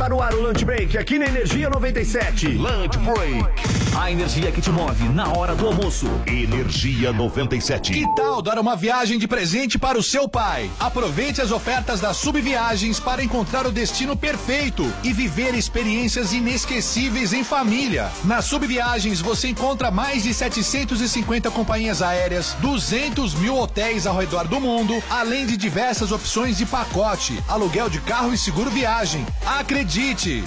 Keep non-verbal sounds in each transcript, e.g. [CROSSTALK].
Tá no ar o Lunch Break, aqui na Energia 97. Lunch Break. A energia que te move na hora do almoço. Energia 97. Que tal dar uma viagem de presente para o seu pai? Aproveite as ofertas da Subviagens para encontrar o destino perfeito e viver experiências inesquecíveis em família. Na Subviagens você encontra mais de 750 companhias aéreas, 200 mil hotéis ao redor do mundo, além de diversas opções de pacote, aluguel de carro e seguro viagem. Acredite,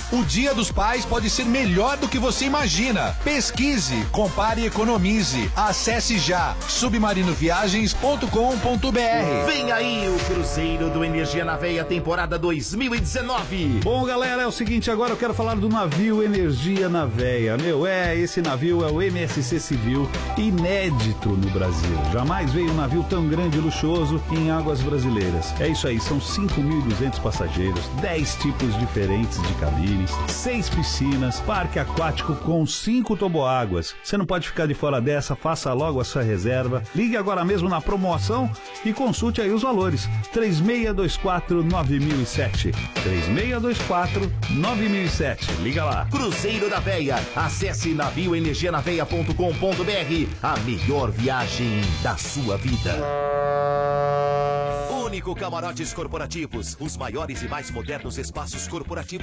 o Dia dos Pais pode ser melhor do que você imagina. Pesquise, compare e economize. Acesse já submarinoviagens.com.br. Vem aí o Cruzeiro do Energia na Veia, temporada 2019. Bom, galera, é o seguinte, agora eu quero falar do navio Energia na Veia. Meu, é, esse navio é o MSC Civil, inédito no Brasil. Jamais veio um navio tão grande e luxuoso em águas brasileiras. É isso aí, são 5.200 passageiros, 10 tipos diferentes de cabines, 6 piscinas, parque aquático com 5 toboáguas. Você não pode ficar de fora dessa, faça logo a sua reserva. Ligue agora mesmo na promoção e consulte aí os valores. 3624 9007. 3624 9007. Liga lá. Cruzeiro da Veia. Acesse navioenergianaveia.com.br. A melhor viagem da sua vida. Único Camarotes Corporativos, os maiores e mais modernos espaços corporativos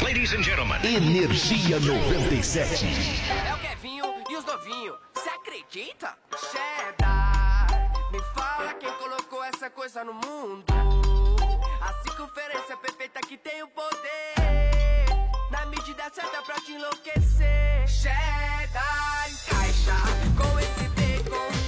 Ladies and gentlemen. Energia 97. É o Kevinho e os novinhos. Cê acredita? Cheddar, me fala quem colocou essa coisa no mundo. A circunferência perfeita que tem o poder. Na medida certa pra te enlouquecer. Cheddar encaixa com esse bacon.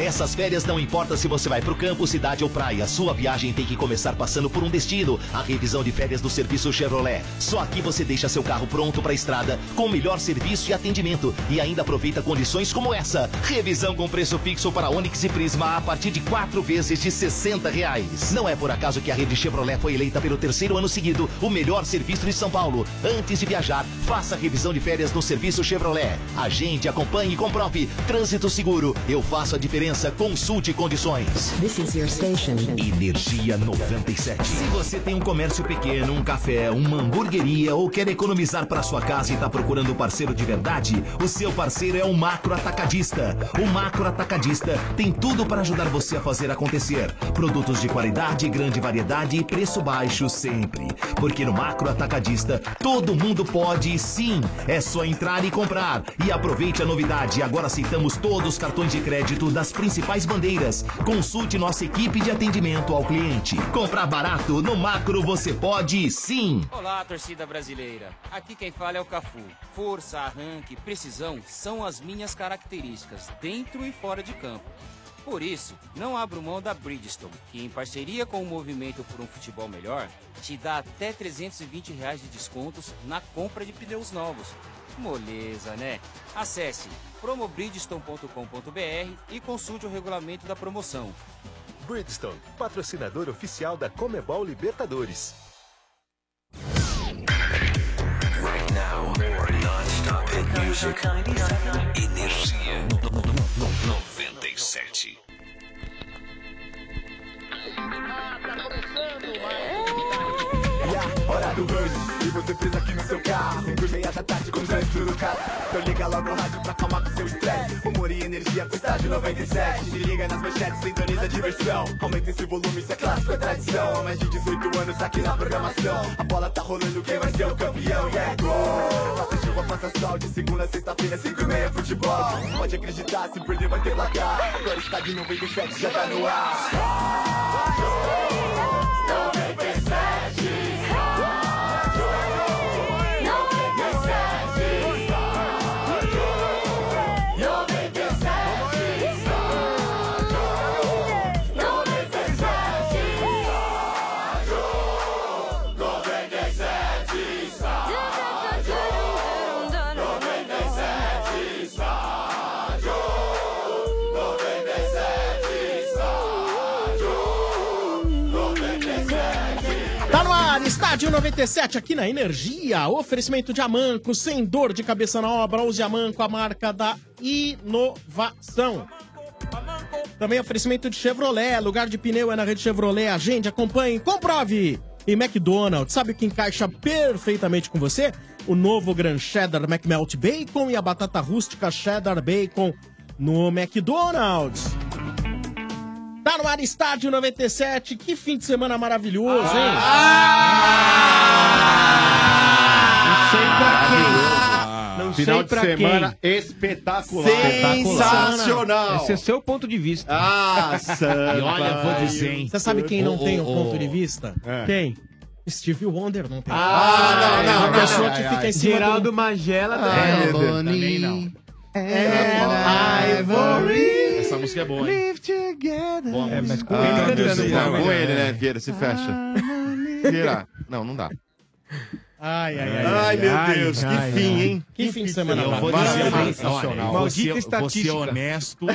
Nessas férias não importa se você vai pro campo, cidade ou praia, sua viagem tem que começar passando por um destino. A revisão de férias do serviço Chevrolet. Só aqui você deixa seu carro pronto pra estrada, com o melhor serviço e atendimento e ainda aproveita condições como essa. Revisão com preço fixo para Onix e Prisma a partir de quatro vezes de 60 reais. Não é por acaso que a rede Chevrolet foi eleita pelo terceiro ano seguido o melhor serviço de São Paulo. Antes de viajar, faça a revisão de férias no serviço Chevrolet. Agende, acompanhe e comprove. Trânsito seguro. Eu faço a diferença. Consulte condições. This is your station. Energia 97. Se você tem um comércio pequeno, um café, uma hamburgueria ou quer economizar para sua casa e está procurando um parceiro de verdade, o seu parceiro é o Macro Atacadista. O Macro Atacadista tem tudo para ajudar você a fazer acontecer. Produtos de qualidade, grande variedade e preço baixo sempre. Porque no Macro Atacadista todo mundo pode sim. É só entrar e comprar. E aproveite a novidade. Agora aceitamos todos os cartões de crédito das principais bandeiras. Consulte nossa equipe de atendimento ao cliente. Comprar barato no Macro você pode sim. Olá, torcida brasileira. Aqui quem fala é o Cafu. Força, arranque, precisão são as minhas características, dentro e fora de campo. Por isso, não abro mão da Bridgestone, que em parceria com o Movimento por um Futebol Melhor, te dá até 320 reais de descontos na compra de pneus novos. Moleza, né? Acesse promobridgestone.com.br e consulte o regulamento da promoção. Bridgestone, patrocinador oficial da Comebol Libertadores. Right now, non-stop hit music. Energia 97. Hora do rush, e você presa aqui no seu carro. Cinco meia da tarde com trânsito no carro. Então liga logo o rádio pra acalmar com seu estresse. Humor e energia com estágio 97 Se liga nas manchetes, sintoniza a diversão. Aumenta esse volume, isso é clássico, é tradição. Há mais de 18 anos aqui na programação. A bola tá rolando, quem vai ser o campeão? E é gol! Faça chuva, faça sol, de segunda a sexta-feira, cinco e meia futebol. Pode acreditar, se perder vai ter placar. Agora o estádio 97 já tá no ar Estádio 97 aqui na Energia. Oferecimento de Amanco, sem dor de cabeça na obra. Use Amanco, a marca da inovação. Também oferecimento de Chevrolet. Lugar de pneu é na rede Chevrolet. Agende, acompanhe, comprove. E McDonald's, sabe o que encaixa perfeitamente com você? O novo Gran Cheddar McMelt Bacon e a batata rústica Cheddar Bacon no McDonald's. Tá no ar Estádio 97. Que fim de semana maravilhoso, hein? Não sei pra quem. Não Final sei de pra semana quem. espetacular. Sensacional. Esse é seu ponto de vista. Ah, E olha, vou dizer, hein? Você sabe quem não tem um ponto de vista? É. Quem? Steve Wonder não tem. Ah, não, não, Uma não, pessoa não, que não, fica em não. cima Geraldo do... Magela Ah, também. Também não. É, Ivory. Música é boa, hein? Live together. Boa É, mas com Ah, ele cantando. Deus. Não, com É. ele, né, Vieira? Se fecha. Vieira. Não, não dá. Ai, ai, ai. Ai, meu ai, Deus, ai, que ai, fim, ai. hein? Que fim de semana Eu vou dizer, olha, Maldita você, você estatística. honesto,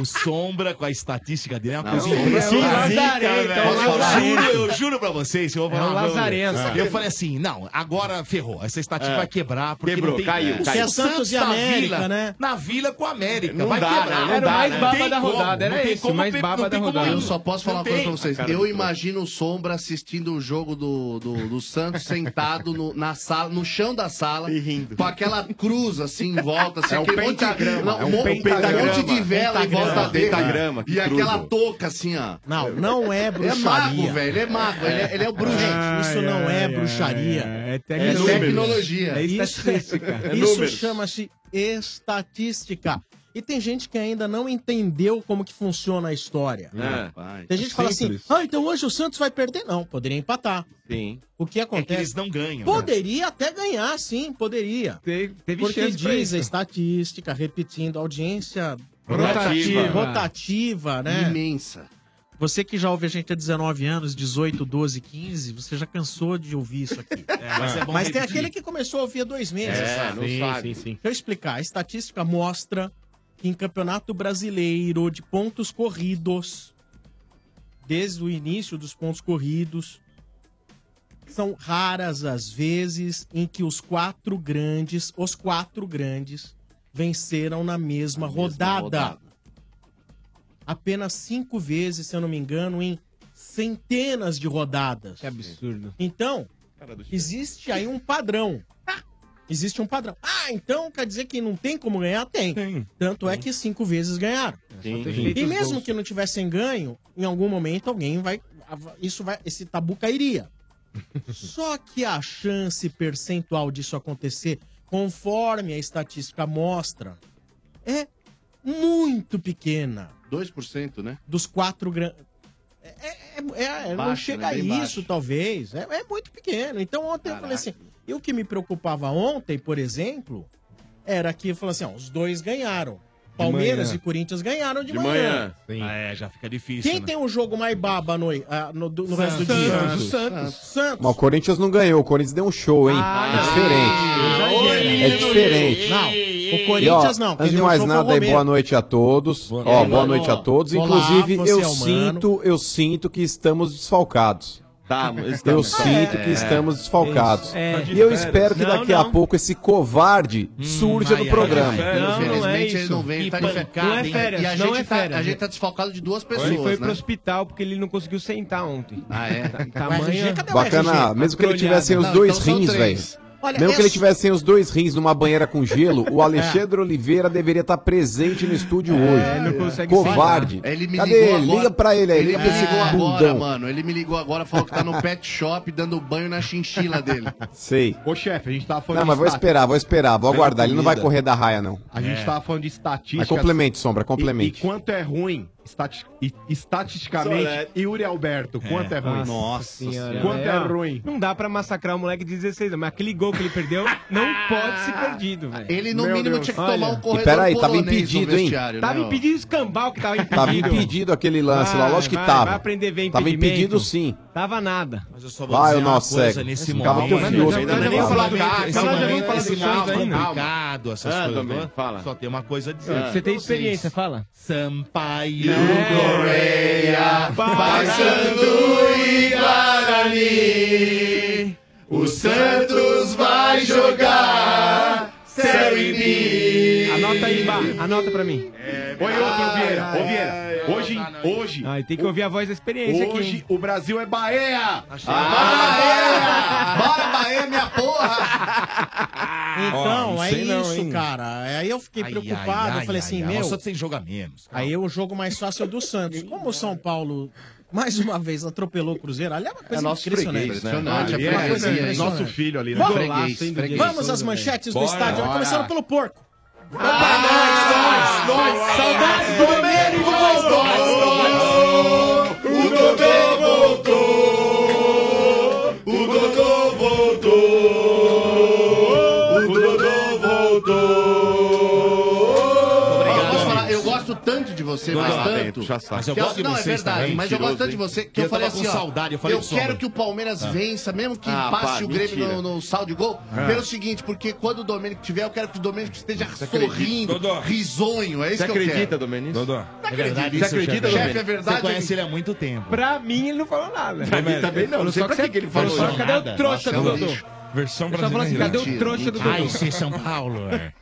o Sombra com a estatística dele é uma coisa é um impressionante. lazarento, é um Eu eu juro pra vocês, eu vou É um falar, lazarento. Eu falei assim, não, agora ferrou, essa estatística É. vai quebrar, porque Quebrou, tem... caiu, o caiu. É Santos e na América, Vila, né? Na Vila com a América, Não vai dá, quebrar. né? Não Era o dá, mais né? baba Tem da rodada, não era tem esse, como, mais não baba tem da rodada. Eu só posso falar uma coisa pra vocês. Eu imagino o Sombra assistindo o jogo do, do, do Santos sentado no, na sala, no chão da sala, E rindo. com aquela cruz assim em volta, assim, É um monte pentagrama, não, é um pentagrama. um monte de vela em volta dele. Pentagrama, e aquela touca assim, ó. Não, não é É bruxaria. mago, velho. Ele é mago. Ele é, ele é o bruxo. Gente, isso não é bruxaria. É, É tecnologia. tecnologia. É Isso, estatística. É isso chama-se estatística. E tem gente que ainda não entendeu como que funciona a história. É. Rapaz. Tem gente que fala assim, ah, então hoje o Santos vai perder. Não, poderia empatar. Sim. O que É que acontece? eles não ganham. né? Poderia até ganhar, sim, poderia. Teve, teve Porque diz a estatística, repetindo, audiência Rotativa. rotativa, né? Imensa. Você que já ouve a gente há 19 anos, 18, 12, 15, você já cansou de ouvir isso aqui. [LAUGHS] É, mas é bom Mas tem aquele que começou a ouvir há dois meses. É, sabe? não sabe. Deixa eu explicar. A estatística mostra que em campeonato brasileiro de pontos corridos, desde o início dos pontos corridos, são raras as vezes em que os quatro grandes, os quatro grandes, venceram na mesma, rodada. rodada. Apenas cinco vezes, se eu não me engano, em centenas de rodadas. Que absurdo. Então, existe aí um padrão. [LAUGHS] Existe um padrão. Ah, então quer dizer que não tem como ganhar? Tem. Tanto é que cinco vezes ganharam. Ter feito E mesmo gols. que não tivessem ganho, em algum momento alguém vai. Isso vai. Esse tabu cairia. [LAUGHS] Só que a chance percentual disso acontecer, conforme a estatística mostra, é muito pequena. 2%, né? Dos quatro grandes. É, é- é- é- não Baixo, chega né? a isso, baixo. talvez. É, é muito pequeno. Então ontem eu falei assim. E o que me preocupava ontem, por exemplo, era que eu falei assim: ó, os dois ganharam. Palmeiras manhã. e Corinthians ganharam de, De manhã. manhã. Ah, é, já fica difícil. Quem né? tem o jogo mais baba no, ah, no, do- no resto do dia? Santos. Santos. Santos. Mas o Corinthians não ganhou, o Corinthians deu um show, hein? Ah, é diferente. É diferente. Não, o E, ó, Corinthians não. quem antes de deu mais show foi o nada, aí, Romero. boa noite a todos. Boa Ó, noite. boa noite a todos. Olá, Inclusive, você eu é humano. sinto, eu sinto que estamos desfalcados. Tá, Eu sinto que É. estamos desfalcados. É. E eu espero que Não, daqui a pouco esse covarde surja ai, no programa. ai, Não, não é Infelizmente ele isso. não vem, tá de é férias, E a não gente, tá, a gente tá desfalcado de duas pessoas, Ele foi pro né? hospital porque ele não conseguiu sentar ontem. Ah, é? O RG, Tamanha... cadê o Bacana, RG? mesmo que ele tivesse os Não, dois então rins, velho. Olha, Mesmo que ele tivesse sem os dois rins numa banheira com gelo, o [LAUGHS] Alexandre Oliveira deveria estar presente no estúdio hoje. não consegue Covarde. Ele me Cadê ligou ele? agora. Liga pra ele aí, Ele me ligou agora, bundão. mano. Ele me ligou agora, falou que tá no pet shop dando banho na chinchila dele. [LAUGHS] Sei. Ô, chefe, a gente tava falando Não, de mas vou esperar, vou esperar, vou aguardar. Ele não vai correr da raia, não. A gente É. tava falando de Mas estatística. complemente, Sombra, E, e complemente. quanto é ruim, estati- e- estatisticamente, Solete. Yuri Alberto, quanto é, ruim? Nossa senhora. Quanto é ó, ruim? Não dá pra massacrar o moleque de 16 anos, mas aquele gol que ele perdeu [LAUGHS] não pode ser perdido, velho. Ele, no Meu mínimo, Deus. tinha que Olha. tomar um E corredor peraí, tava impedido, hein? vestiário, Tava né, impedido o escambau que tava impedido. Tava impedido aquele lance lá, Vai, lógico que vai, tava. Vai aprender a ver Tava impedimento. impedido sim. Tava nada. Mas eu só vou Vai, dizer o uma nosso coisa cego. nesse Ficava momento. confuso. Ainda Ainda nem falar do Cássio, esse já momento, falar do Santos ainda. complicado, essas Ah, coisas. também, agora. fala. Só tem uma coisa a dizer. Você tem experiência, fala. Sampaio. Correia, Paysandu e Guarani. O Santos vai jogar céu e mim. Anota aí, Bá. Anota pra mim. Oi, outro, Vieira. Ô, Vieira. Hoje, hoje. Ai, tem que ouvir a voz da experiência aqui. Hoje o Brasil é Bahia. Bahia! Bora, Bahia, minha porra! [LAUGHS] Então, Ó, é não, isso, hein? cara. Aí eu fiquei Ai, preocupado. ai, eu ai, falei assim, ai, meu. Só tem jogo a menos. Aí o jogo mais fácil é o do Santos. Como o São Paulo, mais uma vez, atropelou o Cruzeiro, ali é uma coisa É nosso impressionante. freguês, né? Impressionante, Ali é é uma coisa freguesia, hein? impressionante. Nosso filho ali, né? Vamos, Freguês, Vamos, freguês. vamos às manchetes do Bora, estádio, bora. começando pelo porco. Saudades do Domênico, nós, nós, nós. O Dodô voltou. O Dodô voltou. Você, mas Dodô, tanto. puxa saco. Mas eu gosto de não, é vocês verdade, também, mas eu gosto tanto de você que eu, Eu falei assim, com ó, saudade, eu falei eu quero que o Palmeiras vença, mesmo que Ah, passe pá, o Grêmio no, no saldo de gol, pelo seguinte, porque quando o Domênico tiver, eu quero que o Domênico esteja sorrindo, Dodô. risonho, é isso Você que eu acredita, quero. Domênico? Dodô. É verdade Você isso, acredita, chefe? É verdade? Você conhece ele há muito tempo. Pra mim, ele não falou nada. Pra mim também não, não sei pra que que ele falou isso. cadê nada. o trouxa do é Dodô? Versão Ele só falou assim, brasileira. cadê o trouxa do Dodô? Ai, esse São Paulo. é.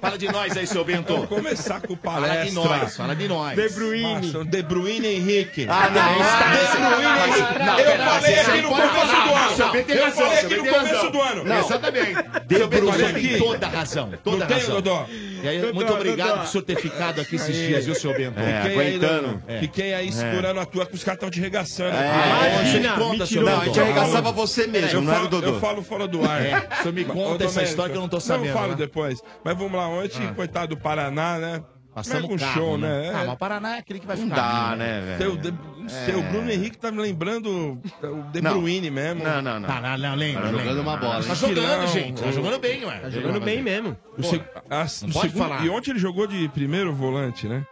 Fala de nós aí, seu Bento. Vamos começar com Fala de palestra. nós, fala de nós. De Bruyne. Nossa, De Bruyne Henrique. Ah, não. De Bruyne Henrique. Não, Eu falei você aqui no começo do ano. Seu Bento tem Eu falei aqui no começo do ano. Exatamente. De Bruyne tem toda a razão. Toda Não a tem, razão. Dodô? E aí, muito obrigado por seu ter ficado aqui esses dias, viu, seu Bento? É, Fiquei aí, aguentando. Dodô. Fiquei aí segurando a tua, que os caras estão te regaçando. Imagina. Não, a gente arregaçava você mesmo, Eu não era o falo, Dodô. eu falo fora do ar. É, o senhor me conta essa história que eu não tô sabendo, Não, eu falo né? depois. Mas vamos lá, ontem, coitado do Paraná, né? Passando Mega um carro, show, né? né? Ah, É. mas o Paraná é aquele que vai Não ficar. dá, ali, né, Seu, velho? não sei, o Bruno Henrique tá me lembrando o De. Bruyne mesmo. Não, não, não. Tá, não, não, lembra, Tá jogando lembra. uma bola, Tá jogando, Não, gente. Tá jogando bem, ué. Tá jogando bem mesmo. O seg- a- o pode segundo- falar. E ontem ele jogou de primeiro volante, né?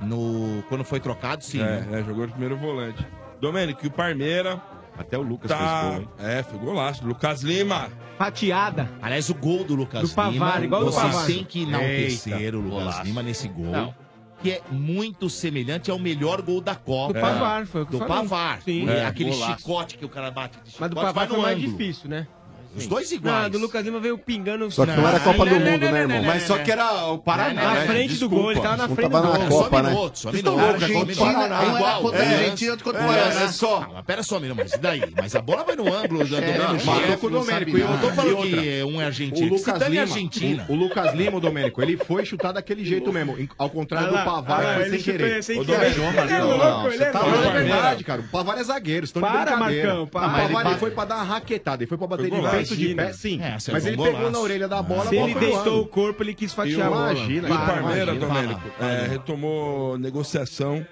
No... Quando foi trocado, sim. é, né? é, jogou de primeiro volante. Domênico, e o Parmeira Até o Lucas tá. fez gol, hein? É, foi golaço. Lucas Lima. Fatiada. Aliás, o gol do Lucas Do Pavar, Lima, igual do vocês Pavar. têm que enaltecer o Lucas golaço. Lima nesse gol. Não. Que é muito semelhante ao melhor gol da Copa. Do Pavar, foi o que eu Do falei. Pavar. Sim. É, É, aquele golaço. chicote que o cara bate. de Mas chicote, do Pavar foi mais difícil, né? Os dois Não, iguais. a do Lucas Lima veio pingando. Só que não era Copa do Não, não, Mundo, não, né, não, irmão? não, Mas só que era o Paraná, Na né? frente do gol, ele tava na Não frente tava do na gol. Copa, só né? minutos, só Vocês estão minutos. loucos, é contra o Argentina, Paraná. era igual. contra a É. Argentina, contra o É, Paraná. é só. Não, mas pera só, menino, mas e daí? Mas a bola vai no ângulo do, do É, não, jeito. Matou com o não Domênico. Eu não tô falando que um é O argentino. Lucas Lima. O, o Lucas Lima, Domênico, ele foi chutar daquele jeito mesmo. Ao contrário do Pavar, lá, foi sem querer. querer. Domênico, Ele é não, louco, não, ele você é tá É verdade, cara. O Pavar é zagueiro, estão de Para, brincadeira. Marcão, para. O Pavar foi pra dar uma raquetada, ele foi pra bater de de imagina. pé, sim. É, Mas um ele pegou na orelha da bola, Se bola ele deitou o corpo, ele quis fatiar a bola. imagina, e o Parmeira, imagina. Domênico, é, retomou negociação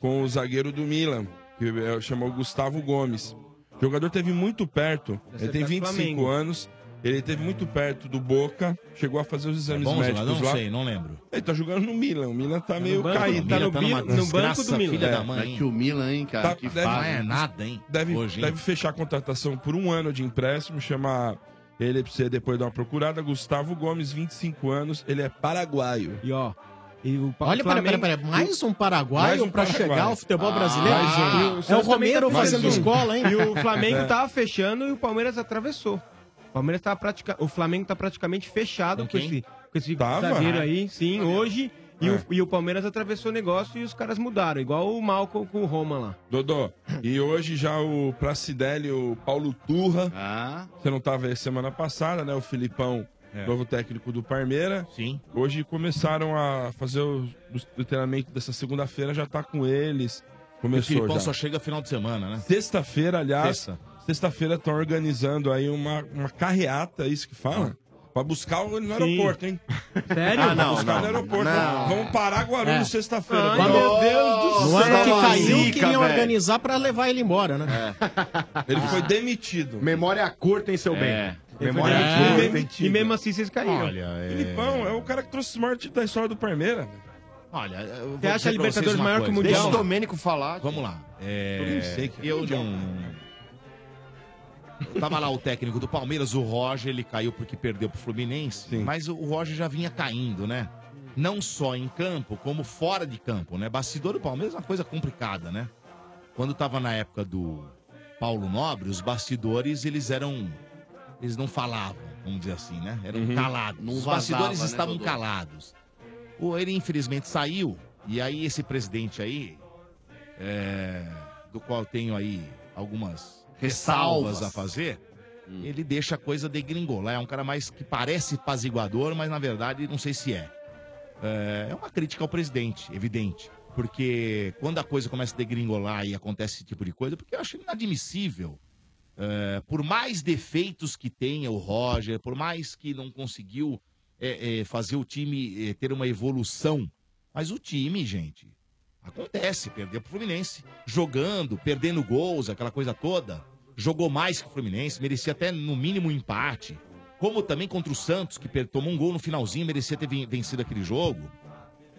com o zagueiro do Milan, que é, chamou Gustavo Gomes. O jogador teve muito perto, ele tem acertar 25 Flamengo. anos, ele teve muito perto do Boca, chegou a fazer os É exames bom médicos? Não lá. sei, não lembro. Ele tá jogando no Milan, o Milan tá meio banco, caído. tá no numa no banco do Milan. filha É. da mãe, hein? que o Milan, hein, cara, Tá- que deve- é nada, hein? Deve, Hoje, hein? deve fechar a contratação por um ano de empréstimo, chamar ele pra você depois dar uma procurada. Gustavo Gomes, 25 anos, ele é paraguaio. E ó, e o Olha, peraí, Flamengo- peraí, peraí. Mais um paraguaio um pra paraguaio. chegar ao futebol brasileiro? o É o Romero tá fazendo fazendo um. escola, hein? E o Flamengo [LAUGHS] É. tava fechando e o Palmeiras atravessou. O Palmeiras tava pratica... O Flamengo tá praticamente fechado Com esse, com esse Tava? zagueiro aí, sim, hoje. E, É. o, e o Palmeiras atravessou o negócio e os caras mudaram, igual o Malcom com o Roma lá. Dodô, e hoje já o Pracidelli, o Paulo Turra, Ah, você não tava aí semana passada, né? O Filipão, novo técnico do Parmeira. Sim. Hoje começaram a fazer o, o treinamento dessa segunda-feira, já tá com eles. O Começou Filipão já. só chega final de semana, né? Sexta-feira, aliás, Sexta. Sexta-feira estão organizando aí uma, uma carreata, é isso que fala? Pra buscar ele no Sim. aeroporto, hein? Sério? Ah, não, buscar no não. aeroporto. Não. Vamos parar Guarulhos É. sexta-feira. Ai, Quando- meu Deus do No céu. ano que uma caiu, zica, queriam organizar pra levar ele embora, né? [LAUGHS] Ele foi demitido. Memória curta, hein, seu É. bem? Ele foi Memória demitido, curta, e hein? mesmo- E mesmo assim vocês caíram. Olha, é... Filipão é o cara que trouxe o maior título da história do Parmeira. Olha, eu vou Você acha a Libertadores maior que o. Mundial? Deixa o Domênico falar. Vamos lá. É... Eu nem sei que é Eu mundial. não... Tava lá o técnico do Palmeiras, o Roger, ele caiu porque perdeu pro Fluminense, mas o Roger já vinha caindo, né? Não só em campo, como fora de campo, né? Bastidor do Palmeiras é uma coisa complicada, né? Quando tava na época do, Paulo Nobre, os bastidores, eles eram. Eles não falavam, vamos dizer assim, né? Eram Uhum. calados. Não os vazava, bastidores né, estavam Dodô? calados. O, ele, infelizmente, saiu. E aí, esse presidente aí, é, do qual eu tenho aí algumas ressalvas a fazer, Hum. ele deixa a coisa degringolar. É um cara mais que parece paziguador, mas na verdade não sei se é. É, é uma crítica ao presidente, evidente. Porque quando a coisa começa a degringolar e acontece esse tipo de coisa, porque eu acho inadmissível. É, por mais defeitos que tenha o Roger, por mais que não conseguiu é, é, fazer o time é, ter uma evolução, mas o time, gente, acontece, perdeu pro Fluminense, jogando, perdendo gols, aquela coisa toda, jogou mais que o Fluminense, merecia até no mínimo um empate, como também contra o Santos, que tomou um gol no finalzinho, merecia ter ven- vencido aquele jogo.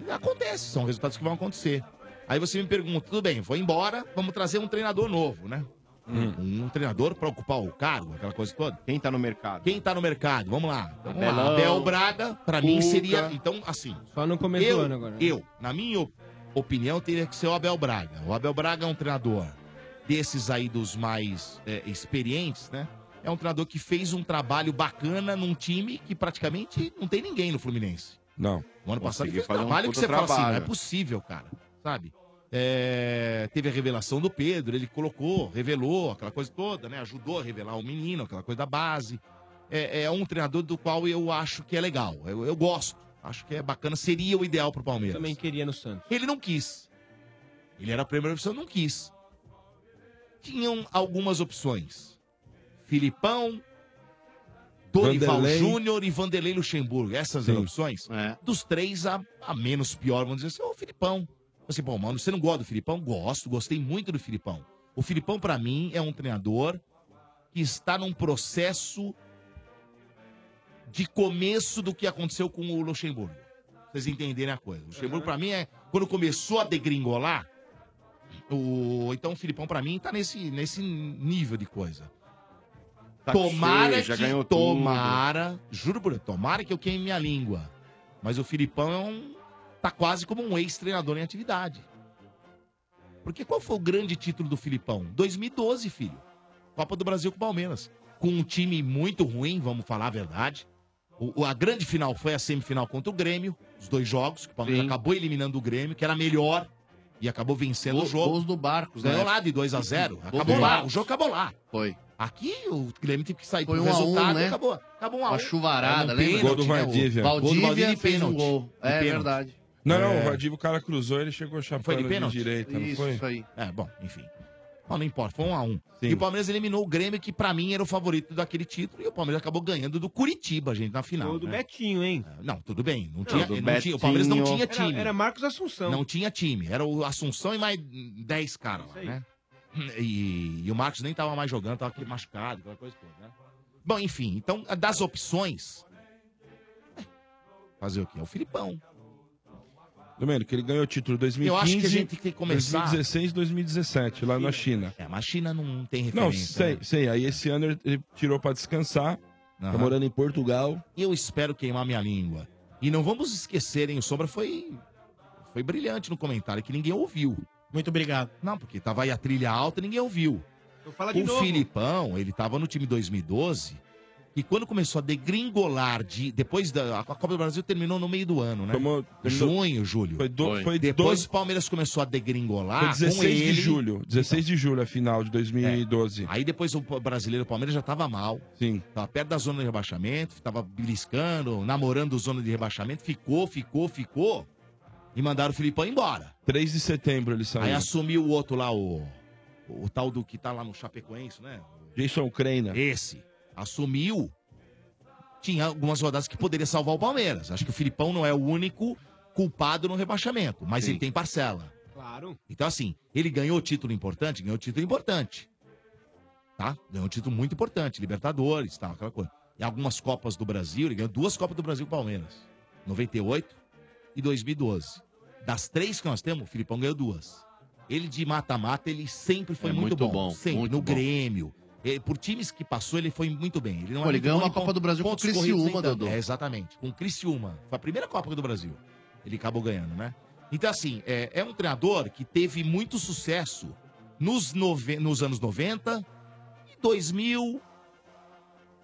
Acontece, são resultados que vão acontecer. Aí você me pergunta, tudo bem, foi embora, vamos trazer um treinador novo, né? Um treinador para ocupar o cargo, aquela coisa toda. Quem tá no mercado? Quem tá no mercado? Vamos lá. Vamos lá. Abelão, Abel Braga, pra mim seria. Então, assim. Só no começo eu, do ano agora. Eu, na minha op- opinião, teria que ser o Abel Braga. O Abel Braga é um treinador desses aí dos mais é, experientes, né? É um treinador que fez um trabalho bacana num time que praticamente não tem ninguém no Fluminense. Não. No ano passado fez um fazer um trabalho que você fala assim, não é trabalho. possível, cara. Sabe? É, teve a revelação do Pedro, ele colocou, revelou, aquela coisa toda, né? Ajudou a revelar o menino, aquela coisa da base. É, é um treinador do qual eu acho que é legal. Eu, eu gosto. Acho que é bacana. Seria o ideal pro Palmeiras. Também queria no Santos. Ele não quis. Ele era a primeira opção, não quis. Tinham algumas opções. Filipão, Dorival Vanderlei. Júnior e Vanderlei Luxemburgo. Essas eram Sim. opções. É. Dos três, a, a menos pior, vamos dizer assim, é o Filipão. Assim, pô, mano, você não gosta do Filipão? Gosto, gostei muito do Filipão. O Filipão, pra mim, é um treinador que está num processo de começo do que aconteceu com o Luxemburgo. Pra Vocês entenderem a coisa. O Luxemburgo, pra mim, é quando começou a degringolar. O... Então, o Filipão, pra mim, tá nesse, nesse nível de coisa. Saco tomara cheio, já que, ganhou tudo. tomara, juro por Deus, tomara que eu queime minha língua. Mas o Filipão é um, tá quase como um ex-treinador em atividade. Porque qual foi o grande título do Filipão? 2012, filho. Copa do Brasil com o Palmeiras. Com um time muito ruim, vamos falar a verdade. O- a grande final foi a semifinal contra o Grêmio, os dois jogos, que o Palmeiras Sim. acabou eliminando o Grêmio, que era melhor, e acabou vencendo Gol- o jogo. gols do Barcos, Ganhou né? lá de 2 a 0 Gol Acabou lá, o jogo acabou lá. Foi. Aqui o Grêmio teve que sair Foi pro um a um, resultado né? e acabou. Acabou um a Uma um. chuvarada, no lembra? pênalti, Gol do né? O- Valdívia. Gol do Valdívia de fez um pênalti. gol. De É verdade. Não, não, É. o Valdívia, o cara cruzou, ele chegou Foi chapando de de, pênalti? direita, não Isso, foi? isso aí. É, bom, enfim. Bom, não importa, foi um a um. Sim. E o Palmeiras eliminou o Grêmio, que pra mim era o favorito daquele título, e o Palmeiras acabou ganhando do Curitiba, gente, na final. Gol do né? Betinho, hein? Não, tudo bem. Não tinha, do não tinha- o Palmeiras não Betinho. tinha Era, time. era Marcos Assunção. Não tinha time. Era o Assunção e mais 10 caras lá, Isso aí. né? E, e o Marcos nem tava mais jogando, tava aquele machucado, aquela coisa toda, né? Bom, enfim, então, das opções. é, Fazer o quê? É o Filipão. Domênico, ele ganhou o título 2015, Eu acho que a gente tem que começar- 2016 2017, lá na China. É, mas a China não tem Não, referência. sei, né? sei. Aí esse ano ele- tirou pra descansar. Tá Aham. morando em Portugal. Eu espero queimar minha língua. E não vamos esquecer, hein? O Sombra foi, foi brilhante no comentário, que ninguém ouviu. Muito obrigado. Não, porque tava aí a trilha alta e ninguém ouviu. Fala de o novo. Filipão, ele tava no time 2012. E quando começou a degringolar de. Depois da. A Copa do Brasil terminou no meio do ano, né? Tomou- terminou- Junho, Júlio. Foi, do, foi, Depois o Palmeiras começou a degringolar. foi 16 com ele. de julho. 16 de julho, a final de 2012. Aí depois o brasileiro o Palmeiras já tava mal. Sim. Tava perto da zona de rebaixamento, tava beliscando, namorando zona de rebaixamento, ficou, ficou, ficou. E mandaram o Filipão embora. 3 de setembro ele saiu. Aí assumiu o outro lá, o, o tal do que tá lá no Chapecoense, né? Jason Kreina. Esse. Assumiu. Tinha algumas rodadas que poderia salvar o Palmeiras. Acho que o Filipão não é o único culpado no rebaixamento, mas Sim. ele tem parcela. Claro. Então, assim, ele ganhou título importante? Ganhou título importante. Tá? Ganhou um título muito importante. Libertadores, tal, aquela coisa. E algumas Copas do Brasil, ele ganhou duas Copas do Brasil com o Palmeiras. 98 e 2012. Das três que nós temos, o Filipão ganhou duas. Ele de mata-mata, ele sempre foi É muito, muito bom. bom, Sempre. muito no bom. Grêmio. Ele- por times que passou, ele foi muito bem. Ele, não Pô, é ele ganhou uma Copa do Brasil com o Criciúma, tanto. Dodô. É, exatamente. Com o Criciúma. Foi a primeira Copa do Brasil. Ele acabou ganhando, né? Então, assim, é, é um treinador que teve muito sucesso nos, nove- nos anos 90 e 2000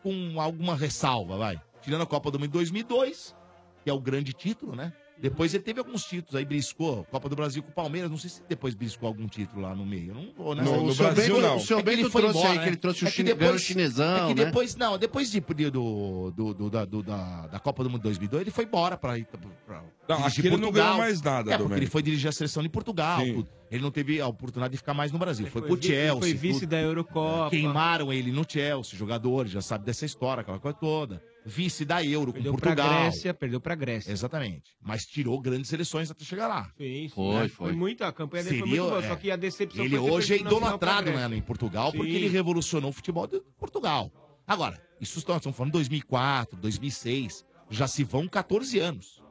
com alguma ressalva, vai. Tirando a Copa do Mundo em 2002, que é o grande título, né? Depois ele teve alguns títulos aí, briscou Copa do Brasil com o Palmeiras, não sei se depois briscou algum título lá no meio. Eu não vou, né? No- no Brasil, não. O seu Bento trouxe aí que ele trouxe o chine- ganhou o chinesão, É que né? depois, não, depois de, de- do, do, do- da, do- da, da Copa do Mundo 2002, ele foi embora pra ir pra, pra Não, aqui ele não ganhou mais nada, É, porque Domênico. ele foi dirigir a seleção de Portugal. Sim. Ele não teve a oportunidade de ficar mais no Brasil. Foi, foi pro Chelsea. foi vice tudo. da Eurocopa. Queimaram ele no Chelsea, jogadores, já sabe dessa história, aquela coisa toda. Vice da Euro Perdeu com pra Portugal. Grécia, perdeu pra Grécia. Exatamente. Mas tirou grandes seleções até chegar lá. Sim, sim. Foi, Foi, foi. muito, a campanha dele foi Seria, muito boa, é. só que a decepção Ele foi hoje é pra idolatrado né, em Portugal porque Sim. ele revolucionou o futebol de Portugal. Agora, isso nós estamos falando de 2004, 2006, já se vão 14 anos.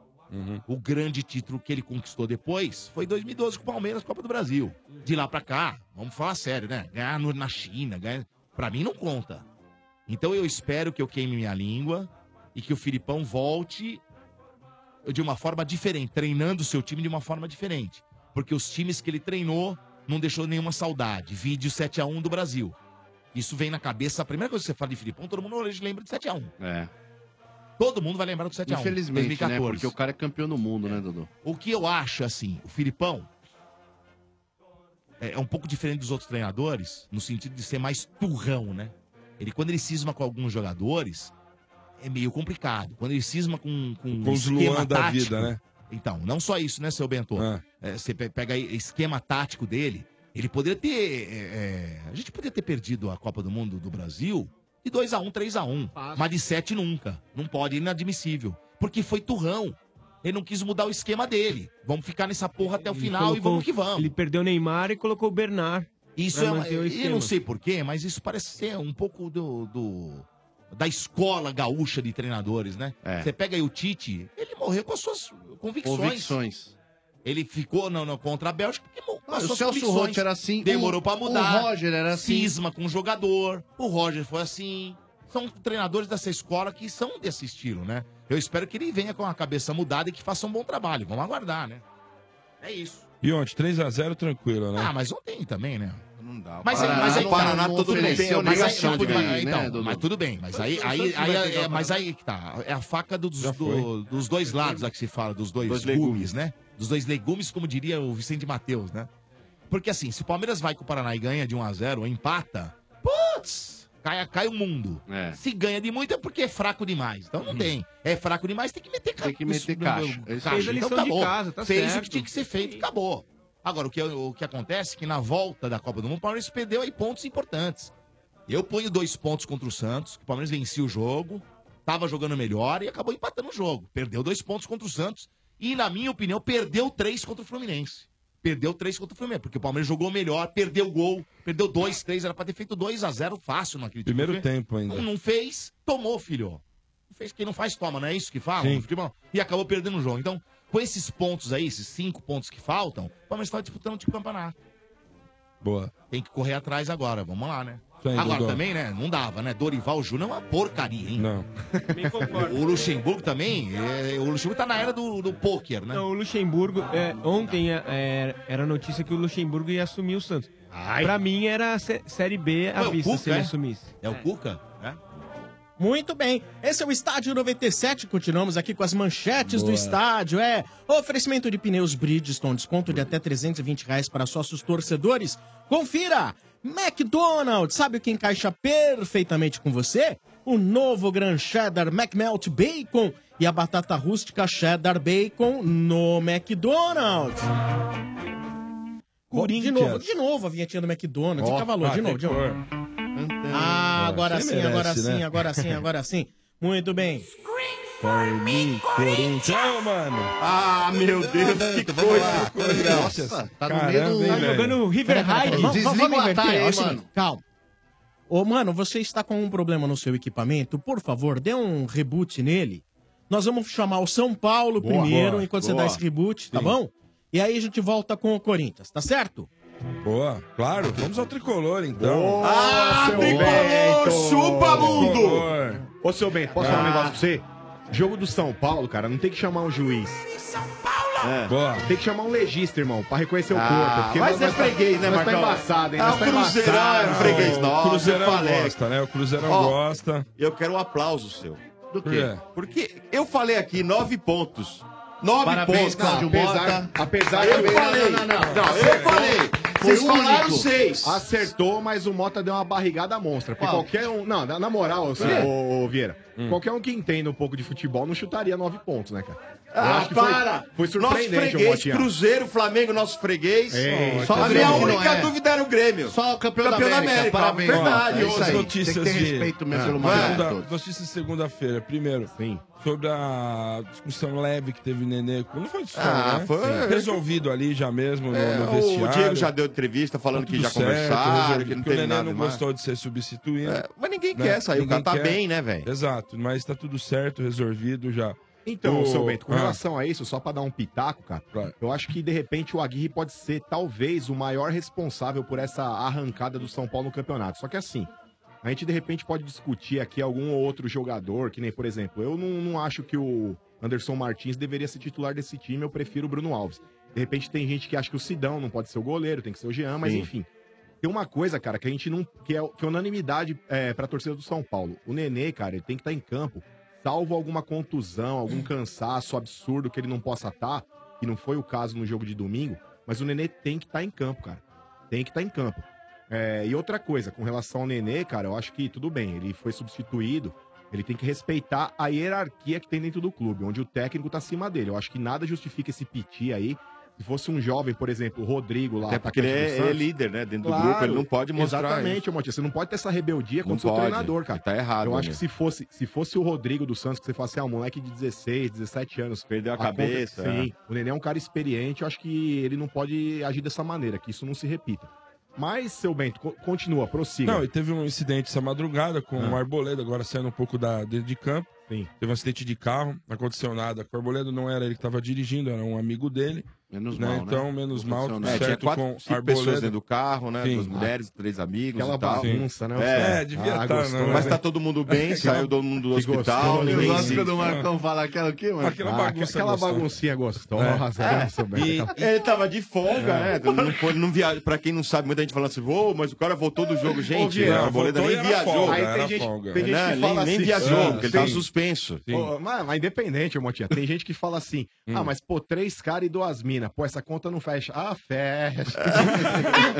O grande título que ele conquistou depois foi 2012 com o Palmeiras, Copa do Brasil. De lá pra cá, vamos falar sério, né? Ganhar no- na China, ganhar... pra mim não conta. Então eu espero que eu queime minha língua e que o Filipão volte de uma forma diferente, treinando o seu time de uma forma diferente. Porque os times que ele treinou não deixou nenhuma saudade. Vídeo 7x1 do Brasil. Isso vem na cabeça. A primeira coisa que você fala de Filipão, todo mundo hoje lembra de 7x1. É. Todo mundo vai lembrar do 7x1. Infelizmente, né? 2014. Porque o cara é campeão do mundo, né, Dudu? O que eu acho, assim, o Filipão é, é um pouco diferente dos outros treinadores, no sentido de ser mais turrão, né? Ele, quando ele cisma com alguns jogadores, é meio complicado. Quando ele cisma com, com, Com os esquema Luan da tático- vida, né? Então, não só isso, né, seu Bento? É, você pe- pega aí esquema tático dele, ele poderia ter. é, é, a gente poderia ter perdido a Copa do Mundo do Brasil de 2x1, 3x1. Mas de 7 nunca. Não pode, inadmissível. Porque foi turrão. Ele não quis mudar o esquema dele. Vamos ficar nessa porra até o Ele final e colocou- vamos que vamos. Ele perdeu o Neymar e colocou o Bernard. Isso é. uma- o Eu não sei porquê, mas isso parece ser um pouco do. do- da escola gaúcha de treinadores, né? Você pega aí o Tite, ele morreu com as suas convicções. Convicções. Ele ficou no, no- contra a Bélgica porque mo- com as o suas Celso convicções. Roth era assim, Demorou o- pra o mudar. Roger era assim. Cisma com o jogador. O Roger foi assim. São treinadores dessa escola que são desse estilo, né? Eu espero que ele venha com a cabeça mudada e que faça um bom trabalho. Vamos aguardar, né? É isso. E ontem, 3x0 tranquilo, né? Ah, mas ontem também, né? Não dá. Mas, Paraná mas aí, não- Paraná, não todo mundo tem aí, obrigação mas de ganhar, então, né, Dudu? mas tudo bem, mas aí, O aí, aí, é- o mas aí que tá, é a faca dos, Já foi. do- dos dois lados lá que se fala, dos dois, Dois legumes, né? Dos dois legumes, como diria o Vicente Matheus, né? Porque assim, se o Palmeiras vai com o Paraná e ganha de 1 a 0 ou empata, putz, cai, cai o mundo. Se ganha de muito é porque é fraco demais. Então não tem. É fraco demais, tem que meter ca- Tem que meter caixa. meu- Fez caixa. a lição Então, de casa, tá Fez o certo. que tinha que ser feito e acabou. Agora, o que, o que acontece é que na volta da Copa do Mundo, o Palmeiras perdeu aí pontos importantes. Eu ponho dois pontos contra o Santos, que o Palmeiras vencia o jogo, tava jogando melhor e acabou empatando o jogo. Perdeu dois pontos contra o Santos e, na minha opinião, perdeu três contra o Fluminense. Perdeu três contra o Fluminense, porque o Palmeiras jogou melhor, perdeu gol, perdeu dois, três, era pra ter feito 2 a 0 fácil naquele time. Primeiro tempo ainda. Não, não fez, tomou, filho. Não fez, quem não faz, toma, não é isso que fala? Sim. no futebol? E acabou perdendo o jogo. Então, com esses pontos aí, esses cinco pontos que faltam, o Palmeiras está disputando o campeonato. Boa. Tem que correr atrás agora, vamos lá, né? Aí, agora Dodô. também, né? Não dava, né? Dorival Júnior é uma porcaria, hein? Não. [LAUGHS] O Luxemburgo também, é, o Luxemburgo tá na era do, do pôquer, né? Não, o Luxemburgo, é, ontem é, é, era notícia que o Luxemburgo ia assumir o Santos. Pra mim era sé- Série B à Ué, o vista Cuca, se ele é? assumisse. É o Cuca? É? Muito bem. Esse é o Estádio 97. Continuamos aqui com as manchetes do Boa. estádio. É oferecimento de pneus Bridgestone, desconto de até 320 reais para sócios torcedores. Confira! McDonald's, sabe o que encaixa perfeitamente com você? O novo Gran Cheddar McMelt Bacon e a batata rústica Cheddar Bacon no McDonald's. De novo, de novo a vinhetinha do McDonald's. Que valor, de novo, de novo. Ah, agora sim, merece, agora sim, né? agora sim, agora sim. Muito bem. For me, Corinthians, mano. Ah, meu Deus, que coisa. Nossa, tá no meio do- tá jogando River. Vamos, Desliga o atalho aí, mano. Calma. Ô, mano, você está com um problema no seu equipamento? Por favor, dê um reboot nele. Nós vamos chamar o São Paulo Boa, primeiro, boa, enquanto você boa. dá esse reboot, tá Sim. bom? E aí a gente volta com o Corinthians, tá certo? Boa, claro. Vamos ao tricolor, então. Ah, tricolor, chupa mundo! Ô, seu Bento, posso falar um Ah. negócio pra você? Jogo do São Paulo, cara, não tem que chamar o juiz. Boa. Tem que chamar um legista, irmão, pra reconhecer o Ah, corpo. porque mas nós- é nós tá- freguês, né, tá Marcão? embaçado, hein? Ah, Nós o tá Cruzeirão embaçado. é freguês nosso, O Cruzeirão eu gosta, né? O Cruzeirão Ó, gosta. Eu quero um aplauso seu. Do quê? quê? Porque eu falei aqui nove pontos. Nove Parabéns, pontos. Cláudio Mota. Apesar eu de- falei. Não, não, não. Não, eu falei. Vocês o falaram seis. Acertou, mas o Mota deu uma barrigada monstra. Porque Qual? qualquer um. Não, na, na moral, assim, ô, ô, Vieira, Hum. qualquer um que entenda um pouco de futebol não chutaria nove pontos, né, cara? Ah, acho que foi- para! Foi, nosso freguês. Cruzeiro, Flamengo, nosso freguês. É, Só então a minha única é. dúvida era o Grêmio. Só o campeão, Campeão da da América. América, Parabéns, verdade. É isso outra aí. notícias Tem que ter de... respeito mesmo maior de Segunda-. Notícias de segunda-feira. Primeiro, sobre a discussão leve que teve Nenê. Não foi discussão, Ah, né? foi- Sim. Resolvido ali já mesmo no, É, no o vestiário. Diego já deu entrevista falando Tá que já certo, conversaram, que não porque o teve Nenê nada não mais. gostou de ser substituído. É, mas ninguém quer sair, o cara tá bem, né, velho? Exato, mas tá tudo certo, resolvido já. Então, O- seu Bento, com Ah. relação a isso, só pra dar um pitaco, cara, eu acho que de repente o Aguirre pode ser talvez o maior responsável por essa arrancada do São Paulo no campeonato. Só que assim, a gente de repente pode discutir aqui algum ou outro jogador, que nem, por exemplo, eu não, não acho que o Anderson Martins deveria ser titular desse time, eu prefiro o Bruno Alves. De repente tem gente que acha que o Sidão não pode ser o goleiro, tem que ser o Jean, mas Sim. enfim. Tem uma coisa, cara, que a gente não. que é, que é unanimidade é, pra torcida do São Paulo. O Nenê, cara, ele tem que estar em campo, salvo alguma contusão, algum cansaço absurdo que ele não possa estar, que não foi o caso no jogo de domingo, mas o Nenê tem que estar em campo, cara. Tem que estar em campo. É, e outra coisa, com relação ao Nenê, cara, eu acho que tudo bem, ele foi substituído, ele tem que respeitar a hierarquia que tem dentro do clube, onde o técnico tá acima dele. Eu acho que nada justifica esse piti aí. Se fosse um jovem, por exemplo, o Rodrigo lá, Até porque ele é, é líder, né? Dentro do grupo, ele não pode mostrar Exatamente, Motinha. Você não pode ter essa rebeldia contra o treinador, cara. Tá errado, Eu acho que se fosse, se fosse o Rodrigo do Santos, que você falasse, ah, um moleque de 16, 17 anos. Perdeu a conta- cabeça, Sim. é. O Nenê é um cara experiente, eu acho que ele não pode agir dessa maneira, que isso não se repita. Mas, seu Bento, co- continua, prossiga. Não, e teve um incidente essa madrugada com Ah. o Arboleda, agora saindo um pouco da, dentro de campo. Sim. Teve um acidente de carro, não aconteceu nada. Com o Arboleda não era ele que estava dirigindo, era um amigo dele. Menos né? mal, né? Então, menos mal, tudo É, tinha certo quatro, com cinco Arboleda. pessoas dentro do carro, né? Sim. Duas mulheres, três amigos Aquela e tal. bagunça, né? É, É, devia Ah, estar, gostoso. né? Mas tá todo mundo bem, saiu todo mundo do hospital, Eu gosto quando o Marcão fala aquela o quê, mano? Aquela Ah, bagunça aquela gostosa. baguncinha gostosa, É. né, Bento? E- Ele tava de folga, né? Não, foi, não via... Pra quem não sabe, muita gente falando assim, ô, mas o cara voltou do jogo. Gente, a Arboleda nem viajou. Aí tem gente, Né? que fala nem assim, viajou, ah, porque ele tava suspenso. Mas, independente, ô Motinha, tem gente que fala assim: Hum. ah, mas pô, três caras e duas minas, pô, essa conta não fecha. Ah, fecha.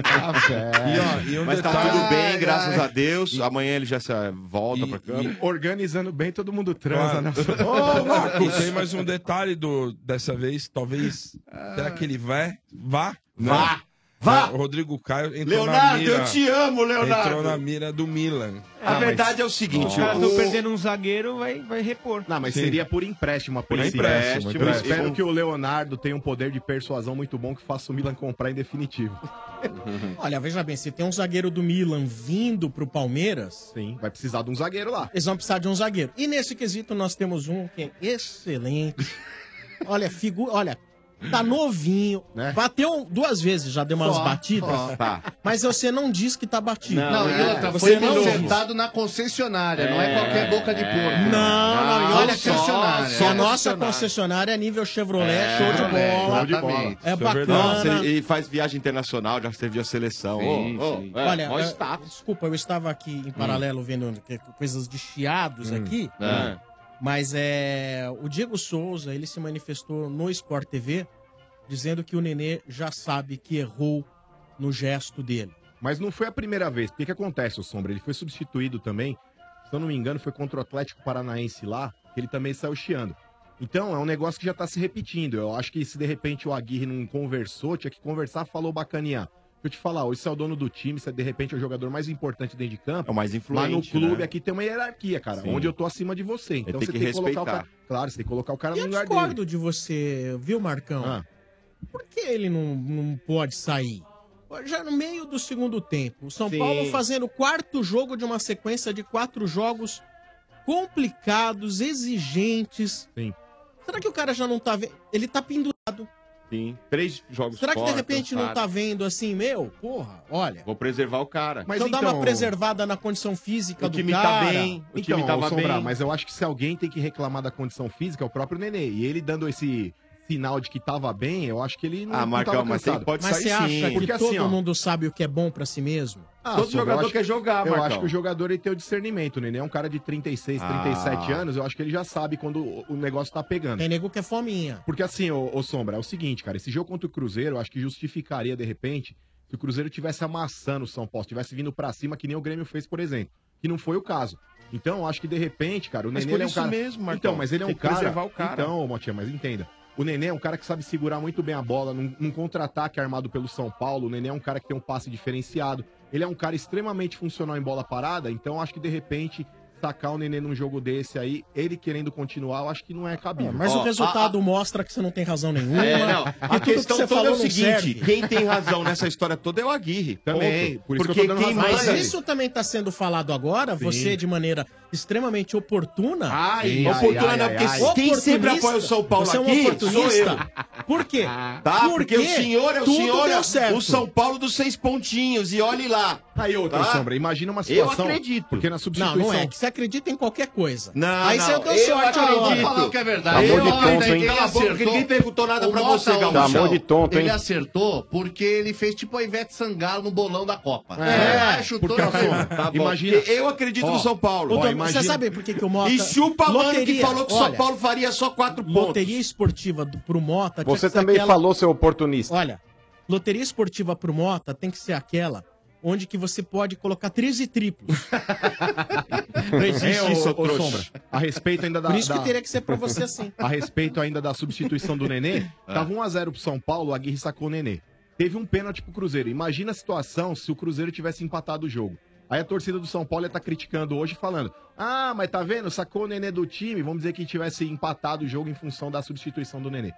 ah, [LAUGHS] fecha. E, ó, e um Mas tá tudo bem, graças a Deus. Amanhã ele já se eh, volta E- pra cama. Organizando bem, todo mundo transa, Claro. né? Ô, Marcos, tem mais um detalhe do, dessa vez, talvez. Será que ele vai? Vá? Vá! Vá! O Rodrigo Caio entrou na Leonardo, mira. eu te amo, Leonardo. Entrou na mira do Milan. A verdade é o seguinte, o- estão perdendo um zagueiro, vai, vai repor. Não, mas Sim. seria por empréstimo a Por princípio. empréstimo, Eu empréstimo. espero que o Leonardo tenha um poder de persuasão muito bom que faça o Milan comprar em definitivo. [LAUGHS] Olha, veja bem, se tem um zagueiro do Milan vindo pro Palmeiras, Sim, vai precisar de um zagueiro lá. eles vão precisar de um zagueiro. E nesse quesito nós temos um que é excelente. [LAUGHS] Olha, figura, olha, tá novinho, Né? bateu duas vezes, já deu umas Só, batidas, só. Tá. mas você não diz que tá batido. Não, e outra, Você foi não sentado na concessionária, não é qualquer boca de porco. Não, não, e olha só, concessionária. só E a nossa concessionária. é nível Chevrolet, É, show de bola. show de bola. É Isso é bacana. Nossa, ele faz viagem internacional, já serviu a seleção. Sim, Ô, ô, sim. é, Olha, mó é, status. desculpa, eu estava aqui em paralelo vendo que- coisas de chiados aqui, É. mas é o Diego Souza, ele se manifestou no Sport TV dizendo que o Nenê já sabe que errou no gesto dele. Mas não foi a primeira vez. Porque que acontece, o Sombra? Ele foi substituído também, se eu não me engano, foi contra o Atlético Paranaense lá, que ele também saiu chiando. Então, é um negócio que já tá se repetindo. Eu acho que se de repente o Aguirre não conversou, tinha que conversar, falou bacanear. Deixa eu te falar, hoje você é o dono do time, você de repente é o jogador mais importante dentro de campo. É o mais influente, Lá no clube né? aqui tem uma hierarquia, cara, Sim. onde eu tô acima de você. Então tem você que tem que colocar o respeitar. cara. Claro, você tem que colocar o cara E no eu lugar discordo dele. de você, viu, Marcão? Ah. Por que ele não, não pode sair? Já no meio do segundo tempo, o São Sim. Paulo fazendo o quarto jogo de uma sequência de quatro jogos complicados, exigentes. Sim. Será que o cara já não tá vendo? Ele tá pendurado. Sim, três jogos Será que de fora, repente não cansado. tá vendo assim, meu? Porra, olha. Vou preservar o cara. Mas então- uma preservada na condição física O do time cara. tá bem, o time então, tava Sombra, bem. mas eu acho que se alguém tem que reclamar da condição física, é o próprio Nenê. E ele dando esse sinal de que tava bem, eu acho que ele não, Ah, não Marcão, tava mas cansado. tem- pode Mas sair você acha sim. que Porque todo assim, ó, mundo sabe o que é bom pra si mesmo? Ah, Todo Sombra, jogador eu acho quer que- jogar, Eu Marcão. acho que o jogador ele tem o discernimento, né? Ele é um cara de 36, 37 Ah. anos, eu acho que ele já sabe quando o- o negócio tá pegando. Tem nego que é fominha. Porque assim, ô, ô Sombra, é o seguinte, cara, esse jogo contra o Cruzeiro, eu acho que justificaria, de repente, se o Cruzeiro tivesse amassando o São Paulo, tivesse vindo pra cima, que nem o Grêmio fez, por exemplo. Que não foi o caso. Então, eu acho que de repente, cara, o Mas Nenê por ele é um isso cara. mesmo, Marcão. Então, mas ele é Tem um que cara. preservar o cara. Então, Motinha, mas entenda. O Nenê é um cara que sabe segurar muito bem a bola num, num contra-ataque armado pelo São Paulo. O Nenê é um cara que tem um passe diferenciado. Ele é um cara extremamente funcional em bola parada. Então, eu acho que de repente, sacar o Nenê num jogo desse aí, ele querendo continuar, eu acho que não é cabível. Mas o resultado mostra que você não tem razão nenhuma. É, não. A questão que toda é o seguinte: serve. quem tem razão nessa história toda é o Aguirre. Também, Ponto. por isso que eu Porque tô dando quem razão Mas isso também está sendo falado agora, Sim. você de maneira extremamente oportuna. Ai, oportuna não, porque quem sempre apoia o São Paulo você é um aqui sou oportunista. eu. Por quê? Tá? Porque, o senhor é o senhor, deu é certo. o São Paulo dos seis pontinhos. E olhe lá. Aí, outra Tá? sombra, imagina uma Eu situação. acredito. Porque na Não, substituição. não é. que Você acredita em qualquer coisa. Não, Aí não, você deu eu sorte acredito. agora. Vamos falar o que é verdade. Chamou de Ele- tonto, ele hein? Cala a boca, que ninguém perguntou nada O pra você, ô, Gauchão. Chamou de tonto, Ele hein? acertou porque ele fez tipo a Ivete Sangalo no bolão da Copa. É, É, chutou porque Tá bom. imagina. Porque Eu acredito no São Paulo. Imagina- Você sabe por que, que o Mota. E chupa mano que Loteria, falou que o São Paulo faria só quatro pontos. Loteria esportiva do, pro Mota. tinha Você que ser também aquela- falou, seu oportunista. Olha, loteria esportiva pro Mota tem que ser aquela onde que você pode colocar três e triplos. [LAUGHS] Não É, existe ô, isso, ô. Sombra. A respeito ainda da. Por isso da- que teria que ser pra você assim. [LAUGHS] A respeito ainda da substituição do Nenê, [LAUGHS] tava 1x0 pro São Paulo, o Aguirre sacou o Nenê. Teve um pênalti pro Cruzeiro. Imagina a situação se o Cruzeiro tivesse empatado o jogo. Aí a torcida do São Paulo ia estar criticando hoje, falando: Ah, mas tá vendo? Sacou o Nenê do time. Vamos dizer que tivesse empatado o jogo em função da substituição do Nenê.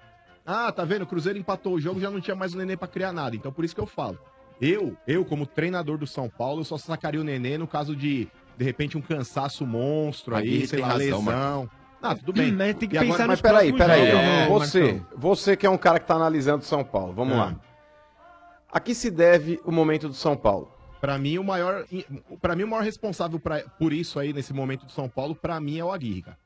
Ah, tá vendo? O Cruzeiro empatou o jogo, já não tinha mais o Nenê pra criar nada. Então por isso que eu falo. Eu, eu como treinador do São Paulo, eu só sacaria o Nenê no caso de, de repente, um cansaço monstro aí, Aguirre sei lá, razão, lesão. Ah, tudo bem. Mas tem que E agora- pensar Mas nos peraí, peraí. né, você, Marcão? você que é um cara que tá analisando São Paulo, vamos É. lá. A que se deve o momento do São Paulo? Pra mim, o maior, para mim, o maior responsável pra, por isso aí, nesse momento do São Paulo, pra mim é o Aguirre, cara.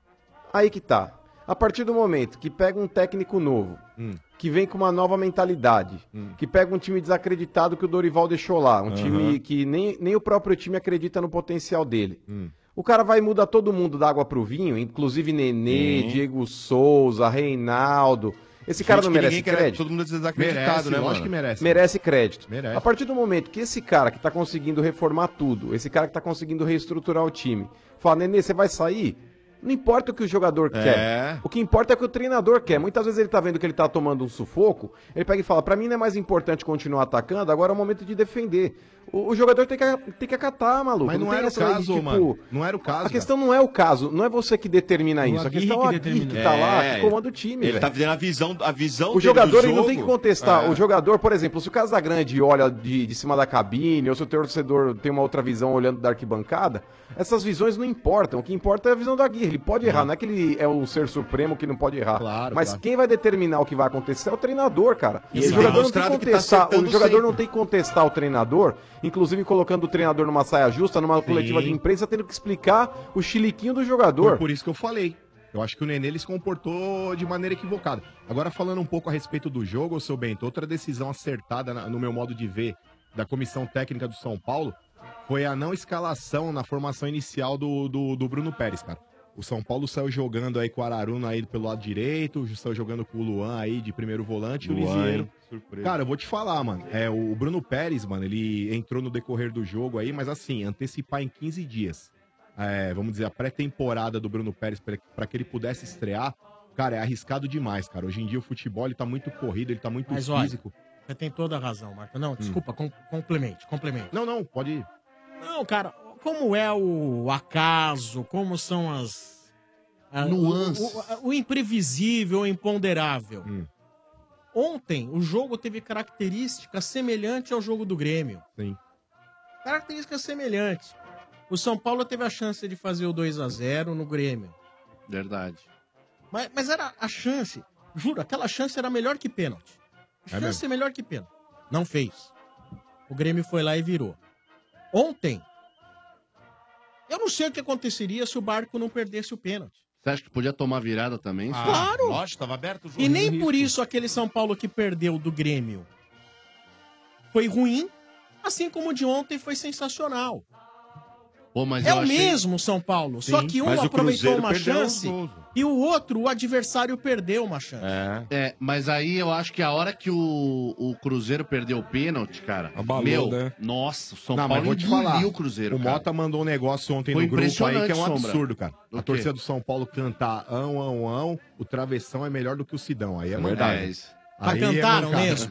Aí que tá. A partir do momento que pega um técnico novo, Hum. que vem com uma nova mentalidade, que pega um time desacreditado que o Dorival deixou lá, um time que nem, nem o próprio time acredita no potencial dele. Hum. O cara vai mudar todo mundo da água pro vinho, inclusive Nenê, Diego Souza, Reinaldo. Esse cara não que merece quer- crédito? Todo mundo é desacreditado, Merece, né, mano? que merece. merece crédito. Merece. A partir do momento que esse cara que tá conseguindo reformar tudo, esse cara que tá conseguindo reestruturar o time, fala, Nenê, você vai sair? Não importa o que o jogador É. quer. O que importa é o que o treinador quer. Muitas vezes ele tá vendo que ele tá tomando um sufoco, ele pega e fala, pra mim não é mais importante continuar atacando, agora é o momento de defender. O, o jogador tem que, tem que acatar, maluco. Mas não, tem era o de, caso, tipo, mano. Não era o caso. A questão não é o caso, não é você que determina isso. A questão é o que que tá lá, É. que comanda o time. Ele velho. tá vendo a visão, a visão O dele jogador do ele não tem que contestar. É. O jogador, por exemplo, se o Casagrande olha de, de cima da cabine, ou se o torcedor tem uma outra visão olhando da arquibancada, essas visões não importam. O que importa é a visão da Aguirre. Ele pode errar, não é que ele é o ser supremo que não pode errar. Claro, Mas claro. quem vai determinar o que vai acontecer é o treinador, cara. E o ele jogador não tem que tá contestar. o jogador não tem que contestar o treinador, inclusive colocando o treinador numa saia justa, numa coletiva de imprensa, tendo que explicar o chiliquinho do Foi jogador. por isso que eu falei. Eu acho que o Nenê ele se comportou de maneira equivocada. Agora, falando um pouco a respeito do jogo, seu Bento, outra decisão acertada no meu modo de ver da comissão técnica do São Paulo foi a não escalação na formação inicial do, do, do Bruno Pérez, cara. O São Paulo saiu jogando aí com o Araruna aí pelo lado direito, saiu jogando com o Luan aí de primeiro volante e o Luan, Lisieiro. Surpresa. Cara, eu vou te falar, mano. É, o Bruno Pérez, mano, ele entrou no decorrer do jogo aí, mas assim, antecipar em 15 dias, é, vamos dizer, a pré-temporada do Bruno Pérez pra pra que ele pudesse estrear, cara, é arriscado demais, cara. Hoje em dia o futebol ele tá muito corrido, ele tá muito Mas olha, físico. Você tem toda a razão, Marco. Não, desculpa, com- complemente, complemente. Não, não, pode ir. Não, cara, como é o acaso, como são as. a- Nuances. O, o- o imprevisível, o imponderável. Hum. Ontem, o jogo teve características semelhantes ao jogo do Grêmio. Sim. Características semelhantes. O São Paulo teve a chance de fazer o 2 a 0 no Grêmio. Verdade. Mas, mas era a chance. Juro, aquela chance era melhor que pênalti. A É chance é melhor que pênalti. Não fez. O Grêmio foi lá e virou. Ontem, eu não sei o que aconteceria se o Barco não perdesse o pênalti. Você acha que podia tomar virada também? Ah, Claro. Lógico, tava aberto o jogo. E nem por isso aquele São Paulo que perdeu do Grêmio foi ruim, assim como o de ontem foi sensacional. Pô, mas é eu o achei- mesmo São Paulo, só Sim, que um mas o aproveitou Cruzeiro uma perdeu chance os gols. e o outro, o adversário, perdeu uma chance. É. mas aí eu acho que a hora que o, o Cruzeiro perdeu o pênalti, cara. Abalou, meu, né? nossa, o São Não, mas Paulo vou te engoliu falar. o Cruzeiro. O cara. Mota mandou um negócio ontem Foi no grupo aí que é um impressionante, Sombra. absurdo, cara. O A quê? torcida do São Paulo cantar ão, ão, ão, o travessão é melhor do que o Sidão. Aí é, É verdade. verdade. É isso. Mas Aí é cantaram mancada. mesmo?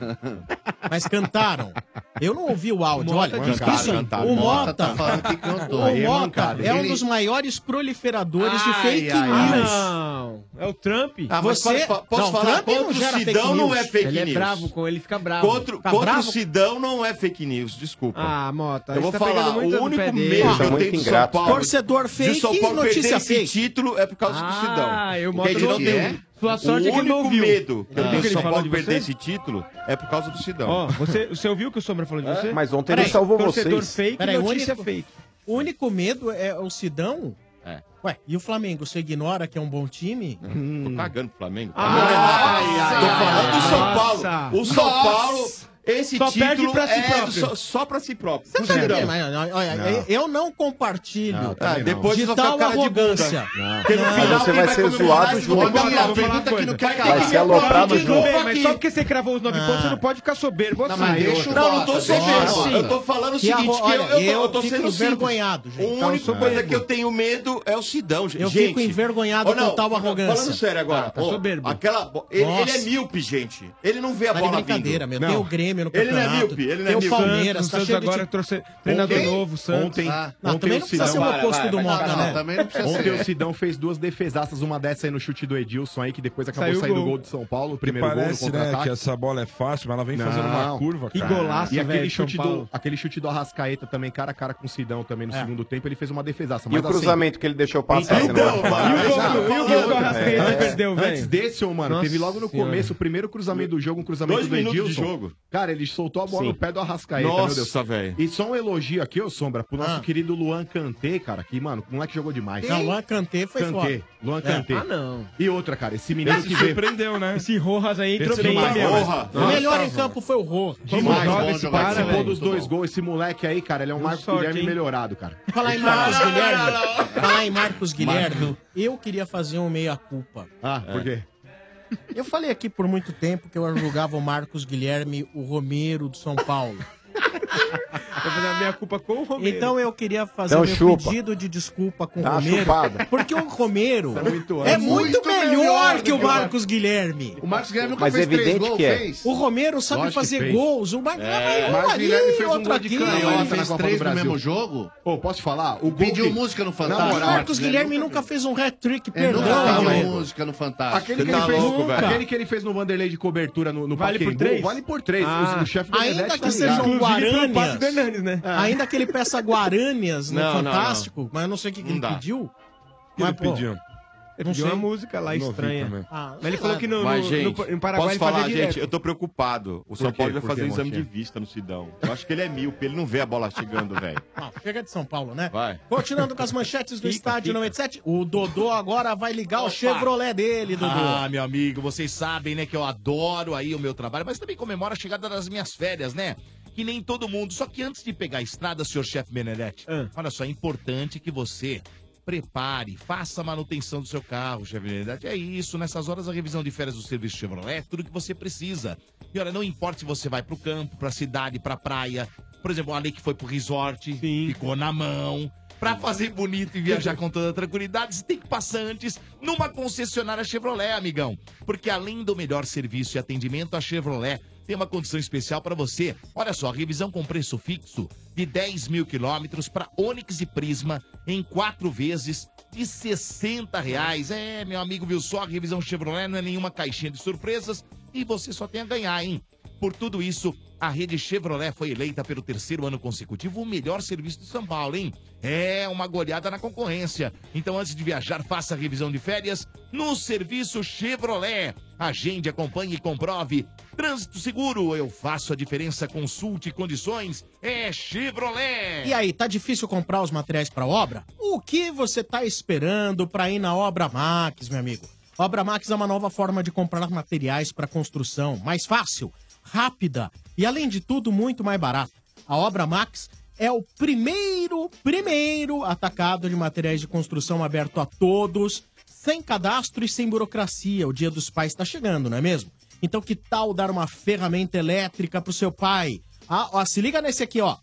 Mas cantaram. Eu não ouvi o áudio. Mota Olha, que isso, sim. o Mota, tá que cantou. o é Mota mancada. é um Ele- dos maiores proliferadores de Ai, fake ai, news. Não, é o Trump. Ah, Você- posso- não, falar? Trump Contra não o Sidão fake não news. é fake ele news. é bravo com ele, fica bravo. Contra, Fica contra bravo? o Sidão não é fake news, desculpa. Ah, Mota, Eu vou tá falar, o único medo que é eu tenho do São. Paulo... Torcedor de fake São Paulo notícia perder esse fake. título é por causa do Sidão. Ah, eu Porque a gente mostro não tem... é. Sua sorte o é que ele não único ouviu. medo que eu Ah. São Paulo de perder esse título é por causa do Sidão. Ó, você, você ouviu o que o Sombra falou de você? Mas ontem Peraí, ele salvou vocês. fake, Peraí, o notícia único- fake. O único medo é o Sidão. É. Ué, e o Flamengo? Você ignora que é um bom time? Tô cagando pro Flamengo. Ai, Tô ai, falando do São. Paulo. O São Nossa. Paulo, esse Só perde título pra si é próprio. só, só pra si próprio. Você tá entendendo? Mas, olha, Não. Eu não compartilho Não, Ah, depois de tal cara de arrogância. Não. Final Você vai ser zoado junto. é não Vai ser aloprado De junto. mas só porque você cravou os nove Ah. pontos, você não pode ficar soberbo assim. Não, não tô soberbo. Eu tô falando o seguinte, que eu, tô fico sendo envergonhado, gente. A única coisa que eu tenho medo é o Sidão, gente. Eu fico envergonhado não, com tal arrogância. Falando sério agora. Ah, tá soberbo. Aquela, ele, é míope, gente. Ele não vê a Tá bola brincadeira, vindo. meu. Tem o Grêmio no Ele não é campeonato. míope, ele não Tem é o míope. Palmeiras, Santos, tá Santos cheio de agora time. trouxe treinador Ontem- novo, Santos. Ontem, Ah, não, ontem também o não precisa Sidão... ser o oposto do Mota, né? Ontem o Sidão fez duas defesaças, uma dessa aí no chute do Edilson aí, que depois acabou Saiu saindo o gol. gol de São Paulo, o primeiro gol no parece, né, que essa bola é fácil, mas ela vem fazendo Não. uma curva, Que cara. golaço, E aquele velho, chute, do, aquele chute do Arrascaeta também, cara a cara com o Sidão também no É. segundo tempo, ele fez uma defesaça. E o assim- cruzamento que ele deixou passar? Você não e o gol- Não, e o gol que o outra, Arrascaeta perdeu, velho? Antes desse, mano, teve logo no começo, o primeiro cruzamento do jogo, um cruzamento Dois do minutos de Edilson. jogo. Cara, ele soltou a bola Sim. no pé do Arrascaeta, Nossa, meu Deus. velho. E só um elogio aqui, ô Sombra, pro nosso Ah. querido Luan Kanté, cara, que, mano, o moleque jogou demais. Não, Luan Kanté foi Kanté, foda. Luan É. Kanté. Ah, não. E outra, cara, esse menino Esse que veio... surpreendeu, né? Esse Rojas aí entrou Esse bem, meu. Porra. O melhor em campo foi o Rô. Demais, joga bom esse cara, Participou velho. dos dois gols. Esse moleque aí, cara, ele é um Marcos sorte, Guilherme hein? melhorado, cara. Falar em Marcos Guilherme, falar em Marcos Guilherme, eu queria fazer um meia-culpa. Ah, por quê? Eu falei aqui por muito tempo que eu julgava o Marcos Guilherme o Romero do São Paulo. [LAUGHS] Vou fazer a minha culpa com o Romero. Então eu queria fazer Então meu chupa. pedido de desculpa com Tá o Romero. chupado. Porque o Romero Tá muito é muito, Muito melhor, melhor que o do que o Marcos Guilherme. O Marcos Guilherme nunca Mas fez é três evidente gols, que é. fez? O Romero sabe Lógico que fazer fez. gols. O Marcos É, um Marcos Guilherme fez um outro gol de aqui. canhota Ele na fez Copa três do no Brasil. mesmo jogo? Pô, posso falar? O gol Pediu que- música no Na Fantástico. moral, O Marcos Guilherme nunca fez um hat-trick, perdão. Romero. música no Fantástico. Aquele que, Você ele tá fez, aquele que ele fez no Vanderlei de cobertura no, no Vale por Pacaembu, três? vale por três. Ah. O, o chefe Ainda que tá sejam ligado. Inclusive pelo passe guaranias. do Hernandes, né? Ainda que ele peça guaranias no Não, não, Fantástico, mas eu não sei o que, que Não ele dá. pediu. O que ele Mas, pô, pediu? Ele Não pediu uma música lá Não estranha. também. Ah, Mas ele falou que no, Mas, no, gente, no, em Paraguai posso falar, direto. gente, eu tô preocupado. O São? Paulo vai fazer quê, exame de vista no Sidão. Eu acho que ele é míope, ele não vê a bola chegando, [LAUGHS] velho. Ah, chega de São Paulo, né? Vai. Continuando com as manchetes do Fica, estádio fica. 97, o Dodô agora vai ligar o Opa. Chevrolet dele, Dodô. Ah, meu amigo, vocês sabem, né, que eu adoro aí o meu trabalho, mas também comemoro a chegada das minhas férias, né? Que nem todo mundo. Só que antes de pegar a estrada, senhor chefe Benedetti, Ah. olha só, é importante que você prepare, faça a manutenção do seu carro, chefe Benedetti. É isso, nessas horas a revisão de férias do serviço Chevrolet é tudo que você precisa. E olha, não importa se você vai pro campo, pra cidade, pra praia. Por exemplo, a lei que foi pro resort, ficou na mão. Pra fazer bonito e viajar com toda tranquilidade, você tem que passar antes numa concessionária Chevrolet, amigão. Porque além do melhor serviço e atendimento, a Chevrolet tem uma condição especial para você. Olha só, revisão com preço fixo de 10 mil quilômetros para Onix e Prisma em quatro vezes de 60 reais. É, meu amigo, viu só? A revisão Chevrolet não é nenhuma caixinha de surpresas e você só tem a ganhar, hein? Por tudo isso, a rede Chevrolet foi eleita pelo terceiro ano consecutivo o melhor serviço de São Paulo, hein? É uma goleada na concorrência. Então, antes de viajar, faça a revisão de férias no serviço Chevrolet. Agende, acompanhe e comprove. Trânsito seguro, eu faço a diferença. Consulte condições. É Chevrolet. E aí, tá difícil comprar os materiais para obra? O que você tá esperando para ir na Obra Max, meu amigo? Obra Max é uma nova forma de comprar materiais para construção, mais fácil, rápida e além de tudo muito mais barato. A Obra Max é o primeiro, primeiro atacado de materiais de construção aberto a todos, sem cadastro e sem burocracia. O Dia dos Pais está chegando, não é mesmo? Então que tal dar uma ferramenta elétrica pro seu pai? Ah, ó, se liga nesse aqui, ó.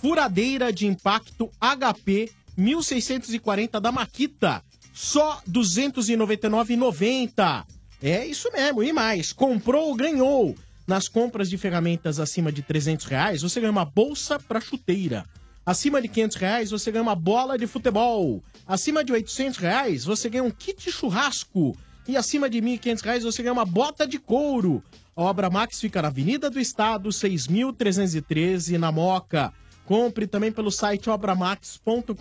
Furadeira de impacto HP 1640 da Maquita. Só R$ 299,90. É isso mesmo, e mais. Comprou, ganhou. Nas compras de ferramentas acima de 300 reais, você ganha uma bolsa para chuteira. Acima de 500 reais, você ganha uma bola de futebol. Acima de 800 reais, você ganha um kit churrasco. E acima de 1.500 reais, você ganha uma bota de couro. A Obra Max fica na Avenida do Estado, 6.313, na Moca. Compre também pelo site obramax.com.br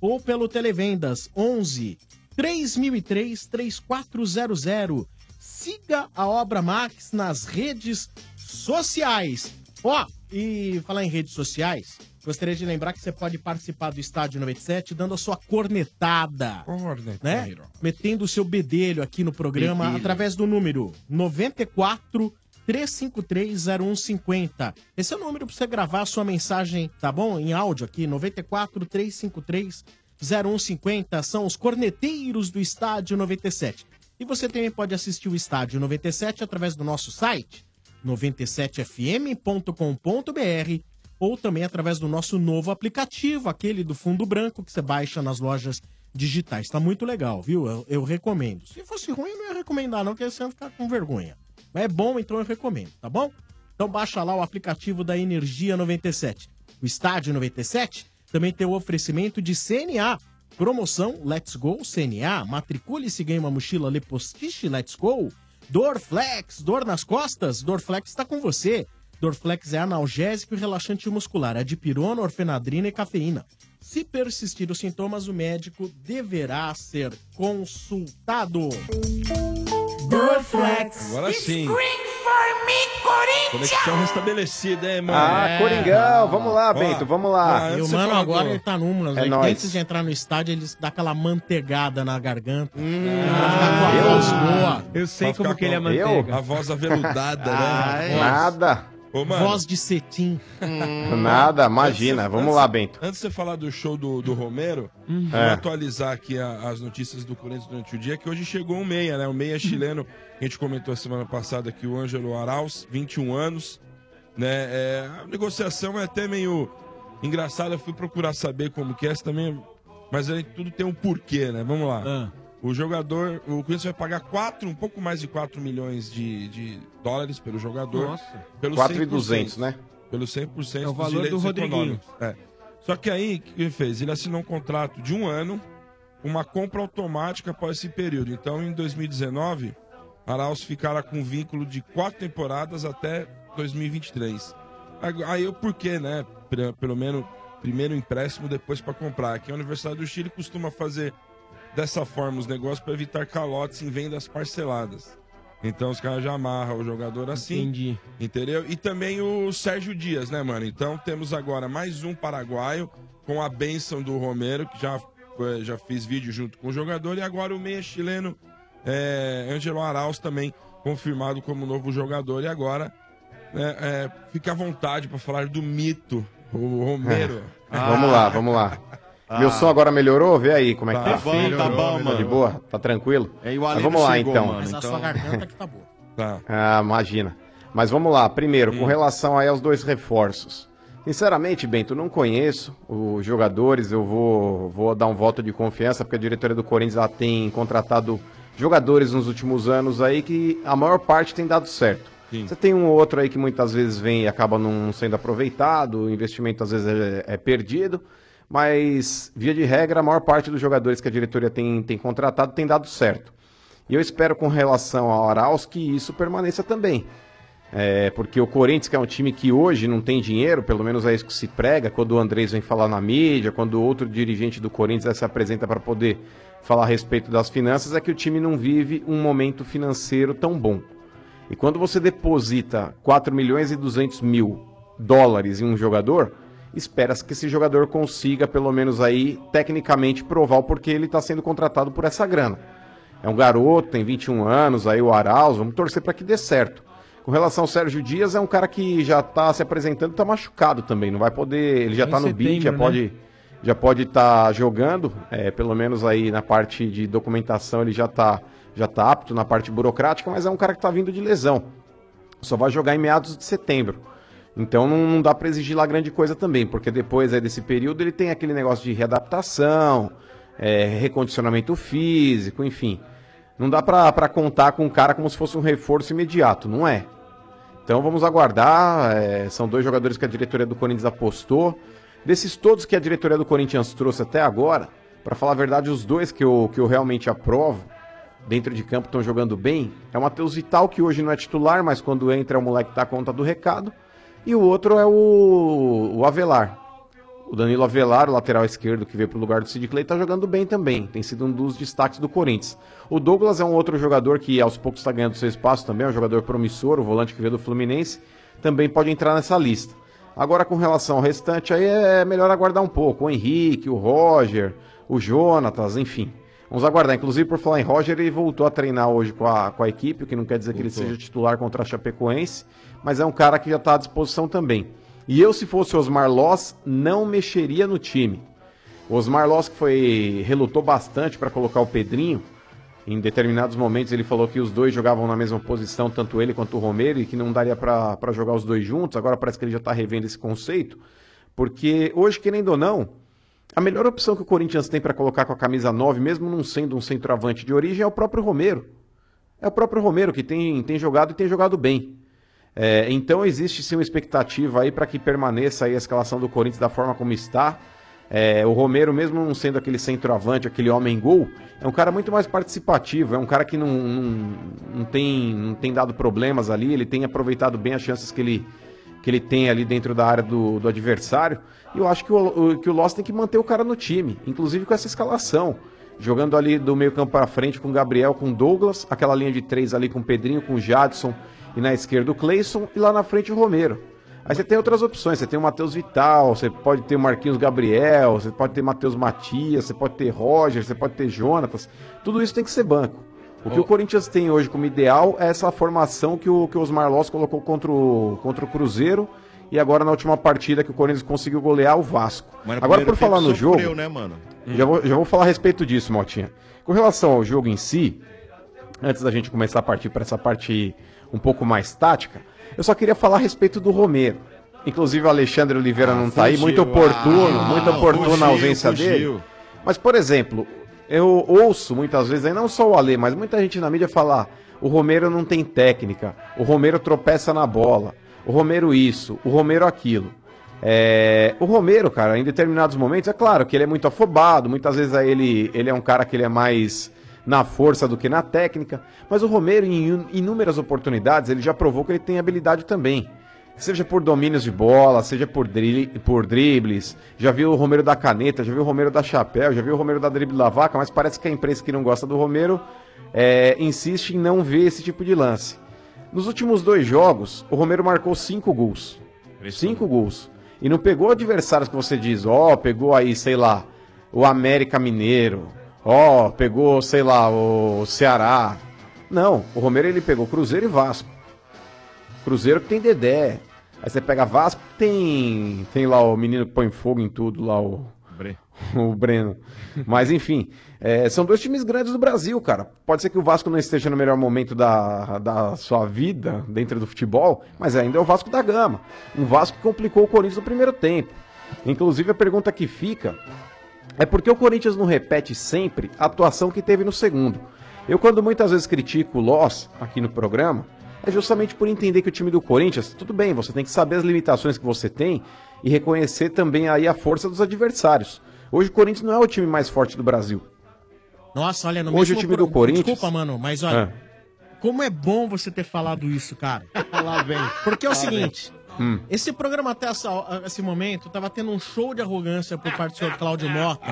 ou pelo Televendas 11 3003 3400. Siga a Obra Max nas redes sociais. Ó, e falar em redes sociais, gostaria de lembrar que você pode participar do Estádio 97 dando a sua cornetada. Né? Metendo o seu bedelho aqui no programa Bedelho. através do número 94 3530150. Esse é o número para você gravar a sua mensagem, tá bom? Em áudio aqui, 94 353 0150. São os corneteiros do Estádio 97. E você também pode assistir o Estádio 97 através do nosso site, 97fm.com.br ou também através do nosso novo aplicativo, aquele do fundo branco que você baixa nas lojas digitais. Tá muito legal, viu? Eu, eu recomendo. Se fosse ruim, eu não ia recomendar não, porque você ia ficar com vergonha. Mas é bom, então eu recomendo, tá bom? Então baixa lá o aplicativo da Energia 97. O Estádio 97 também tem o oferecimento de CNA. Promoção Let's Go CNA. Matricule-se ganhe uma mochila Lepostiche Let's Go. Dorflex, dor nas costas? Dorflex está com você. Dorflex é analgésico e relaxante muscular. É de pirona, orfenadrina e cafeína. Se persistir os sintomas, o médico deverá ser consultado. Dorflex. Agora sim. for me, Corinthians! Conexão restabelecida, hein, mano? Ah, Coringão, vamos lá, Ó, Bento, vamos lá. E o mano agora ele tá números. É nóis. Antes de entrar no estádio, ele dá aquela manteigada na garganta. Hum. pra ficar com a voz boa. Eu sei como que ele é manteiga. A voz aveludada, Ai, né? nada. Ô, mano. Voz de cetim. [LAUGHS] Nada, imagina. Antes- Vamos antes- lá, Bento. Antes de você falar do show do, do Romero, Uhum. vou É. atualizar aqui a- as notícias do Corinthians durante o dia, que hoje chegou um meia, né? O meia chileno, que a gente comentou a semana passada aqui, o Ângelo Arauz, 21 anos, né? É, a negociação é até meio engraçada, eu fui procurar saber como que é, também, mas aí tudo tem um porquê, né? Vamos lá. Ah. O jogador, o Corinthians vai pagar 4, um pouco mais de 4 milhões de, de dólares pelo jogador. Nossa. Pelo 4.200, né? Pelo 100% É o dos valor do Rodriguinho. econômicos. É. Só que aí, o que ele fez? Ele assinou um contrato de um ano, uma compra automática após esse período. Então, em 2019, Arauz ficará com vínculo de quatro temporadas até 2023. Ag- Aí o porquê, né? Pelo menos primeiro empréstimo, depois para comprar. Aqui a Universidade do Chile costuma fazer dessa forma os negócios para evitar calotes em vendas parceladas. Então os caras já amarram o jogador assim. Entendi. Entendeu? E também o Sérgio Dias, né, mano? Então temos agora mais um paraguaio com a benção do Romero, que já, foi- já fiz vídeo junto com o jogador, e agora o meia chileno é, Angelo Arauz também confirmado como novo jogador. E agora né, é, fica à vontade para falar do mito, o Romero. [LAUGHS] Vamos lá, vamos lá. Meu som agora melhorou? Vê aí como é que Tá tá. bom, tá Melhorou, bom, melhorou. mano. De boa? Tá tranquilo? É, e o Mas vamos lá, chegou, então. mano, Mas a então- sua garganta que tá boa. [LAUGHS] Tá. Ah, imagina. Mas vamos lá. Primeiro, com relação aí aos dois reforços. Sinceramente, Bento, não conheço os jogadores. Eu vou, vou dar um voto de confiança, porque a diretoria do Corinthians ela tem contratado jogadores nos últimos anos aí que a maior parte tem dado certo. Você tem um ou outro aí que muitas vezes vem e acaba não sendo aproveitado, o investimento às vezes é, é perdido, mas via de regra, a maior parte dos jogadores que a diretoria tem, tem contratado tem dado certo. E eu espero com relação ao Arauz que isso permaneça também. É, porque o Corinthians, que é um time que hoje não tem dinheiro, pelo menos é isso que se prega, quando o Andrés vem falar na mídia, quando outro dirigente do Corinthians se apresenta para poder falar a respeito das finanças, é que o time não vive um momento financeiro tão bom. E quando você deposita 4 milhões e 200 mil dólares em um jogador, espera-se que esse jogador consiga, pelo menos aí, tecnicamente, provar o porquê ele está sendo contratado por essa grana. É um garoto, tem 21 anos, aí o Arauz, vamos torcer para que dê certo. Com relação ao Sérgio Dias, é um cara que já está se apresentando, está machucado também, não vai poder, ele já está no beat, já né? pode já pode estar jogando, é, pelo menos aí na parte de documentação ele já está já tá apto na parte burocrática, mas é um cara que está vindo de lesão. Só vai jogar em meados de setembro. Então não, não dá para exigir lá grande coisa também, porque depois aí desse período ele tem aquele negócio de readaptação, é, recondicionamento físico, enfim. Não dá para contar com um cara como se fosse um reforço imediato, não é? Então vamos aguardar. é, são dois jogadores que a diretoria do Corinthians apostou. Desses todos que a diretoria do Corinthians trouxe até agora, para falar a verdade, os dois que eu, que eu realmente aprovo, dentro de campo estão jogando bem, é o Matheus Vital, que hoje não é titular, mas quando entra é o moleque que dá conta do recado. E o outro é o, o Avelar. O Danilo Avelar, o lateral esquerdo que veio pro lugar do Sid Clay, tá jogando bem também. Tem sido um dos destaques do Corinthians. O Douglas é um outro jogador que aos poucos está ganhando seu espaço também, é um jogador promissor, o volante que veio do Fluminense, também pode entrar nessa lista. Agora, com relação ao restante, aí é melhor aguardar um pouco. O Henrique, o Roger, o Jonatas, enfim. Vamos aguardar. Inclusive, por falar em Roger, ele voltou a treinar hoje com a, com a equipe, o que não quer dizer que ele seja titular contra a Chapecoense, mas é um cara que já está à disposição também. E eu, se fosse Osmar Loss, não mexeria no time. O Osmar Loss, que foi, relutou bastante para colocar o Pedrinho, em determinados momentos ele falou que os dois jogavam na mesma posição, tanto ele quanto o Romero, e que não daria para jogar os dois juntos. Agora parece que ele já está revendo esse conceito, porque hoje, querendo ou não, a melhor opção que o Corinthians tem para colocar com a camisa 9, mesmo não sendo um centroavante de origem, é o próprio Romero. É o próprio Romero que tem, tem jogado e tem jogado bem. É, então existe sim uma expectativa aí para que permaneça aí a escalação do Corinthians da forma como está. É, o Romero, mesmo não sendo aquele centroavante, aquele homem-gol, é um cara muito mais participativo, é um cara que não, não, não tem, não tem dado problemas ali, ele tem aproveitado bem as chances que ele, que ele tem ali dentro da área do, do adversário. E eu acho que o, o- que o Loss tem que manter o cara no time, inclusive com essa escalação. Jogando ali do meio campo para frente com o Gabriel, com o Douglas, aquela linha de três ali com o Pedrinho, com o Jadson e na esquerda o Cleison e lá na frente o Romero. Aí você tem outras opções, você tem o Matheus Vital, você pode ter o Marquinhos Gabriel, você pode ter Matheus Matias, você pode ter Roger, você pode ter Jonatas. Tudo isso tem que ser banco. O que o Corinthians tem hoje como ideal é essa formação que o, que o Osmar Loss colocou contra o, contra o Cruzeiro e agora na última partida que o Corinthians conseguiu golear o Vasco. Agora por falar no jogo, sofreu, né, mano? já vou, já vou falar a respeito disso, Motinha. Com relação ao jogo em si, antes da gente começar a partir para essa parte um pouco mais tática, eu só queria falar a respeito do Romero. Inclusive o Alexandre Oliveira não tá aí, muito oportuno, Ah, muito oportuno fugiu, a ausência fugiu. dele. Mas, por exemplo, eu ouço muitas vezes, aí não só o Ale, mas muita gente na mídia falar: o Romero não tem técnica, o Romero tropeça na bola, o Romero isso, o Romero aquilo. É, o Romero, cara, em determinados momentos, é claro que ele é muito afobado, muitas vezes aí ele, ele é um cara que ele é mais na força do que na técnica, mas o Romero, em in- inúmeras oportunidades, ele já provou que ele tem habilidade também. Seja por domínios de bola, seja por, dri por dribles. Já viu o Romero da caneta, já viu o Romero da chapéu, já viu o Romero da drible da vaca, mas parece que a imprensa que não gosta do Romero é, insiste em não ver esse tipo de lance. Nos últimos dois jogos, o Romero marcou cinco gols. Cinco gols. E não pegou adversários que você diz, ó, pegou aí, sei lá, o América Mineiro, ó, pegou, sei lá, o Ceará. Não, o Romero ele pegou Cruzeiro e Vasco. Cruzeiro que tem Dedé. Aí você pega Vasco, tem tem lá o menino que põe fogo em tudo, lá o Bre. [LAUGHS] o Breno. Mas enfim, é, são dois times grandes do Brasil, cara. Pode ser que o Vasco não esteja no melhor momento da, da sua vida dentro do futebol, mas ainda é o Vasco da Gama. Um Vasco que complicou o Corinthians no primeiro tempo. Inclusive a pergunta que fica é por que o Corinthians não repete sempre a atuação que teve no segundo. Eu, quando muitas vezes critico o Loss aqui no programa, é justamente por entender que o time do Corinthians, tudo bem, você tem que saber as limitações que você tem e reconhecer também aí a força dos adversários. Hoje o Corinthians não é o time mais forte do Brasil. Nossa, olha, no Hoje mesmo o time pro- do Corinthians- Desculpa, mano, mas olha, como é bom você ter falado isso, cara. [LAUGHS] Lá vem. Porque é o Lá seguinte. Hum. Esse programa até essa- esse momento tava tendo um show de arrogância por parte do senhor Cláudio Mota.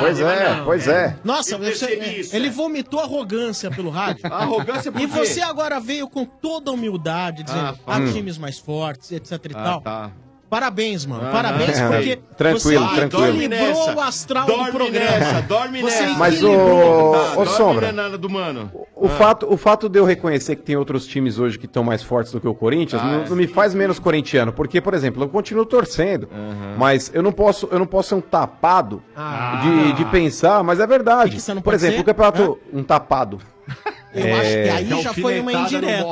Pois é, pois é. Nossa, Eu você- isso, ele é. vomitou arrogância pelo rádio. [LAUGHS] Arrogância por E quê? você agora veio com toda a humildade, dizendo Ah, há hum. times mais fortes, etc e Ah, tal. tá. Parabéns, mano. Ah, Parabéns, é. porque Tranquilo, você tranquilo. equilibrou o astral do Dorme programa. nessa, dorme Você nessa. Mas o, ô dorme Sombra, não é nada do mano. o, fato, o fato de eu reconhecer que tem outros times hoje que estão mais fortes do que o Corinthians Ah, não, é. não me faz menos corintiano. Porque, por exemplo, eu continuo torcendo, mas eu não posso, eu não posso ser um tapado de, de pensar, mas é verdade. que você não por pode exemplo, ser? o campeonato. Um tapado. Eu acho que É. aí já foi uma indireta.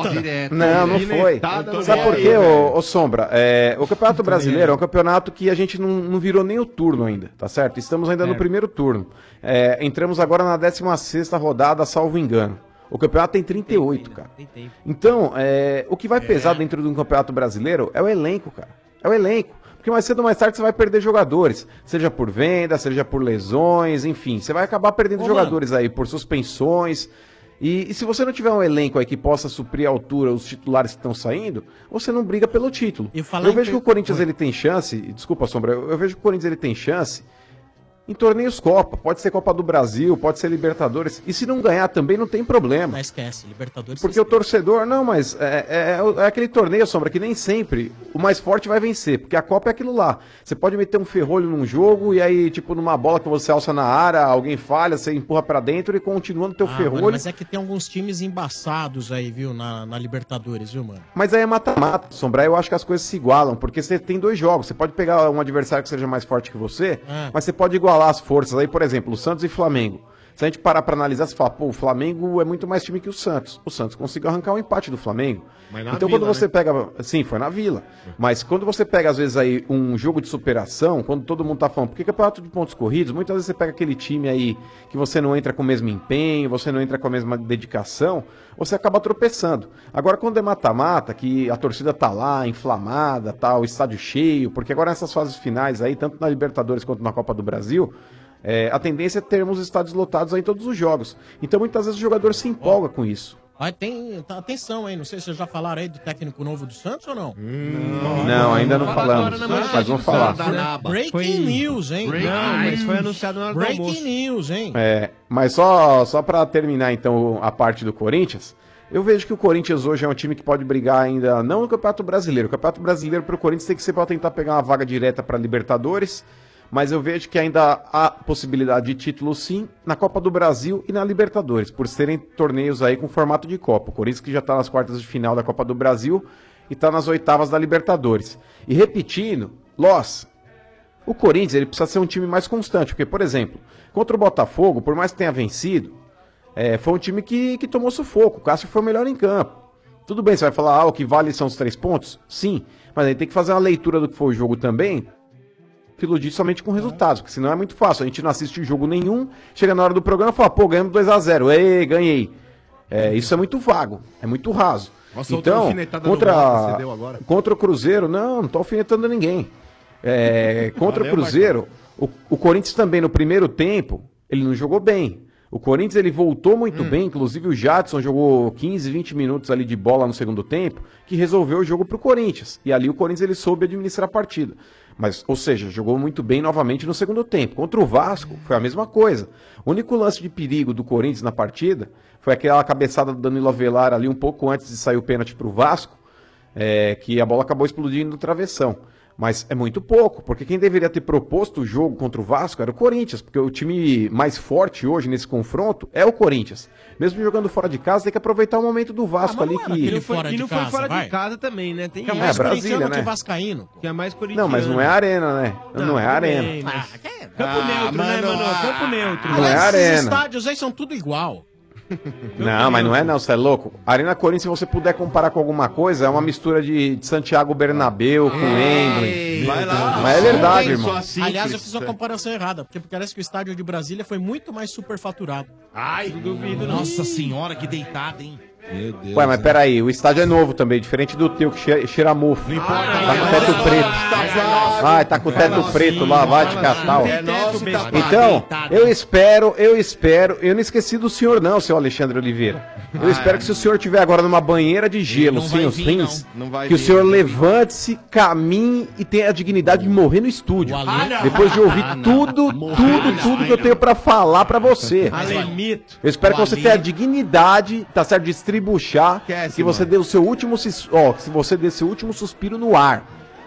Não, não foi. Sabe por quê, ô, ô Sombra? É, o Campeonato Brasileiro é um campeonato que a gente não, não virou nem o turno ainda, tá certo? Estamos ainda no primeiro turno. É, entramos agora na 16 rodada, salvo engano. O campeonato tem 38, cara. Então, é, o que vai pesar dentro de um campeonato brasileiro é o elenco, cara. É o elenco. Porque mais cedo ou mais tarde você vai perder jogadores. Seja por venda, seja por lesões, enfim. Você vai acabar perdendo Ô, jogadores aí por suspensões. E, e se você não tiver um elenco aí que possa suprir a altura os titulares que estão saindo, você não briga pelo título. Eu em vejo que o Corinthians ele tem chance, desculpa, Sombra, eu, eu vejo que o Corinthians ele tem chance em torneios Copa. Pode ser Copa do Brasil, pode ser Libertadores. E se não ganhar também não tem problema. Não esquece, Libertadores. Porque o torcedor, não, mas é, é- é aquele torneio, Sombra, que nem sempre o mais forte vai vencer, porque a Copa é aquilo lá. Você pode meter um ferrolho num jogo e aí, tipo, numa bola que você alça na área, alguém falha, você empurra pra dentro e continua no teu Ah, ferrolho. mano, mas é que tem alguns times embaçados aí, viu, na, na Libertadores, viu, mano? Mas aí é mata-mata, Sombra. Eu acho que as coisas se igualam, porque você tem dois jogos. Você pode pegar um adversário que seja mais forte que você, É. mas você pode igualar as forças. Aí, por exemplo, o Santos e Flamengo. Se a gente parar pra analisar, você fala, pô, o Flamengo é muito mais time que o Santos. O Santos conseguiu arrancar o empate do Flamengo. Mas na então, Vila, quando você né? pega. Sim, foi na vila. Mas quando você pega, às vezes, aí um jogo de superação, quando todo mundo tá falando, porque campeonato de pontos corridos, muitas vezes você pega aquele time aí que você não entra com o mesmo empenho, você não entra com a mesma dedicação, você acaba tropeçando. Agora, quando é mata-mata, que a torcida tá lá, inflamada, tá, o estádio cheio, porque agora nessas fases finais aí, tanto na Libertadores quanto na Copa do Brasil. É, a tendência é termos estádios lotados aí em todos os jogos. Então, muitas vezes, o jogador se empolga com isso. Mas tem. Tá, atenção aí, não sei se vocês já falaram aí do técnico novo do Santos ou não? Não, ainda não falamos. Mas vamos falar. Breaking Foi- news, hein? Não, mas foi anunciado na hora do Breaking almoço. news, hein? É, mas só, só para terminar então a parte do Corinthians, eu vejo que o Corinthians hoje é um time que pode brigar ainda não no Campeonato Brasileiro. O Campeonato Brasileiro para o Corinthians tem que ser para tentar pegar uma vaga direta para Libertadores, mas eu vejo que ainda há possibilidade de título sim na Copa do Brasil e na Libertadores, por serem torneios aí com formato de Copa. O Corinthians que já está nas quartas de final da Copa do Brasil e está nas oitavas da Libertadores. E repetindo, Loss, o Corinthians ele precisa ser um time mais constante, porque, por exemplo, contra o Botafogo, por mais que tenha vencido, é, foi um time que, que tomou sufoco. O Cássio foi o melhor em campo. Tudo bem, você vai falar, ah, o que vale são os três pontos? Sim, mas aí tem que fazer uma leitura do que foi o jogo também, iludir somente com resultados, porque senão é muito fácil. A gente não assiste jogo nenhum, chega na hora do programa e fala, pô, ganhamos 2x0, ei, ganhei. É, isso é muito vago, é muito raso. Nossa, então, contra, contra o Cruzeiro, não, não tô alfinetando ninguém. É, [LAUGHS] contra Valeu, o Cruzeiro, o, o Corinthians também no primeiro tempo, ele não jogou bem. O Corinthians ele voltou muito bem, inclusive o Jadson jogou 15, 20 minutos ali de bola no segundo tempo, que resolveu o jogo pro Corinthians. E ali o Corinthians ele soube administrar a partida. Mas, ou seja, jogou muito bem novamente no segundo tempo. Contra o Vasco, foi a mesma coisa. O único lance de perigo do Corinthians na partida foi aquela cabeçada do Danilo Avelar ali um pouco antes de sair o pênalti pro Vasco, é, que a bola acabou explodindo no travessão. Mas é muito pouco, porque quem deveria ter proposto o jogo contra o Vasco era o Corinthians, porque o time mais forte hoje nesse confronto é o Corinthians. Mesmo jogando fora de casa, tem que aproveitar o momento do Vasco ali que. E não foi, e não foi fora de casa também, né? Tem Que é mais Brasília, corintiano né? que vascaíno. Que é mais corintiano. Não, mas não é arena, né? Não, é tudo arena. bem, mas- Ah, Campo neutro, né, mano? Campo neutro. Não é Esses arena. estádios aí são tudo igual. Não, mas não é não, você é louco. Arena Corinthians, se você puder comparar com alguma coisa, é uma mistura de, de Santiago Bernabéu com Wembley. Vai lá. Mas é verdade, Não irmão. tem- Aliás, eu fiz uma comparação errada, porque parece que o estádio de Brasília foi muito mais superfaturado. Ai, duvido. Nossa senhora, que deitada, hein? Meu Deus. Ué, mas peraí, o estádio é novo também, diferente do teu, que cheira, cheira a mofo. Tá com o teto preto. Vai, tá com o teto preto lá, vai te catar. É Muito bem. Então, eu espero, eu espero, eu não esqueci do senhor não, seu Alexandre Oliveira. Eu Ah, espero é. que se o senhor estiver agora numa banheira de gelo, sem os rins, não. Não vai que o senhor levante-se, caminhe e tenha a dignidade de morrer no estúdio. Ah. Depois de ouvir Ah, tudo, tudo, tudo que eu tenho pra falar pra você. [LAUGHS] Alemito. Eu espero que você Ale- tenha a dignidade, tá certo, de estribuchar, que você dê o seu último, ó, que você dê seu último suspiro no ar.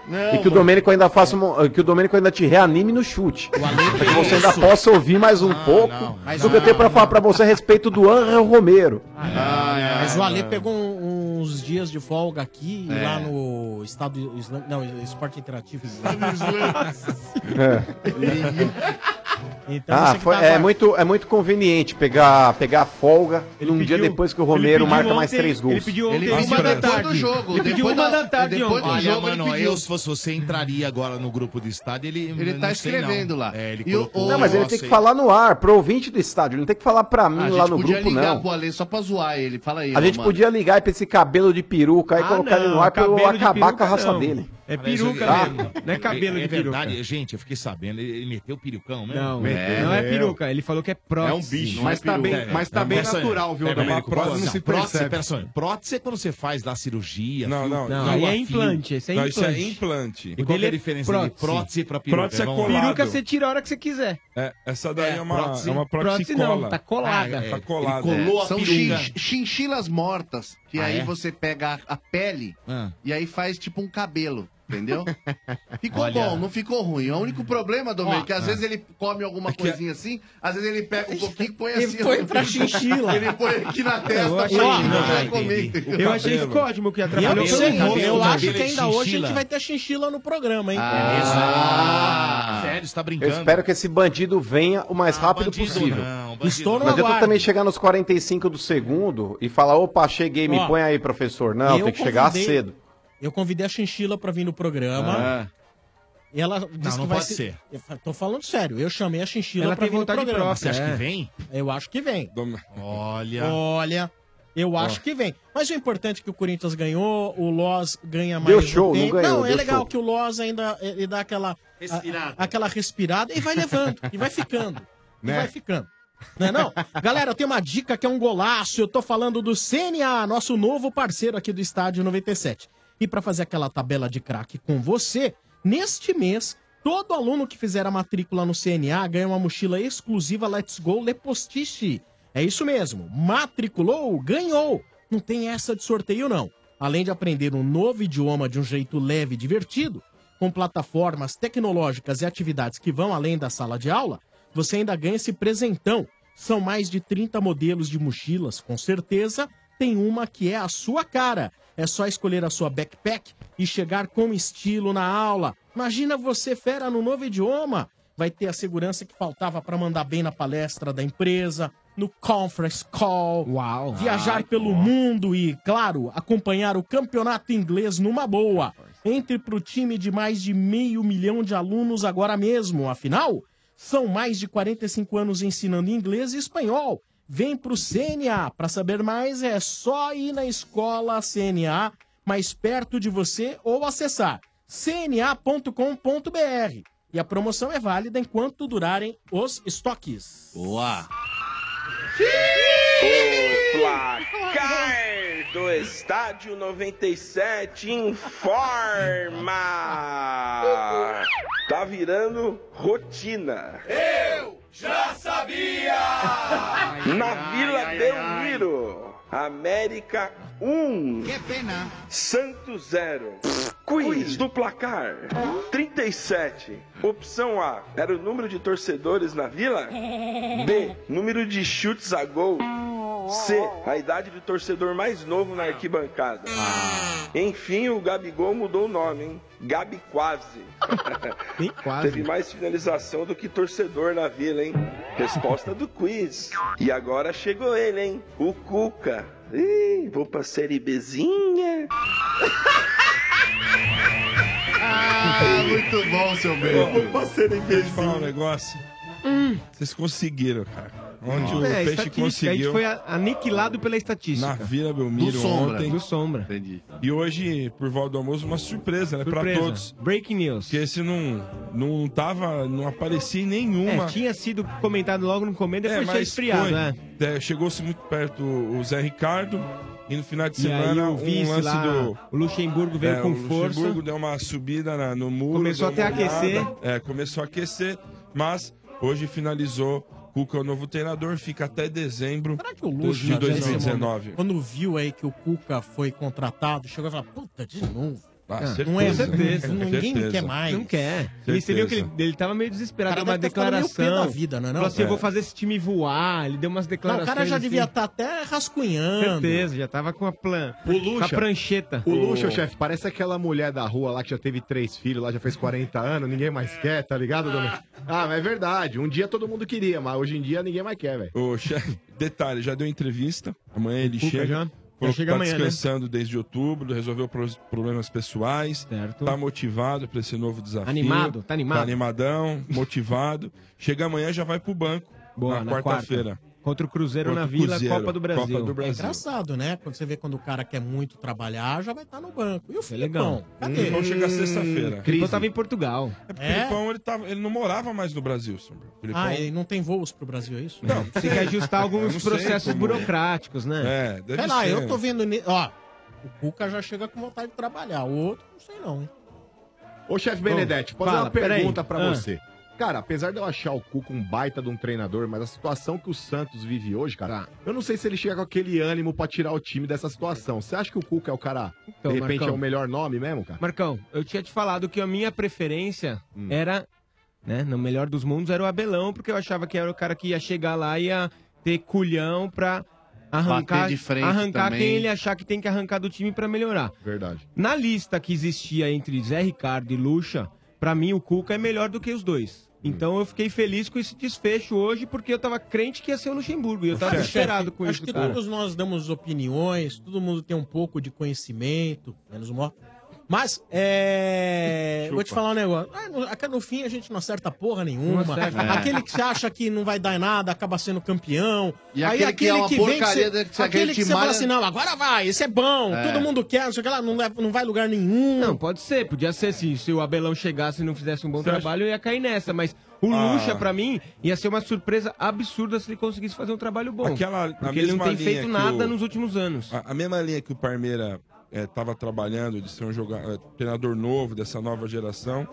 Não, e que o Domênico ainda faça uma- que o Domênico ainda te reanime no chute. Pra que você ainda isso. possa ouvir mais um pouco do que eu tenho pra falar pra você a respeito do Angel Romero. Mas o Ale pegou um- uns dias de folga aqui É. lá no Estado Islâmico. Não, Esporte Interativo. [LAUGHS] Então, ah, foi- tava- é, muito, é muito conveniente pegar, pegar folga num dia pediu- depois que o ele Romero marca mais ontem- três gols. ele pediu ontem Ele uma pediu da depois tarde. do jogo, Ele pediu uma da- da tarde depois do Olha, jogo ele mano, pediu. eu, se fosse você, entraria agora no grupo do estádio, ele... Ele tá não. escrevendo lá. É, ele colocou Não, mas ele tem que falar no ar, pro ouvinte do estádio. Ele não tem que falar pra mim Ah, a lá gente no podia grupo, ligar não. pro Ale só pra zoar ele. Fala aí, A gente podia ligar pra esse cabelo de peruca e Ah, colocar ele no ar pra eu cabelo acabar com a raça dele. É peruca mesmo, não é cabelo é, de peruca. verdade, gente, eu fiquei sabendo, ele, ele meteu o perucão mesmo? Não, não é peruca, ele falou que é prótese. É um bicho. Mas tá bem- mas tá bem natural, viu, Domênico? Prótese, não se prótese, percebe. prótese é quando você faz lá cirurgia. Não, fio- não, Não, é implante, esse é Não, isso é implante. implante. E qual é a diferença de prótese pra peruca? Prótese é colado. Peruca você tira a hora que você quiser. É, essa daí é, É, uma, prótese. é uma prótese, Prótese não, cola. tá colada. Ah, É, tá ele colada. colou a São peruca. chin- chinchilas mortas, que Ah, aí é? você pega a, a pele Ah. e aí faz tipo um cabelo. Entendeu? [LAUGHS] Ficou Olha. bom, não ficou ruim. O único problema, Domênico, é que às ah. vezes ele come alguma coisinha assim, às vezes ele pega um pouquinho e põe Ele assim. põe ó. pra chinchila. Ele põe aqui na testa, Eu pra achei- não, já entendi. comer. Eu achei isso ótimo que eu, atrapalhou todo sei, mundo. eu acho que é ainda hoje a gente vai ter chinchila no programa, hein? Ah. Sério, você tá Eu brincando? espero que esse bandido venha o mais rápido bandido possível. não, bandido Estou no Não adianta aguardo. também chegar nos 45 do segundo e falar, opa, cheguei, me põe aí, professor. Não, eu tem que chegar cedo. Eu convidei a chinchila pra vir no programa. Ah. E ela disse não que vai pode ser. Eu fa- tô falando sério. Eu chamei a chinchila Ela pra tem vir no vontade programa. própria, Você acha é. que vem? Eu acho que vem. Olha. Olha, eu acho que vem. Mas o importante é que o Corinthians ganhou, o Loz ganha mais. Deu um show, não tempo. ganhou, é deu legal show. que o Loz ainda ele dá aquela Respirada. a- aquela respirada e vai levando, e vai ficando. E Né? vai ficando. Não é não? Galera, eu tenho uma dica que é um golaço. Eu tô falando do CNA, nosso novo parceiro aqui do Estádio 97. E para fazer aquela tabela de craque com você, neste mês, todo aluno que fizer a matrícula no CNA ganha uma mochila exclusiva Let's Go Lepostiche. É isso mesmo. Matriculou, ganhou. Não tem essa de sorteio, não. Além de aprender um novo idioma de um jeito leve e divertido, com plataformas tecnológicas e atividades que vão além da sala de aula, você ainda ganha esse presentão. São mais de 30 modelos de mochilas, com certeza tem uma que é a sua cara. É só escolher a sua backpack e chegar com estilo na aula. Imagina você fera no novo idioma. Vai ter a segurança que faltava para mandar bem na palestra da empresa, no conference call, Uau. viajar pelo mundo e, claro, acompanhar o campeonato inglês numa boa. Entre para o time de mais de meio milhão de alunos agora mesmo. Afinal, são mais de 45 anos ensinando inglês e espanhol. Vem pro CNA. Para saber mais, é só ir na escola CNA mais perto de você ou acessar cna.com.br. E a promoção é válida enquanto durarem os estoques. Boa! O placar do Estádio 97 informa. Tá virando rotina. Eu já sabia! Na Vila Belmiro, América 1. Que pena. Santos 0. Quiz do placar: 37. Opção A era o número de torcedores na vila? [LAUGHS] B. Número de chutes a gol? C. A idade do torcedor mais novo na arquibancada. Enfim, o Gabigol mudou o nome, hein? Gabi quase. [LAUGHS] quase. Teve mais finalização do que torcedor na vila, hein? Resposta do quiz. E agora chegou ele, hein? O Cuca. Ih, vou pra série Bzinha. Ah, muito bom, seu Ô, bem. Deixa eu falar um negócio. Vocês conseguiram, cara. Onde o É, Peixe estatística, A gente conseguiu. foi aniquilado pela estatística. Na Vila Belmiro Do Sombra. ontem. Do Sombra. E hoje, por volta do almoço, uma surpresa, né? Pra Surpresa. todos. Breaking news. Que esse não, não tava, não aparecia em nenhuma. É, tinha sido comentado logo no começo, depois tinha esfriado, foi. né? É, Chegou-se muito perto o Zé Ricardo. E no final de aí semana, o vice um lance lá, do. o Luxemburgo veio É, com o força. Luxemburgo deu uma subida na- no muro. Começou até a aquecer. É, começou a aquecer. Mas hoje finalizou. Cuca é o novo treinador, fica até dezembro O Luxo, de já nesse 2019. momento, Quando viu aí que o Cuca foi contratado, chegou e falou: puta, de novo. Ah, não é certeza. Ninguém quer mais. Não quer. E você viu que ele, ele tava meio desesperado, deu uma pé declaração. da vida, não é não? Falou assim, eu É. vou fazer esse time voar. Ele deu umas Não, declarações. o cara já assim. devia estar até rascunhando. Certeza, já tava com a, plan... O Lucha. com a prancheta. O Lucha, chefe, parece aquela mulher da rua lá que já teve três filhos, lá já fez 40 anos, ninguém mais quer, tá ligado, Domingos? Ah, mas é verdade. Um dia todo mundo queria, mas hoje em dia ninguém mais quer, velho. O chefe, detalhe, já deu entrevista. Amanhã ele Cuca chega. já? Chega tá amanhã, né? descansando desde outubro, resolveu problemas pessoais. Tá motivado para esse novo desafio. Animado? Tá animado? Tá animadão, motivado. Chega amanhã já vai pro banco. Boa, na na quarta-feira. Contra o Cruzeiro Contra na o Vila, Cruzeiro, Copa do Brasil. Copa do É Brasil. engraçado, né? Quando você vê quando o cara quer muito trabalhar, já vai estar no banco. E o É Filipão? legal. Cadê? O Filipão chega sexta-feira. O Filipão tava em Portugal. É porque o Filipão ele, tava, ele não morava mais no Brasil. O Filipão- Ah, e não tem voos pro Brasil, é isso? Não, Tem que ajustar Eu alguns processos como- burocráticos, né? É, deve Sei lá, ser. eu tô vendo. Ó, o Cuca já chega com vontade de trabalhar. O outro, não sei não. Ô, chefe Benedetti, posso fala, fazer uma pergunta pra Ah. você? Cara, apesar de eu achar o Cuca um baita de um treinador, mas a situação que o Santos vive hoje, cara, Tá. eu não sei se ele chega com aquele ânimo pra tirar o time dessa situação. Você acha que o Cuca é o cara, Então, de repente, Marcão. é o melhor nome mesmo, cara? Marcão, eu tinha te falado que a minha preferência Hum. era, né, no melhor dos mundos, era o Abelão, porque eu achava que era o cara que ia chegar lá e ia ter culhão pra arrancar, Bater de frente arrancar também. quem ele achar que tem que arrancar do time pra melhorar. Verdade. Na lista que existia entre Zé Ricardo e Lucha, pra mim o Cuca é melhor do que os dois. Então eu fiquei feliz com esse desfecho hoje, porque eu tava crente que ia ser o Luxemburgo. E eu tava desesperado com acho isso, que cara. todos nós damos opiniões, todo mundo tem um pouco de conhecimento, menos o Mó. Mas, é. Vou te falar um negócio. Ah, no, fim a gente não acerta porra nenhuma. Não acerta. É. Aquele que você acha que não vai dar nada acaba sendo campeão. E aquele que é uma vem porcaria, você- né, que você- aquele que você fala malha- assim, não, agora vai, esse é bom, É. todo mundo quer, não sei o que lá, não, leva- não vai lugar nenhum. Não, pode ser, podia ser assim. Se o Abelão chegasse e não fizesse um bom Você acha- trabalho, eu ia cair nessa. Mas o Ah. Lucha, pra mim, ia ser uma surpresa absurda se ele conseguisse fazer um trabalho bom. Aquela, a porque ele não mesma tem linha feito que nada o- nos últimos anos. A, a mesma linha que o Parmeira estava trabalhando de ser um jogador, treinador novo dessa nova geração,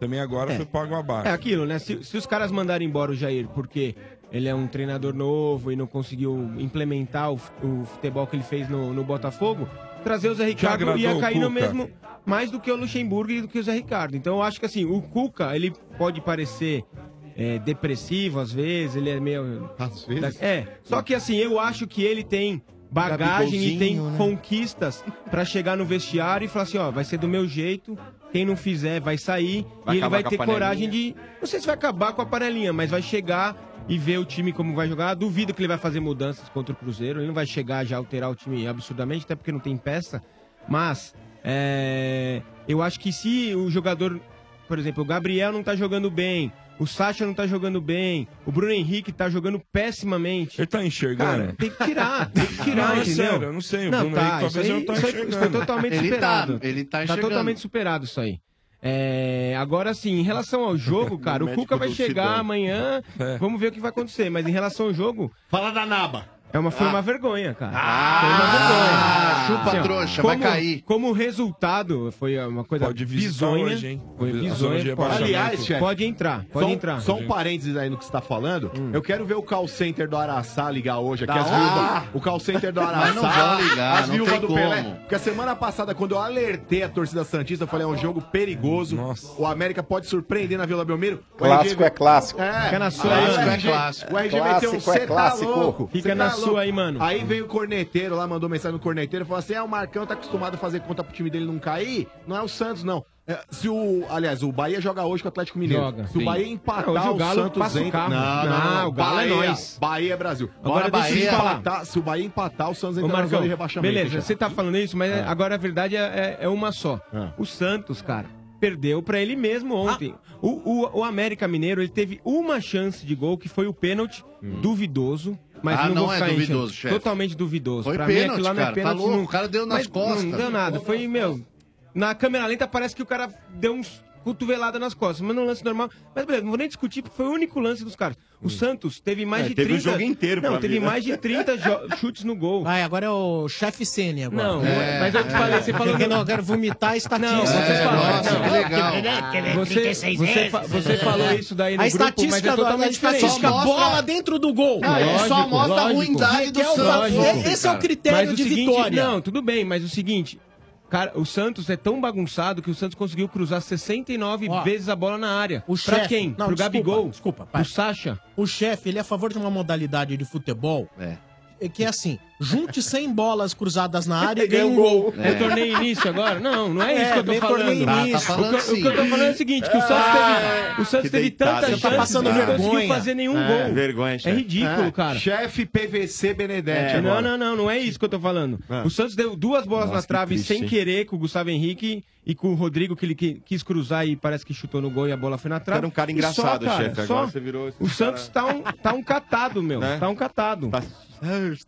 também agora É. foi pago abaixo. É aquilo, né? Se, se os caras mandarem embora o Jair porque ele é um treinador novo e não conseguiu implementar o, o futebol que ele fez no, no Botafogo, trazer o Zé Ricardo ia cair no mesmo. Mais do que o Luxemburgo e do que o Zé Ricardo. Então eu acho que assim, o Cuca, ele pode parecer é, depressivo às vezes, ele é meio. Às vezes? É. Só que assim, eu acho que ele tem bagagem e tem né? conquistas pra chegar no vestiário e falar assim, ó, vai ser do meu jeito, quem não fizer vai sair Vai e ele vai ter coragem de, não sei se vai acabar com a panelinha, mas vai chegar e ver o time como vai jogar. Duvido que ele vai fazer mudanças contra o Cruzeiro, ele não vai chegar já alterar o time absurdamente, até porque não tem peça, mas é, eu acho que se o jogador, por exemplo, o Gabriel não tá jogando bem, o Sacha não tá jogando bem, o Bruno Henrique tá jogando pessimamente. Ele tá enxergando? Cara, tem que tirar, tem que [LAUGHS] tirar, Não, é entendeu? sério, eu não sei, o Bruno Henrique talvez isso aí- não tá isso aí- Isso enxergando. foi totalmente Ele tá, superado. ele tá enxergando. totalmente superado isso aí. É, agora sim, em relação ao jogo, [LAUGHS] cara, o Cuca vai chegar amanhã, É. vamos ver o que vai acontecer. Mas em relação ao jogo, Fala da Naba. É uma, foi Ah. uma vergonha, cara. Ah, foi uma vergonha. chupa Assim, ó, trouxa, vai como- cair. Como resultado, foi uma coisa Pode bizonha. hoje, hein? Foi bizonha. Pode, rebaixamento. Aliás, chefe, pode entrar, pode só, entrar. Só um parênteses aí no que você tá falando. Eu quero ver o call center do Araçá ligar hoje aqui. As viúvas, o call center do Araçá. Mas não vão ligar, as viúvas do como. Pelé. Porque a semana passada, quando eu alertei a torcida Santista, eu falei, é um jogo perigoso. O América pode surpreender na Vila Belmiro. Clássico RG é clássico. É, Fica na sua aí aí, o mano. RG Clássico. O RG meteu um Clássico é cê tá clássico. louco. Fica na tá sua louco." aí, mano. Aí veio o corneteiro lá, mandou mensagem no corneteiro, falou assim: é, o Marcão tá acostumado a fazer conta pro time dele não cair. Não é o Santos, não. É, se o, aliás, o Bahia joga hoje com o Atlético Mineiro. Joga. Se o Sim. Bahia empatar, hoje o o Galo Santos passa o entra. carro. Não, não, Não, não, o Galo é Bahia, nós. Bahia é Brasil. Agora Bora, deixa eu te Bahia empatar, se o Bahia empatar, o Santos entra Marcão, de rebaixamento. beleza, hein, você tá falando isso, mas É. agora a verdade é, é- é uma só. É. O Santos, cara, perdeu pra ele mesmo ontem. Ah. O, o, o América Mineiro, ele teve uma chance de gol, que foi o pênalti, duvidoso. Mas Ah, não, não é duvidoso, chefe. Totalmente duvidoso. Foi pra pênalti, mim, aquilo lá não é cara. Tá pênalti. louco, não- o cara deu nas Mas costas. Não deu nada. Foi, meu... Na câmera lenta parece que o cara deu uns cotovelada nas costas, mas no lance normal. Mas beleza, não vou nem discutir, porque foi o único lance dos caras. O Santos teve mais É, de teve 30... o jogo inteiro Não, teve mim, né? mais de 30 jo- [LAUGHS] chutes no gol. Vai, agora é o chefe Sene agora. Não, mas eu te falei, você falou que não, eu quero vomitar a estatística. Não, você É, falou. nossa, não, que legal. Você, você, fa- você falou isso daí no a grupo, mas estatística, é do- totalmente a estatística diferente. bola dentro do gol. Não, ele só mostra a ruindade Que é o- Lógico. Esse é o critério de seguinte- vitória. Não, tudo bem, mas o seguinte. Cara, o Santos é tão bagunçado que o Santos conseguiu cruzar 69 Ó, vezes a bola na área. O pra chefe- quem? Não, Pro desculpa, Gabigol? Desculpa, Pro Sacha? O chefe, ele é a favor de uma modalidade de futebol é. que é assim, junte 100 bolas cruzadas na área e ganha um gol. É torneio início agora? Não, não é isso É, que eu tô falando. Ah, início. o, que, eu- o que eu tô falando é o seguinte, que o Santos teve, o Santos teve tanta chance tá passando não vergonha. conseguiu fazer nenhum É, gol. vergonha, É ridículo, É. cara. Chefe PVC Benedetti É, não, agora. não, não, não é isso que eu tô falando. Ah. O Santos deu duas bolas Nossa, na trave triste, sem hein? querer com o Gustavo Henrique e com o Rodrigo, que ele qui- quis cruzar e parece que chutou no gol e a bola foi na trave. era um cara engraçado, só, cara, chefe, só. agora você virou esse O Santos tá um, tá um catado, meu. Né? Tá um catado.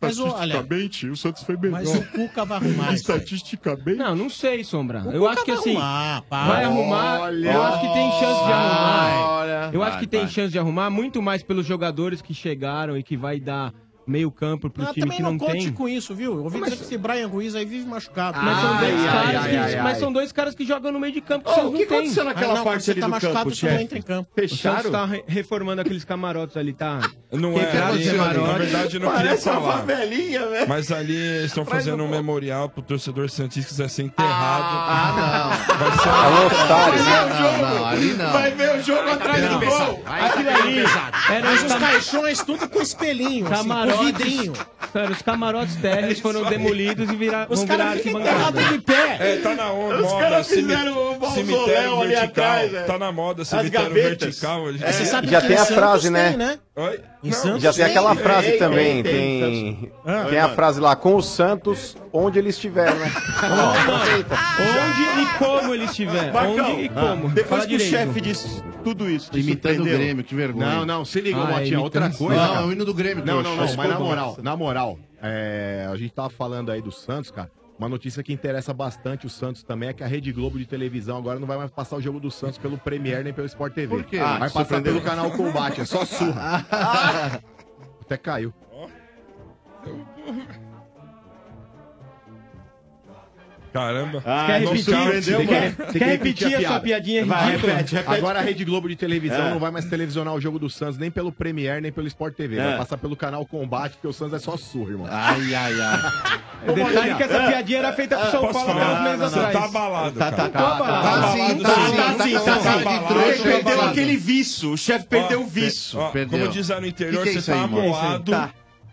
Mas, olha, o Santos foi melhor. Mas o Cuca vai arrumar. Estatisticamente. Não, não sei, Sombra. O eu Cuca acho que vai assim. arrumar, vai arrumar. Olha. eu acho que tem chance de arrumar. Olha. eu acho Vai, que tem vai. chance de arrumar muito mais pelos jogadores que chegaram e que vai dar meio campo pro Ah, time também que não, não, conte tem. com isso, viu? Eu ouvi dizer que esse Brian Ruiz aí vive machucado. Mas são dois Ai, caras ai, que, ai, mas ai. são dois caras que jogam no meio de campo. Você o não que tem. aconteceu naquela Ah, não, parte ali tá do machucado, campo, você não entra em campo. O Santos tá re- reformando aqueles camarotes ali, tá? Não Quebrado é, de ali, camarote. na verdade não queria Parece uma falar. favelinha, velho. Mas ali eles estão fazendo do um memorial pro torcedor Santista que quiser ser enterrado. Ah, não. Vai ser Alô, otário. Não, não, ali não. Vai ver o jogo atrás do gol. Aquilo ali era Mas os caixões tudo com espelhinho, assim, com Camarotes, vidrinho. cara, os camarotes térreos foram [LAUGHS] demolidos e vira, Os caras ficam enterrados de pé. É, tá na onda, Os moda, caras fizeram um mausoléu cemitério ali vertical. atrás, velho. tá na moda, cemitério vertical. É, você sabe Já que tem em a frase, né? né? Oi? Em Não. Santos Já tem aquela frase Tem, também, tem, tem, Ah. tem a frase lá, com o Santos, onde ele estiver, né? Onde e como ele estiver. Marcão, Onde e como. Depois Fala que o chefe disse tudo isso, te Imitando o? Grêmio, que vergonha. Não, não, se liga, Ah, Motinha. Outra coisa. Não, é o hino do Grêmio, Não, não, não, Mas mas na moral, na moral, é, a gente tava falando aí do Santos, cara. Uma notícia que interessa bastante o Santos também é que a Rede Globo de televisão agora não vai mais passar o jogo do Santos pelo Premier nem pelo Sport TV. Por quê? vai Ah, passar surpreendeu. pelo canal Combate, é só surra. [LAUGHS] Até caiu. Caramba. Ah, Quer repetir? surpreendeu, Quer- quer que repetir a sua piada. piadinha Vai, ridícula? repete, repete. Agora a Rede Globo de televisão É. não vai mais televisionar o jogo do Santos nem pelo Premier, nem pelo Sport TV. É. Vai passar pelo canal Combate, porque o Santos é só surra, irmão. Ai, ai, ai. O detalhe é que essa piadinha era feita pro São Paulo falar? alguns meses Você atrás. tá abalado, Tá, cara. tá, tá. Tá sim, tá sim, tá sim, tá Tá perdeu aquele vício. O chefe perdeu o vício. ó, Perdeu. como diz lá no interior, é você tá aí, mano?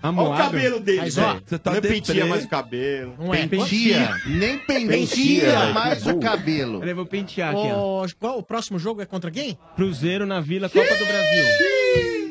Amoado. Olha o cabelo dele, Mas, ó. Você tá Não deprê. penteia mais o cabelo. Não é? Pentia. Nem Pentia, pentia mais o cabelo. Peraí, vou pentear aqui, ó. O, qual, o próximo jogo é contra quem? Cruzeiro na Vila, Copa do Brasil.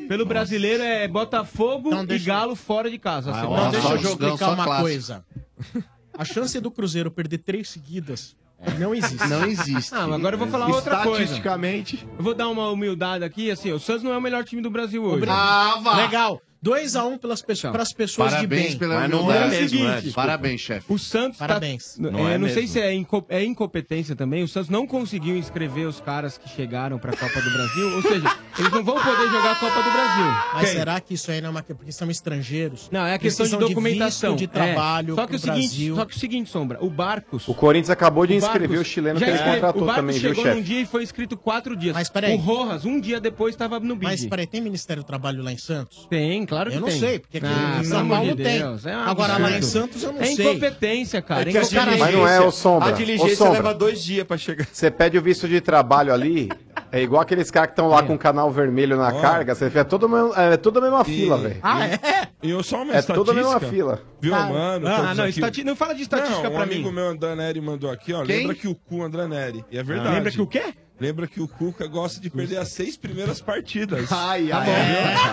Pelo brasileiro é Botafogo Então e deixa- Galo fora de casa. Ah, Você- ó, Não, deixa eu explicar uma clássico. coisa. [LAUGHS] A chance do Cruzeiro perder três seguidas não existe. Não existe. Ah, agora eu vou falar outra coisa. Estatisticamente. Eu vou dar uma humildade aqui, assim, o Santos não é o melhor time do Brasil hoje. Ah, vá. Legal. 2x1 um pelas pessoas, pras pessoas Parabéns de bem. pela Mas não humildade. é mesmo, seguinte, Parabéns, chefe. O Santos tá- Parabéns. Não, Não é, é não sei mesmo. se é, inco- é incompetência também. O Santos não conseguiu inscrever os caras que chegaram pra Copa do Brasil. Ou seja, [LAUGHS] eles não vão poder jogar a Copa do Brasil. Mas Quem? será que isso aí não é uma... Porque são estrangeiros. Não, é a questão de Precisam documentação. visto de trabalho É. Só que pro o seguinte, Brasil. só que o seguinte, Sombra, o Barcos. O Corinthians acabou de inscrever o chileno que ele contratou o Barcos também, viu, chegou num chefe? dia e foi inscrito quatro dias. Mas peraí. O Rojas, um dia depois, estava no bid. Mas peraí, tem Ministério do Trabalho lá em Santos? Tem, claro que Eu não tem. sei, porque aqui Ah, em São Paulo de tem. É um Agora lá em. Santos eu não É sei. incompetência, cara. É incompetência. Mas não é o Sombra. A diligência Sombra. leva dois dias pra chegar. Você pede o visto de trabalho ali, é igual aqueles caras que estão lá com o canal vermelho na Ó. carga, você vê mesmo- é tudo a mesma E- fila, velho. Ah, é? E eu só uma É estatística. tudo a mesma fila. Viu, Ah, mano? Ah, não, estati- não fala de estatística não, um pra amigo mim. meu, André Neri, mandou aqui, ó. Quem? Lembra que o cu André Neri. E é verdade. Lembra que o quê? Lembra que o Cuca gosta de perder as seis primeiras partidas. Ai, Tá ai, bom.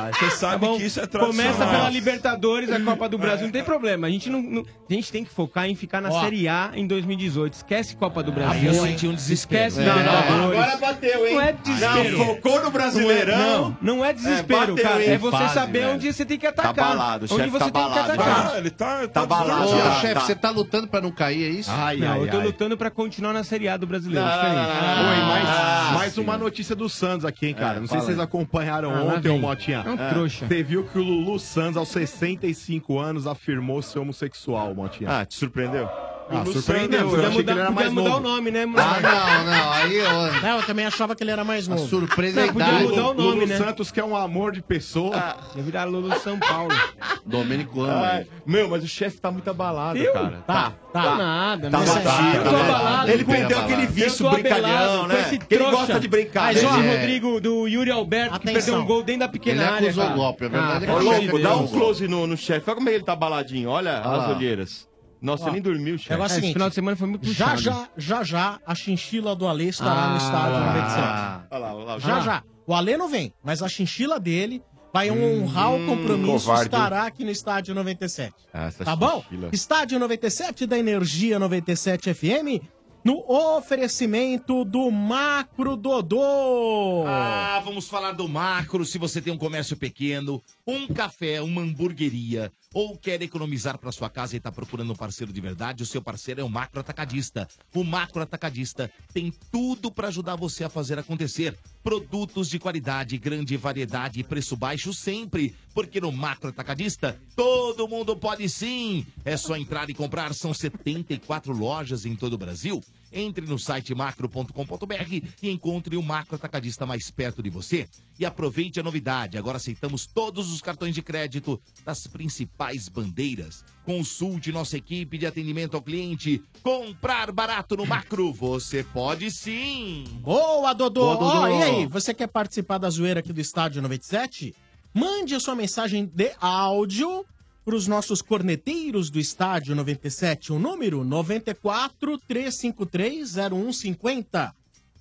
ai. Você sabe Tá que isso é tradicional. Começa pela Libertadores, a Copa do Brasil, não tem problema. A gente, não, não- a gente tem que focar em ficar na Ó. Série A em 2018. Esquece Copa do Brasil. Aí eu senti um desespero. Esquece É, Libertadores. Agora bateu, hein? Não é desespero. Não, focou no Brasileirão. Não, não é desespero, bateu, cara. hein? É você Fase, saber velho. onde você tem que Tá atacar. balado, o onde chefe você tá tem que balado. atacar. Ah, ele tá, Tá balado. Ô, Tá, chefe, tá. você tá lutando pra não cair, é isso? Ai, não, ai, eu tô ai. lutando pra continuar na Série A do brasileiro. Não, diferente. não, não, não, Oi, não. Mais, Ah, mais uma notícia do Santos aqui, hein, cara. É, Não sei se vocês acompanharam Ah, ontem, ô. Motinha. É um trouxa. Você viu que o Lulu Santos, aos 65 anos, afirmou ser homossexual, Motinha. Ah, te surpreendeu? Ah, surpreendeu. Eu podia que ele mudar, era podia mais mudar novo. o nome, né? Ah, não, não. Aí, ó, Não, eu também achava que ele era mais a novo. surpresa é a Não, podia idade. mudar o nome, Lulu né? Santos, que é um amor de pessoa. Ia virar Lulu São Paulo. Domênico ama. Ai, ele. meu, mas o chefe tá muito abalado, Eu? cara. Tá, tá. nada, Tá mas- abalado, Eu tô né? abalado. Ele com- perdeu aquele Eu vício tô brincalhão, abelado né? esse Que ele trouxa. gosta de brincar. Mas, né? ó, Ele é- Rodrigo, do Yuri Alberto, que Atenção. perdeu um gol dentro da pequena Ele área. acusou cara. golpe, verdade é que Ah, Ô, o pelo louco, amor de dá um close no, no chefe. Olha como ele tá baladinho. Olha as olheiras. Nossa, você nem dormiu, chefe. É, esse seguinte, final de semana foi muito Já, puxado. já, já, já, a chinchila do Alê estará no Ah, estádio 97. Olha lá, olha lá. Já, já. O Alê não vem, mas a chinchila dele vai honrar o compromisso covarde, estará aqui no estádio 97. Ah, essa Tá bom? chinchila. Estádio 97 da Energia 97 FM, no oferecimento do Macro Dodô. Ah, vamos falar do macro. Se você tem um comércio pequeno, um café, uma hamburgueria, ou quer economizar para sua casa e está procurando um parceiro de verdade, o seu parceiro é o Macro Atacadista. O Macro Atacadista tem tudo para ajudar você a fazer acontecer. Produtos de qualidade, grande variedade e preço baixo sempre. Porque no Macro Atacadista, todo mundo pode sim. É só entrar e comprar. São 74 lojas em todo o Brasil. Entre no site macro.com.br e encontre o macro atacadista mais perto de você. E aproveite a novidade: agora aceitamos todos os cartões de crédito das principais bandeiras. Consulte nossa equipe de atendimento ao cliente. Comprar barato no macro, você pode sim! Boa, Dodô! Boa, Dodô. Ó, e aí, você quer participar da zoeira aqui do Estádio 97? Mande a sua mensagem de áudio para os nossos corneteiros do Estádio 97, o número 94 353 0150.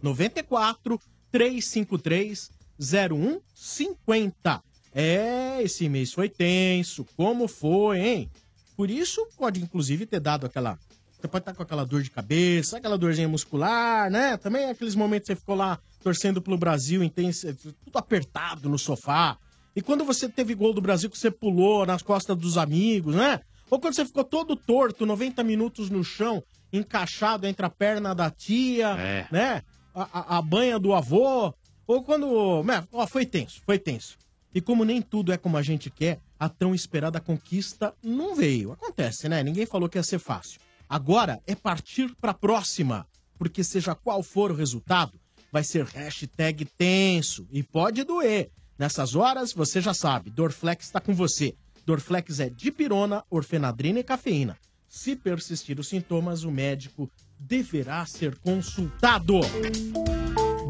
94 353 0150. É, esse mês foi tenso. Como foi, hein? Por isso, pode inclusive ter dado aquela. Você pode estar com aquela dor de cabeça, aquela dorzinha muscular, né? Também aqueles momentos que você ficou lá torcendo pelo Brasil, intenso, tudo apertado no sofá. E quando você teve gol do Brasil que você pulou nas costas dos amigos, né? Ou quando você ficou todo torto, 90 minutos no chão, encaixado entre a perna da tia, É. né? A, a- a banha do avô. Ou quando. né? Ó, foi tenso, foi tenso. E como nem tudo é como a gente quer, a tão esperada conquista não veio. Acontece, né? Ninguém falou que ia ser fácil. Agora é partir pra próxima. Porque seja qual for o resultado, vai ser hashtag tenso. E pode doer. Nessas horas, você já sabe, Dorflex está com você. Dorflex é dipirona, orfenadrina e cafeína. Se persistir os sintomas, o médico deverá ser consultado.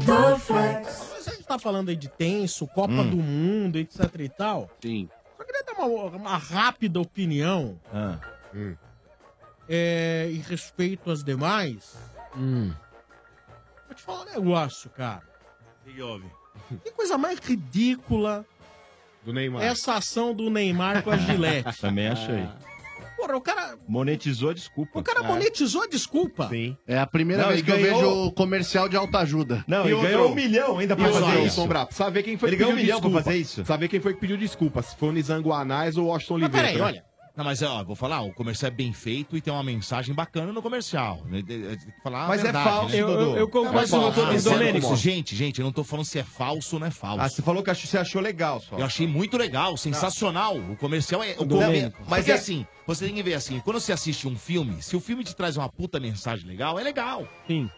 Dorflex. A gente tá falando aí de tenso, Copa Hum. do Mundo, etc e tal. Sim. Só queria dar uma, uma rápida opinião Ah. é, em respeito às demais. Vou te falar um negócio, cara. O que houve? [LAUGHS] Que coisa mais ridícula Do Neymar. essa ação do Neymar com a Gillette. [LAUGHS] Também achei. Porra, o cara, Monetizou, desculpa. o cara monetizou a desculpa. Sim. É a primeira Não, vez que eu ganhou- vejo comercial de autoajuda. Não, E e, outro- ganhou um milhão ainda pra E fazer isso. Sombra, saber quem foi Ele que ganhou pediu um milhão pra desculpa. fazer isso. Saber quem foi que pediu desculpa, se foi o Nizango Anais ou o Washington Mas Oliveira. peraí, olha. Não, mas ó, vou falar, o comercial é bem feito e tem uma mensagem bacana no comercial. né? De- de- de falar a Mas é verdade, falso, né? Eu, eu, eu concordo Mas, com ó, o doutor mas, Domênico. Domênico, gente, gente, eu não tô falando se é falso ou não é falso. Ah, você falou que ach- você achou legal só. Eu achei muito legal, sensacional. O comercial é. O Domênico. Mas Porque é- assim, você tem que ver assim, quando você assiste um filme, se o filme te traz uma puta mensagem legal, é legal. Sim.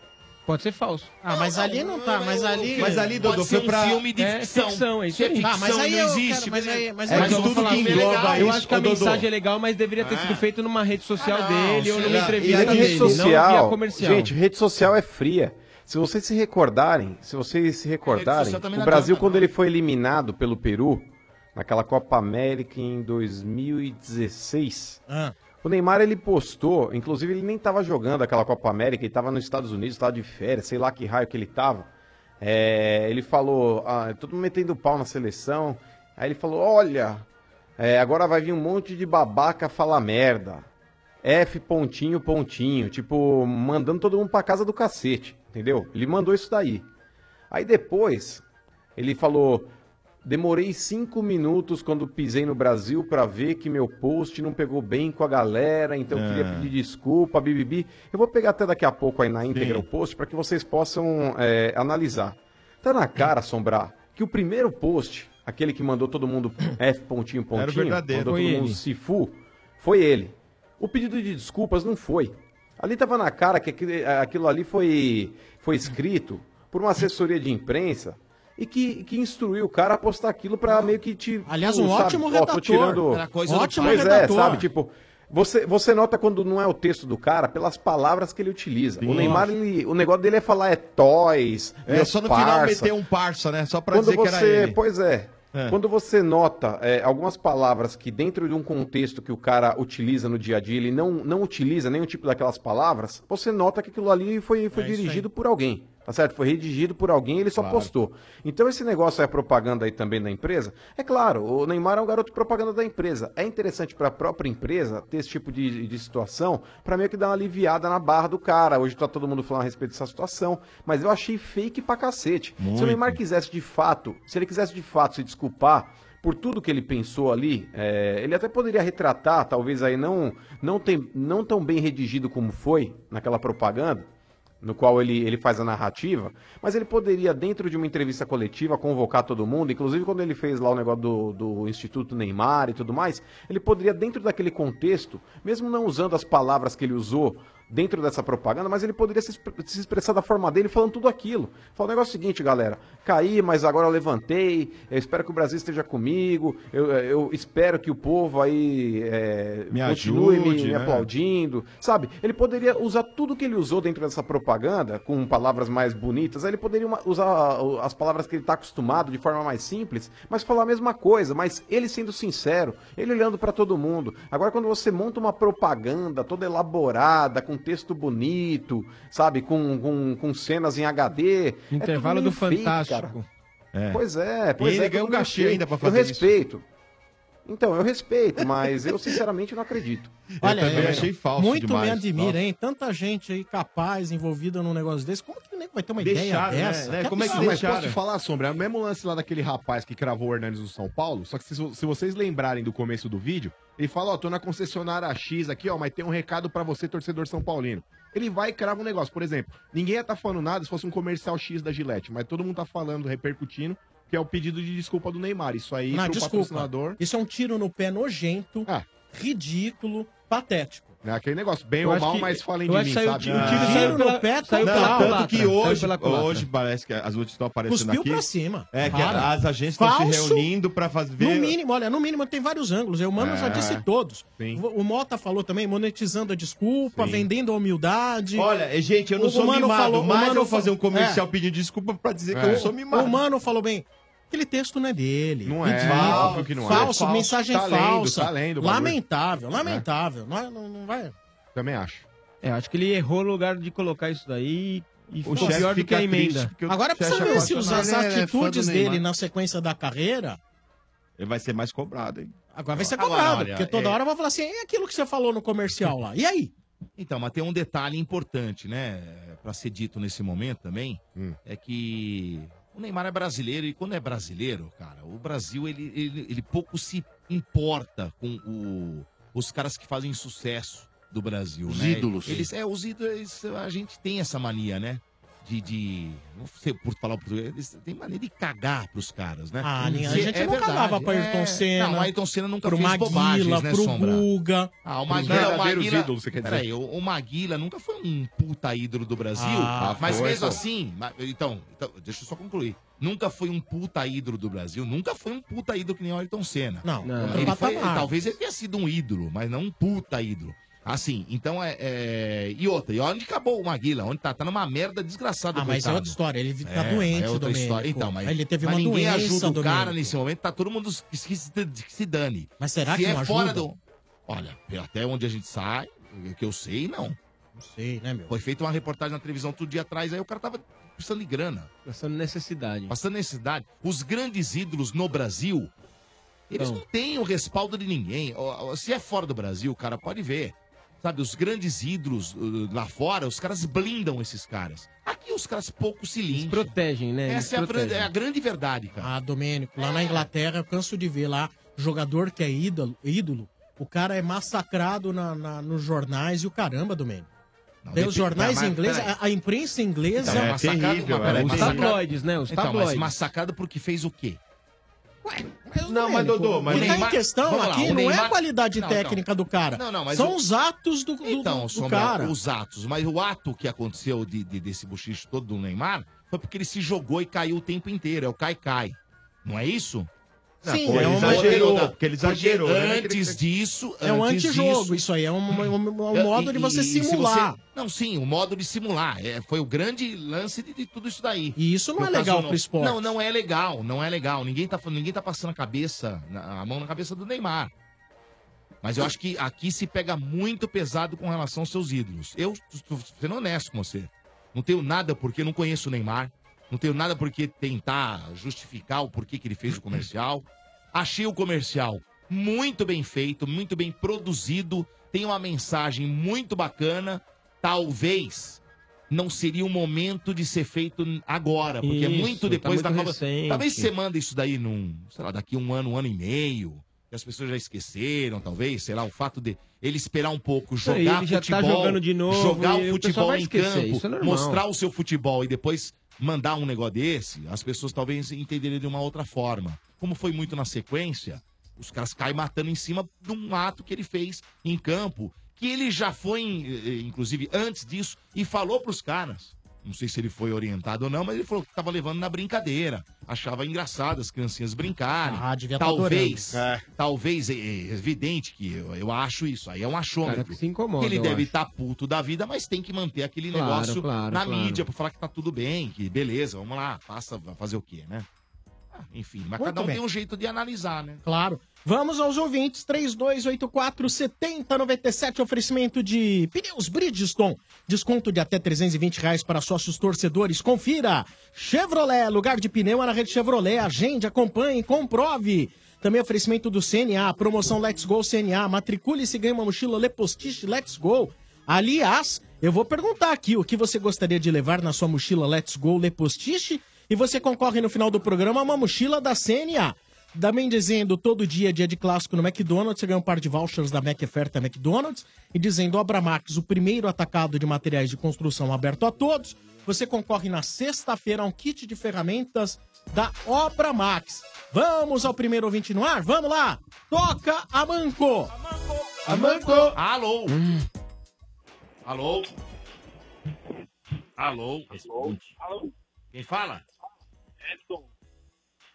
Pode ser falso. Ah, mas ali não tá, mas ali. Mas ali, Pode Dodô, ser foi um pra... filme de É ficção. ficção, é isso aí. ficção, Ah, mas aí não eu existe. quero- mas aí- mas É um tudo filme que é engloba legal. Eu acho que a mensagem é legal, mas deveria ter sido feito numa rede social Ah, não, dele ou numa entrevista E dele, rede social, comercial. gente, rede social é fria. Se vocês se recordarem, se vocês se recordarem, também o Brasil quando não. ele foi eliminado pelo Peru naquela Copa América em 2016, Ah, o Neymar ele postou, inclusive ele nem tava jogando aquela Copa América, ele tava nos Estados Unidos, tava de férias, sei lá que raio que ele tava. É, ele falou, ah, todo mundo metendo pau na seleção. Aí ele falou, olha, é, agora vai vir um monte de babaca falar merda. F pontinho, pontinho. Tipo, mandando todo mundo pra casa do cacete, entendeu? Ele mandou isso daí. Aí depois, ele falou, demorei cinco minutos quando pisei no Brasil pra ver que meu post não pegou bem com a galera, então eu queria pedir desculpa, bibibi. Eu vou pegar até daqui a pouco aí na íntegra o post para que vocês possam é, analisar. Tá na cara, Assombrar, que o primeiro post, aquele que mandou todo mundo [COUGHS] F pontinho pontinho, Era verdadeiro. mandou Foi todo mundo ele. se fu, foi ele. O pedido de desculpas não foi. Ali tava na cara que aquilo ali foi, foi escrito por uma assessoria de imprensa e que, que instruiu o cara a postar aquilo pra meio que te. Aliás, um sabe, ótimo ó, redator. Tirando... Era coisa do Ótimo pois é, redator. sabe? Tipo, você, você nota quando não é o texto do cara pelas palavras que ele utiliza. o Neymar, ele- o negócio dele é falar é toys, É, só no final parça. meter um parça, né? Só pra Quando dizer que você, era ele. pois é, É. quando você nota é, algumas palavras que dentro de um contexto que o cara utiliza no dia a dia, ele não, não utiliza nenhum tipo daquelas palavras, você nota que aquilo ali foi, foi É dirigido por alguém. Tá certo? Foi redigido por alguém ele só Claro. postou. Então esse negócio é propaganda aí também da empresa. É claro, o Neymar é um garoto propaganda da empresa. É interessante para a própria empresa ter esse tipo de, de situação para meio que dar uma aliviada na barra do cara. Hoje tá todo mundo falando a respeito dessa situação, mas eu achei fake pra cacete. Se Muito. o Neymar quisesse de fato, se ele quisesse de fato se desculpar por tudo que ele pensou ali, é, ele até poderia retratar, talvez aí não, não, tem, não tão bem redigido como foi naquela propaganda, no qual ele, ele faz a narrativa, mas ele poderia, dentro de uma entrevista coletiva, convocar todo mundo, inclusive quando ele fez lá o negócio do, do Instituto Neymar e tudo mais, ele poderia, dentro daquele contexto, mesmo não usando as palavras que ele usou dentro dessa propaganda, mas ele poderia se, se expressar da forma dele falando tudo aquilo. Fala o negócio seguinte, galera, caí, mas agora eu levantei, eu espero que o Brasil esteja comigo, eu, eu espero que o povo aí é, Me continue me- ajude, me né? aplaudindo, sabe? Ele poderia usar tudo que ele usou dentro dessa propaganda, com palavras mais bonitas, aí ele poderia usar as palavras que ele está acostumado de forma mais simples, mas falar a mesma coisa, mas ele sendo sincero, ele olhando para todo mundo. Agora, quando você monta uma propaganda toda elaborada, com texto bonito, sabe? Com, com, com cenas em HD. é Intervalo meio do Fantástico. cara. Pois é, pois E ele é. ganha um cachê ainda pra fazer Eu isso. Então, eu respeito, mas eu sinceramente não acredito. Olha, também é, achei falso Muito demais. me admira, hein? Tanta gente aí capaz, envolvida num negócio desse. Como que nego vai ter uma ideia Deixaram, né? dessa? né? Como é que absurdo. Mas posso te falar, Sombra? É o mesmo lance lá daquele rapaz que cravou o Hernandes do São Paulo. Só que se, se vocês lembrarem do começo do vídeo, ele fala, ó, tô na concessionária X aqui, ó, mas tem um recado pra você, torcedor São Paulino. Ele vai e crava um negócio. Por exemplo, ninguém ia estar falando nada se fosse um comercial X da Gillette, mas todo mundo tá falando, repercutindo, que é o pedido de desculpa do Neymar. Isso aí, Não, pro desculpa. patrocinador... Isso é um tiro no pé nojento, ridículo, patético. É aquele negócio, bem Eu ou acho mal, que- mas falem eu de acho mim, que saiu sabe? o tiro- o tiro saiu pela- saiu Não, pela tanto que saiu hoje, pela culatra. hoje parece que as notícias estão aparecendo Cuspiu aqui. pra cima. É, que Para. as agências estão se Falso. reunindo pra fazer. No mínimo, olha, no mínimo tem vários ângulos. O Mano já É. disse todos. Sim. O o Mota falou também, monetizando a desculpa, Sim. vendendo a humildade. Olha, gente, eu não O- sou mimado, mas Mano eu vou fazer um comercial É. pedindo desculpa pra dizer que É. eu não sou mimado. O Mano falou bem. Aquele texto não é dele. Não é, óbvio que não é. Falso, Falso. mensagem Tá lendo, falsa. tá lendo o bagulho. lamentável, lamentável. Não, é- não, não vai. Também acho. É, acho que ele errou no lugar de colocar isso daí e O ficou pior do que a emenda. o Agora precisa ver é se os- apaixonado. as é atitudes dele na sequência da carreira. Ele vai ser mais cobrado, hein? Agora vai ser Agora, cobrado, olha, porque toda é- hora vai falar assim, é aquilo que você falou no comercial lá. E aí? Então, mas tem um detalhe importante, né? Pra ser dito nesse momento também, é que o Neymar é brasileiro e quando é brasileiro, cara, o Brasil ele, ele, ele pouco se importa com o- os caras que fazem sucesso do Brasil, Os né? ídolos. Eles, é, os ídolos, a gente tem essa mania, né? De, de não sei por falar o português, eles têm mania de cagar pros caras, né? Ah, nem- a gente é não verdade, cagava pra é. Ayrton Senna, Não, o Ayrton Senna nunca pro fez Maguila, bobagens, né, pro Sombra? Guga. Ah, o Maguila, o Maguila, ídolos, você quer dizer? Peraí, o, o Maguila nunca foi um puta ídolo do Brasil. Ah, mas foi, mesmo pô. assim, ma- então, então, deixa eu só concluir. Nunca foi um puta ídolo do Brasil, nunca foi um puta ídolo que nem o Ayrton Senna. Não, Não. Ele foi, patamar. talvez ele tenha sido um ídolo, mas não um puta ídolo. Assim, então é, é- E outra, e onde acabou o Maguila? Onde tá? Tá numa merda desgraçada, Ah, mas é outra história. Ele tá É, doente, é outra Domênico. história. Então, mas, Ele teve mas uma ninguém doença, ajuda o cara Domênico. nesse momento, tá todo mundo que se, que se- dane. Mas será Se que é não fora ajuda? do. Olha, até onde a gente sai, o que eu sei, não. Não sei, né, meu? Foi feita uma reportagem na televisão outro dia atrás, aí o cara tava precisando de grana. Passando necessidade. Passando necessidade. Os grandes ídolos no Brasil, eles Então. não têm o respaldo de ninguém. Ó, ó, Se é fora do Brasil, cara, pode ver. Sabe, os grandes ídolos uh, lá fora, os caras blindam esses caras. Aqui os caras pouco se limpam. protegem, né? Eles Essa é a, protegem. gran- é a grande verdade, cara. Ah, Domênico, lá na Inglaterra eu canso de ver lá jogador que é ídolo, ídolo o cara é massacrado na, na- nos jornais e o caramba, Domênico. Tem os depende- jornais não, mas ingleses, peraí. a, a imprensa inglesa Então, massacrado- mas peraí, Os massacrado- tabloides, né? Os Então, mas tabloides. massacrado porque fez o quê? Não, mas Dodô, O que tá em questão lá, aqui não é Neymar- a qualidade Não, técnica do cara. Não, não, mas São o- os atos do, do, Então, do cara. os atos. Mas o ato que aconteceu de, de- desse bochicho todo do Neymar foi porque ele se jogou e caiu o tempo inteiro. É o cai-cai. Não é isso? Sim, pô, ele é exagerou. porque ele exagerou, Porque né? Antes disso. É um antes antijogo, disso- isso aí é um, um- um É, modo de você se simular. você- Não, sim, o modo de simular. É, foi o grande lance de, de tudo isso daí. E isso não é legal pro esporte. Não, não é legal, não é legal. Ninguém tá, falando- ninguém tá passando a cabeça, na- a mão na cabeça do Neymar. Mas eu acho que aqui se pega muito pesado com relação aos seus ídolos. Eu estou sendo honesto com você. Não tenho nada porque não conheço o Neymar. Não tenho nada porque tentar justificar o porquê que ele fez o comercial. Achei o comercial muito bem feito, muito bem produzido. Tem uma mensagem muito bacana. Talvez não seria o momento de ser feito agora, porque é Isso, muito tá depois muito da Copa. recente. Talvez você manda isso daí num, sei lá, daqui um ano, um ano e meio, que as pessoas já esqueceram, talvez, sei lá, o fato de ele esperar um pouco, jogar ele já tá futebol, jogando de novo jogar o o futebol vai em esquecer, campo, é mostrar o seu futebol e depois mandar um negócio desse, as pessoas talvez entenderiam de uma outra forma. Como foi muito na sequência, os caras caem matando em cima de um ato que ele fez em campo, que ele já foi, eh, inclusive, antes disso, e falou pros caras. Não sei se ele foi orientado ou não, mas ele falou que tava levando na brincadeira. Achava engraçado as criancinhas brincarem. Ah, devia tá talvez, adorando. talvez, é, é evidente que eu, eu acho isso. Aí é um achômetro. Cara que se incomoda, ele deve estar puto da vida, mas tem que manter aquele Claro, negócio claro, na claro. mídia pra falar que tá tudo bem, que beleza, vamos lá, passa, vai fazer o quê, né? Enfim, mas Muito cada um bem. tem um jeito de analisar, né? Claro. Vamos aos ouvintes, 3284 7097, oferecimento de pneus Bridgestone. Desconto de até 320 reais para sócios torcedores. Confira. Chevrolet, lugar de pneu é na rede Chevrolet. Agende, acompanhe, comprove. Também oferecimento do CNA, promoção Let's Go CNA. Matricule-se e ganhe uma mochila Lepostiche Let's Go. Aliás, eu vou perguntar aqui o que você gostaria de levar na sua mochila Let's Go Lepostiche e você concorre no final do programa a uma mochila da CNA. Também dizendo todo dia é dia de clássico no McDonald's, você ganha um par de vouchers da Mac Oferta McDonald's. E dizendo Obra Max, o primeiro atacado de materiais de construção aberto a todos. Você concorre na sexta-feira a um kit de ferramentas da Obra Max. Vamos ao primeiro ouvinte no ar? Vamos lá! Toca a Manco! A Manco! Alô! Alô? Alô? Alô? Quem fala? Edson.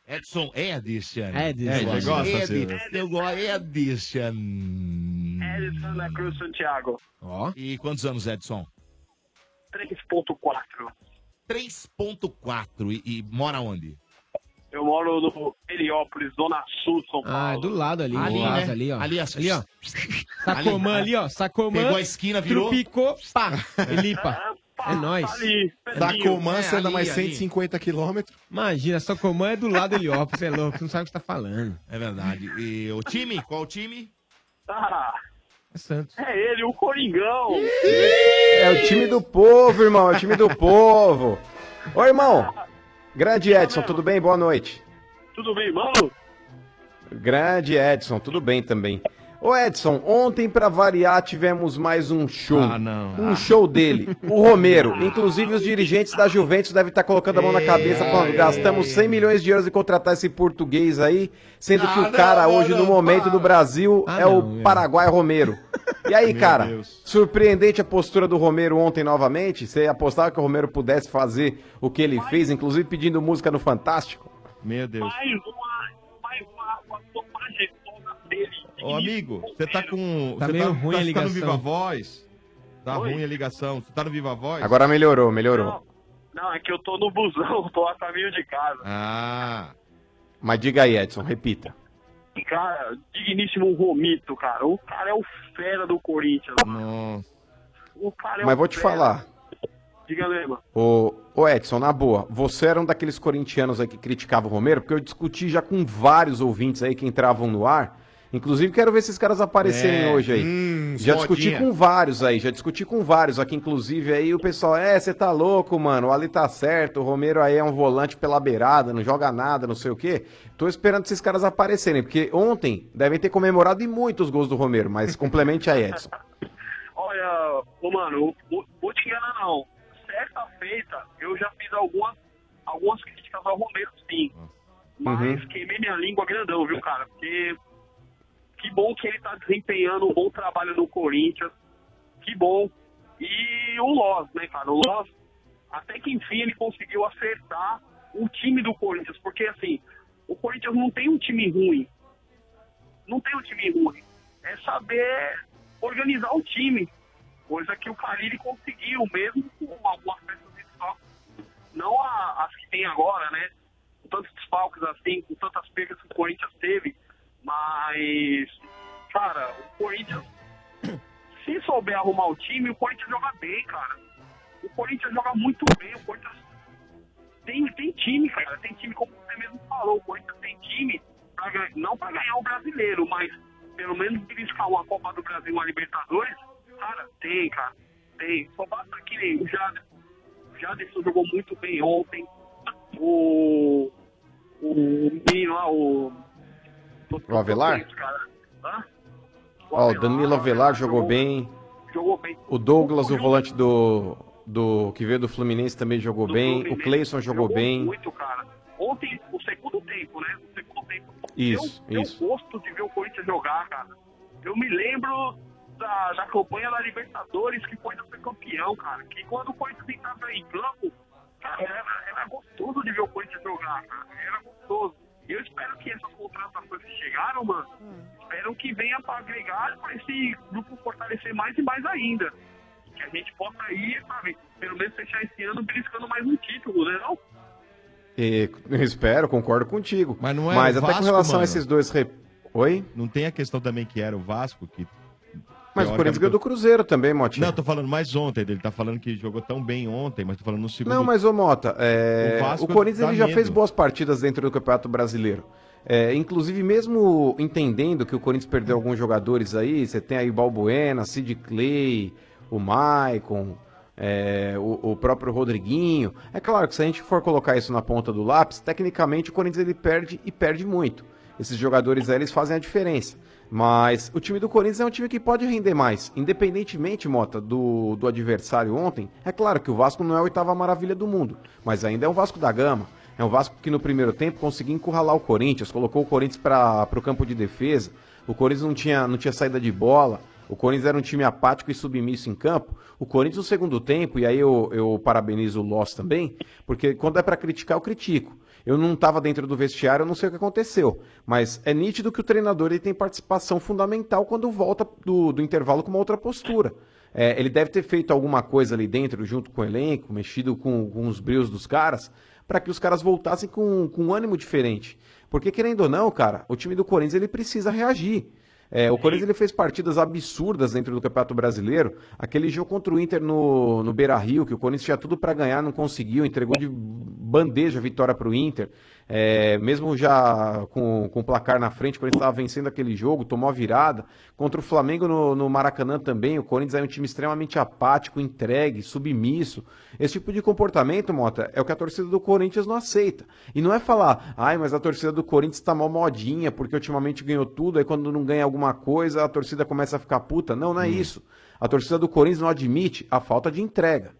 Edson Edison. Edson. Eu gosto. gosta, Edson. Silvio. Eu gosto. Edison. Edson da Cruz Santiago. Ó. E quantos anos, Edson? 3.4. 3.4. E, e mora onde? Eu moro no Heliópolis, Zona Sul, São Paulo. Ah, é do lado ali, Ali, lado, né? ali, ó. Ali, ali, ó. Sacomã ali, ó. Sacomã. Pegou a esquina, virou. Trupicou, pá. [LAUGHS] E limpa. É nóis. Da Comã, É, você anda ali, mais ali. 150 quilômetros. Imagina, Sacomã é do lado do Heliópolis, é louco, não sabe o que você tá falando. É verdade. E o time? Qual o time? Ah, É Santos. é ele, o Coringão. É o time do povo, irmão. É o time do povo. Ô, irmão. Grande Edson, tudo bem? Boa noite. Tudo bem, mano? Grande Edson, tudo bem também. Ô Edson, ontem pra variar tivemos mais um show. Ah, não. Um show dele, o Romero. Inclusive os dirigentes da Juventus devem estar colocando a mão na cabeça falando, gastamos 100 milhões de euros em contratar esse português aí, sendo que Ah, o cara não, hoje não, no momento do Brasil Ah, é o meu. Paraguai Romero. E aí, [LAUGHS] cara, Deus. surpreendente a postura do Romero ontem novamente? Você apostava que o Romero pudesse fazer o que ele fez, inclusive pedindo música no Fantástico? Meu Deus. Mais uma, Ô, amigo, você tá com. Tá você meio tá, ruim tá, a você tá no ligação. Viva Voz? Tá Oi? ruim a ligação. Você tá no Viva Voz? Agora melhorou, melhorou. Não, é que eu tô no busão, tô a caminho de casa. Ah. Mas diga aí, Edson, repita. Cara, digníssimo Romito, cara. O cara é o fera do Corinthians. Nossa. O cara é Mas um vou te fera. falar. Diga, Lema. Ô, ô Edson, na boa, você era um daqueles corintianos aí que criticava o Romero, porque eu discuti já com vários ouvintes aí que entravam no ar. Inclusive, quero ver esses caras aparecerem É, hoje aí. hum, já discuti modinha. com vários aí, já discuti com vários aqui, inclusive, aí o pessoal, é, você tá louco, mano, o Ali tá certo, o Romero aí é um volante pela beirada, não joga nada, não sei o quê. Tô esperando esses caras aparecerem, porque ontem devem ter comemorado e muitos gols do Romero, mas complemente aí, Edson. [LAUGHS] Olha, ô mano, vou, vou te enganar não. Certa feita, eu já fiz algumas, algumas críticas ao Romero, sim. Mas Uhum. queimei minha língua grandão, viu, cara? Porque que bom que ele tá desempenhando um bom trabalho no Corinthians. Que bom. E o Loz, né, cara? O Loz, até que enfim ele conseguiu acertar o time do Corinthians. Porque, assim, o Corinthians não tem um time ruim. Não tem um time ruim. É saber organizar o time. Coisa que o Carille conseguiu, mesmo com algumas peças de desfalques. Não as que tem agora, né? Com tantos desfalques assim, com tantas perdas que o Corinthians teve. Mas, cara, o Corinthians, [COUGHS] se souber arrumar o time, o Corinthians joga bem, cara. O Corinthians joga muito bem. O Corinthians tem, tem time, cara. Tem time, como você mesmo falou. O Corinthians tem time, pra, não para ganhar o brasileiro, mas pelo menos beliscar uma Copa do Brasil, uma Libertadores. Cara, tem, cara. Tem. Só basta que nem o Jader. O Jaderson jogou muito bem ontem. O. O menino lá, o. O Avelar? Cara. Hã? Ó, o Danilo Avelar jogou bem. Jogou bem. O Douglas, o volante do, do que veio do Fluminense, também jogou bem. O Cleison jogou bem. Muito, cara. Ontem, o segundo tempo, né? O segundo tempo. Isso, deu, isso. Deu gosto de ver o Corinthians jogar, cara. Eu me lembro da, da campanha da Libertadores, que o foi campeão, cara. Que quando o Corinthians entrava em campo, cara, era, era gostoso de ver o Corinthians jogar, cara. Era gostoso. E eu espero que essas contratações que chegaram, mano, espero que venha para agregar para esse grupo fortalecer mais e mais ainda. Que a gente possa ir, sabe, pelo menos fechar esse ano beliscando mais um título, né não? E, eu espero, concordo contigo. Mas não é Mas o até com Vasco, relação mano. a esses dois. Re... Oi? Não tem a questão também que era o Vasco, que. Mas o Corinthians ganhou do Cruzeiro também, Motinha. Não, eu tô falando mais ontem. Ele tá falando que jogou tão bem ontem, mas tô falando no segundo. Não, mas ô Mota, é, O o, Corinthians dá ele já medo. fez boas partidas dentro do Campeonato Brasileiro. É, inclusive, mesmo entendendo que o Corinthians perdeu alguns jogadores aí, você tem aí Balbuena, Sid Clay, o Maicon, é, o, o próprio Rodriguinho. É claro que se a gente for colocar isso na ponta do lápis, tecnicamente o Corinthians ele perde e perde muito. Esses jogadores aí, eles fazem a diferença. Mas o time do Corinthians é um time que pode render mais. Independentemente, Mota, do, do adversário ontem, é claro que o Vasco não é a oitava maravilha do mundo, mas ainda é um Vasco da Gama. É um Vasco que no primeiro tempo conseguiu encurralar o Corinthians, colocou o Corinthians para o campo de defesa. O Corinthians não tinha, não tinha saída de bola. O Corinthians era um time apático e submisso em campo. O Corinthians no segundo tempo, e aí eu, eu parabenizo o Loss também, porque quando é para criticar, eu critico. Eu não estava dentro do vestiário, eu não sei o que aconteceu. Mas é nítido que o treinador ele tem participação fundamental quando volta do, do intervalo com uma outra postura. É, ele deve ter feito alguma coisa ali dentro, junto com o elenco, mexido com, com os brios dos caras, para que os caras voltassem com, com um ânimo diferente. Porque, querendo ou não, cara, o time do Corinthians ele precisa reagir. É, o Corinthians ele fez partidas absurdas dentro do Campeonato Brasileiro. Aquele jogo contra o Inter no, no Beira Rio, que o Corinthians tinha tudo para ganhar, não conseguiu, entregou de bandeja a vitória para o Inter. É, mesmo já com, com o placar na frente, o Corinthians estava vencendo aquele jogo, tomou a virada. Contra o Flamengo no, no Maracanã também, o Corinthians é um time extremamente apático, entregue, submisso. Esse tipo de comportamento, Mota, é o que a torcida do Corinthians não aceita. E não é falar, ai, mas a torcida do Corinthians está mal modinha, porque ultimamente ganhou tudo, aí quando não ganha alguma coisa, a torcida começa a ficar puta. Não, não é isso. A torcida do Corinthians não admite a falta de entrega,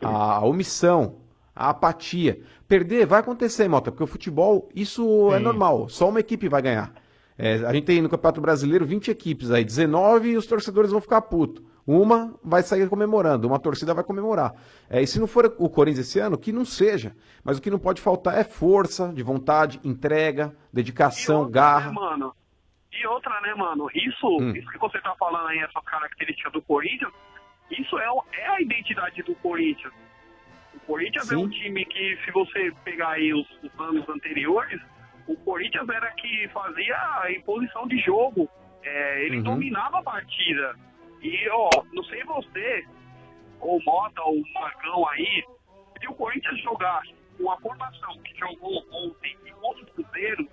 a omissão, a apatia. Perder vai acontecer, Mota, porque o futebol, isso é normal. Só uma equipe vai ganhar. É, a gente tem no Campeonato Brasileiro 20 equipes aí, 19 e os torcedores vão ficar putos. Uma vai sair comemorando, uma torcida vai comemorar. É, e se não for o Corinthians esse ano, que não seja. Mas o que não pode faltar é força de vontade, entrega, dedicação, garra. né, mano? E outra, né, mano? Isso, Hum. isso que você tá falando aí, essa característica do Corinthians, isso é, é a identidade do Corinthians. O Corinthians é um time que, se você pegar aí os, os anos anteriores, o Corinthians era que fazia a imposição de jogo. É, ele Uhum. dominava a partida. E, ó, não sei você, ou Mota, ou o Marcão aí, se o Corinthians jogasse com a formação que jogou ontem e contra o Cruzeiro,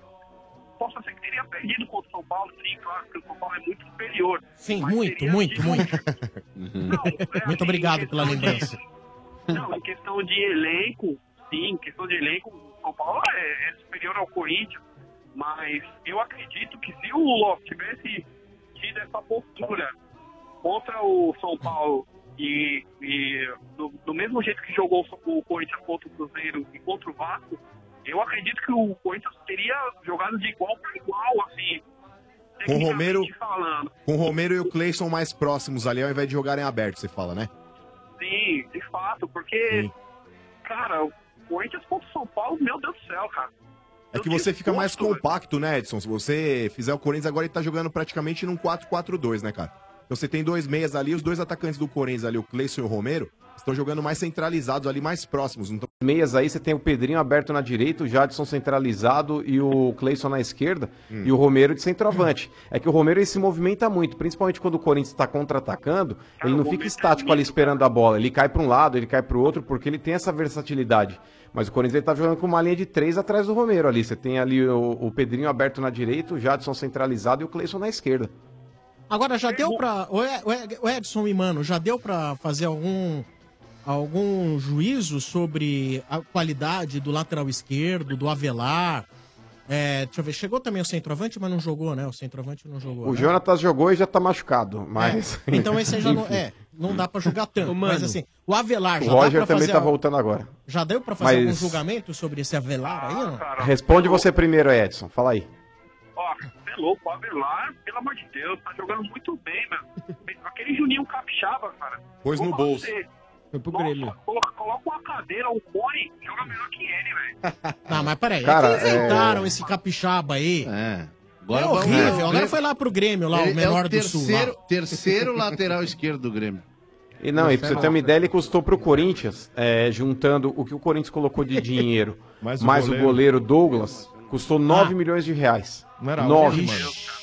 possa ser que teria perdido contra o São Paulo, sim, claro, porque o São Paulo é muito superior. Sim, muito, muito, muito. [LAUGHS] Muito obrigado pela lembrança. Não, em questão de elenco, sim, em questão de elenco, o São Paulo é, é superior ao Corinthians, mas eu acredito que se o Lopes tivesse tido essa postura contra o São Paulo e, e do, do mesmo jeito que jogou o Corinthians contra o Cruzeiro e contra o Vasco, eu acredito que o Corinthians teria jogado de igual para igual, assim, Com o Romero, falando. com o Romero e o Cleison mais próximos ali, ao invés de jogarem aberto, você fala, né? Sim, fato, porque, cara, o Corinthians contra o São Paulo, meu Deus do céu, cara. É que você fica mais compacto, né, Edson? Se você fizer o Corinthians, agora ele tá jogando praticamente num 4-4-2, né, cara? Então você tem dois meias ali, os dois atacantes do Corinthians ali, o Cleison e o Romero, estão jogando mais centralizados ali, mais próximos. Então, Meias aí, você tem o Pedrinho aberto na direita, o Jadson centralizado e o Cleison na esquerda Hum. e o Romero de centroavante. É que o Romero ele se movimenta muito, principalmente quando o Corinthians está contra-atacando, ele não fica estático ali esperando a bola. Ele cai para um lado, ele cai para o outro, porque ele tem essa versatilidade. Mas o Corinthians ele tá jogando com uma linha de três atrás do Romero ali. Você tem ali o, o Pedrinho aberto na direita, o Jadson centralizado e o Cleison na esquerda. Agora, já deu pra. O Ed- o Ed- o Edson e Mano, já deu pra fazer algum. Algum juízo sobre a qualidade do lateral esquerdo, do Avelar? É, deixa eu ver, chegou também o centroavante, mas não jogou, né? O centroavante não jogou. O né? Jonatas jogou e já tá machucado, mas... Então esse aí já não. É, não dá pra julgar tanto. Mano, mas assim, o Avelar O já Roger dá pra também fazer. tá voltando agora. Já deu pra fazer Mas- algum julgamento sobre esse Avelar aí? Não? Responde você primeiro, Edson. Fala aí. Ó, é louco, o Avelar, pelo amor de Deus, tá jogando muito bem, mano. [LAUGHS] Aquele Juninho Capixaba, cara. Pôs no bolso. você. Foi pro Grêmio. Coloca, uma cadeira, o Boni joga melhor que ele, velho. [LAUGHS] Não, mas peraí. É Cara, é- inventaram esse capixaba aí. É. é Agora é horrível. Agora foi lá pro Grêmio, lá, ele o menor é o terceiro, do Sul. Lá. Terceiro lateral esquerdo do Grêmio. E não, e pra você ter uma ideia, ele custou pro Corinthians, é, juntando o que o Corinthians colocou de dinheiro, [LAUGHS] mais, o, goleiro. o goleiro Douglas, custou 9 ah. milhões de reais. Não era 9,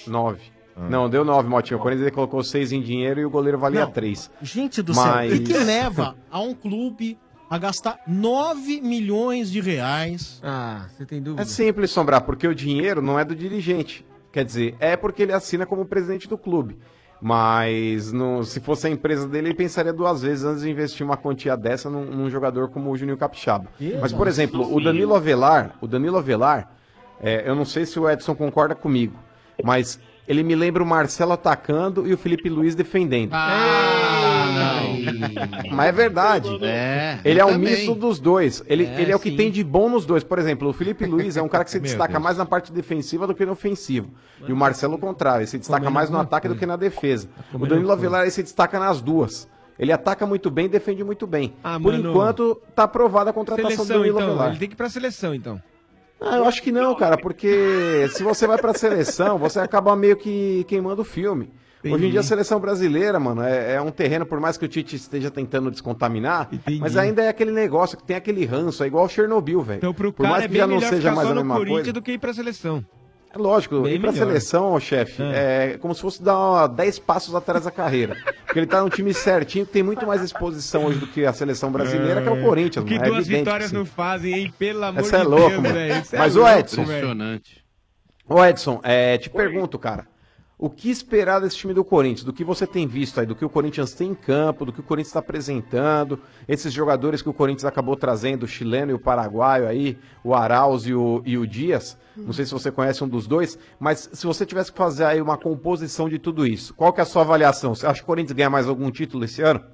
9. Ah. Não, deu nove, Motinho. O Corinthians ele colocou seis em dinheiro e o goleiro valia Não, três. Gente do Mas... céu, e que leva a um clube a gastar 9 milhões de reais. Ah, você tem dúvida? É simples, Sombrar, porque o dinheiro não é do dirigente. Quer dizer, é porque ele assina como presidente do clube. Mas no, se fosse a empresa dele, ele pensaria duas vezes antes de investir uma quantia dessa num, num jogador como o Juninho Capixaba. Que Mas, por exemplo, o Danilo Avelar, o Danilo Avelar, é, eu não sei se o Edson concorda comigo, mas ele me lembra o Marcelo atacando e o Felipe Luiz defendendo. Mas é verdade. É, Ele é um também. misto dos dois. Ele É, ele é o que sim. tem de bom nos dois. Por exemplo, o Felipe Luiz é um cara que se [LAUGHS] destaca Deus. mais na parte defensiva do que no ofensivo. E o Marcelo, o contrário, ele se destaca comendo mais no ataque do que na defesa. O comendo Danilo alguma Avelar ele se destaca nas duas. Ele ataca muito bem e defende muito bem. Ah, Por mano. enquanto, tá aprovada a contratação do Seleção, Danilo então. Avelar. Ele tem que ir pra seleção, então. Ah, eu acho que não, cara, porque se você vai pra seleção, você acaba meio que queimando o filme. Hoje em dia a seleção brasileira, mano, é, é um terreno, por mais que o Tite esteja tentando descontaminar, mas ainda é aquele negócio que tem aquele ranço, é igual o Chernobyl, velho. Então, pro por cara mais é que bem já não seja mais só a no mesma Corinthians coisa. do que ir pra seleção. É lógico, Bem ir pra melhor. seleção, ô, chefe, é. como se fosse dar ó, 10 passos atrás da carreira. Porque ele tá num time certinho que tem muito mais exposição hoje do que a seleção brasileira, que é o Corinthians, O que. É duas evidente vitórias que sim. não fazem, hein? Pelo amor Essa é de louco, Deus, velho. É Mas o louco, Edson. Impressionante. Ô Edson, é, te pergunto, cara. O que esperar desse time do Corinthians? Do que você tem visto aí? Do que o Corinthians tem em campo? Do que o Corinthians está apresentando? Esses jogadores que o Corinthians acabou trazendo, o chileno e o paraguaio aí, o Arauz e o, e o Dias. Não sei se você conhece um dos dois, mas se você tivesse que fazer aí uma composição de tudo isso, qual que é a sua avaliação? Você acha que o Corinthians ganha mais algum título esse ano?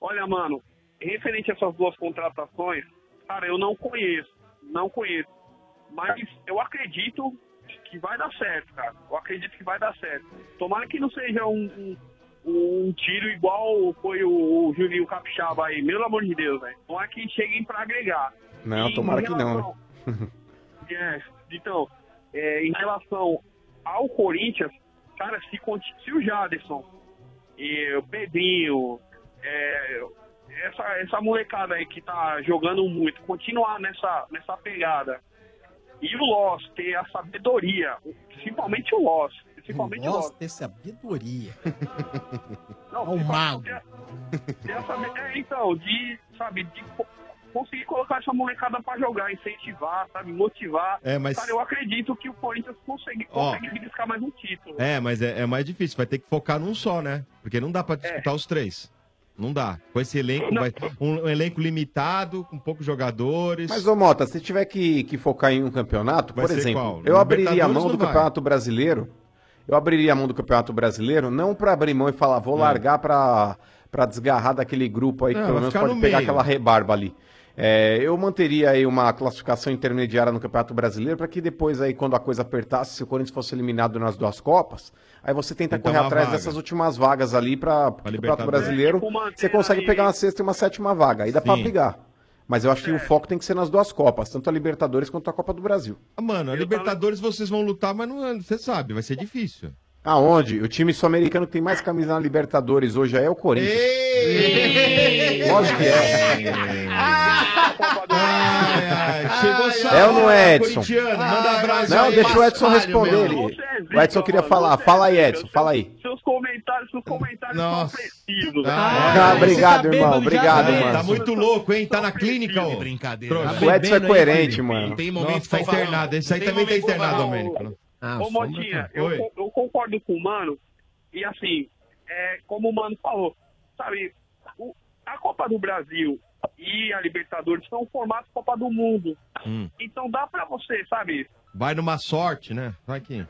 Olha, mano, referente a essas duas contratações, cara, eu não conheço, não conheço. Mas eu acredito que vai dar certo, cara. Eu acredito que vai dar certo. Tomara que não seja um, um, um tiro igual foi o, o Juninho Capixaba aí, pelo amor de Deus, velho. Tomara que cheguem pra agregar. Não, E tomara em que não, relação- né? É, então, é, em relação ao Corinthians, cara, se, se o Jaderson e o Pedrinho, é, essa, essa molecada aí que tá jogando muito, continuar nessa, nessa pegada, e o Loss ter a sabedoria, principalmente o Loss, principalmente Gosto Lost. de sabedoria. [LAUGHS] Não, Ao mago. Tem essa- é, então, de, sabe, de co- conseguir colocar essa molecada pra jogar, incentivar, sabe, motivar. É, mas- Cara, eu acredito que o Corinthians consegue, consegue beliscar mais um título. É, mas é, é mais difícil, vai ter que focar num só, né? Porque não dá pra disputar os três. Não dá. Com esse elenco, vai, um, um elenco limitado, com poucos jogadores. Mas, ô Mota, se tiver que, que focar em um campeonato, Vai por exemplo, qual? eu abriria a mão do. Campeonato Brasileiro. Eu abriria a mão do Campeonato Brasileiro, não pra abrir mão e falar, vou largar pra, pra desgarrar daquele grupo aí, que Não, pelo menos pode pegar meio. aquela rebarba ali. É, eu manteria aí uma classificação intermediária no Campeonato Brasileiro para que depois aí, quando a coisa apertasse, se o Corinthians fosse eliminado nas duas Copas, aí você tenta correr atrás vaga. dessas últimas vagas ali para o Campeonato. Brasileiro. É, tipo, Você consegue aí- pegar uma sexta e uma sétima vaga, aí dá pra Sim. brigar. Mas eu acho que o foco tem que ser nas duas Copas, tanto a Libertadores quanto a Copa do Brasil. Ah, Mano, a Libertadores vocês vão lutar, mas não, é- você sabe, vai ser difícil. Aonde? O time sul-americano que tem mais camisa na Libertadores hoje é o Corinthians. Lógico que é. Chegou É ou não é, Edson? Abraço Não, aí. deixa o Edson responder. Ele... O Edson queria falar. Fala aí, Edson. Fala aí. Seus comentários, seus comentários Nossa. são precisos. Ah, obrigado, irmão. Obrigado, Tá mano. muito louco, hein? Tá na clínica, ó. Brincadeira. Trouxa. O Edson é coerente, mano. Tem momento Nossa, tá internado. Esse aí também tá internado, né? Ô, Sombra, Motinha, tá. eu, concordo com o Mano, e assim, é, como o Mano falou, sabe, o- a Copa do Brasil e a Libertadores são formatos Copa do Mundo. Hum. Então dá pra você, sabe, Vai numa sorte, né? Vai que.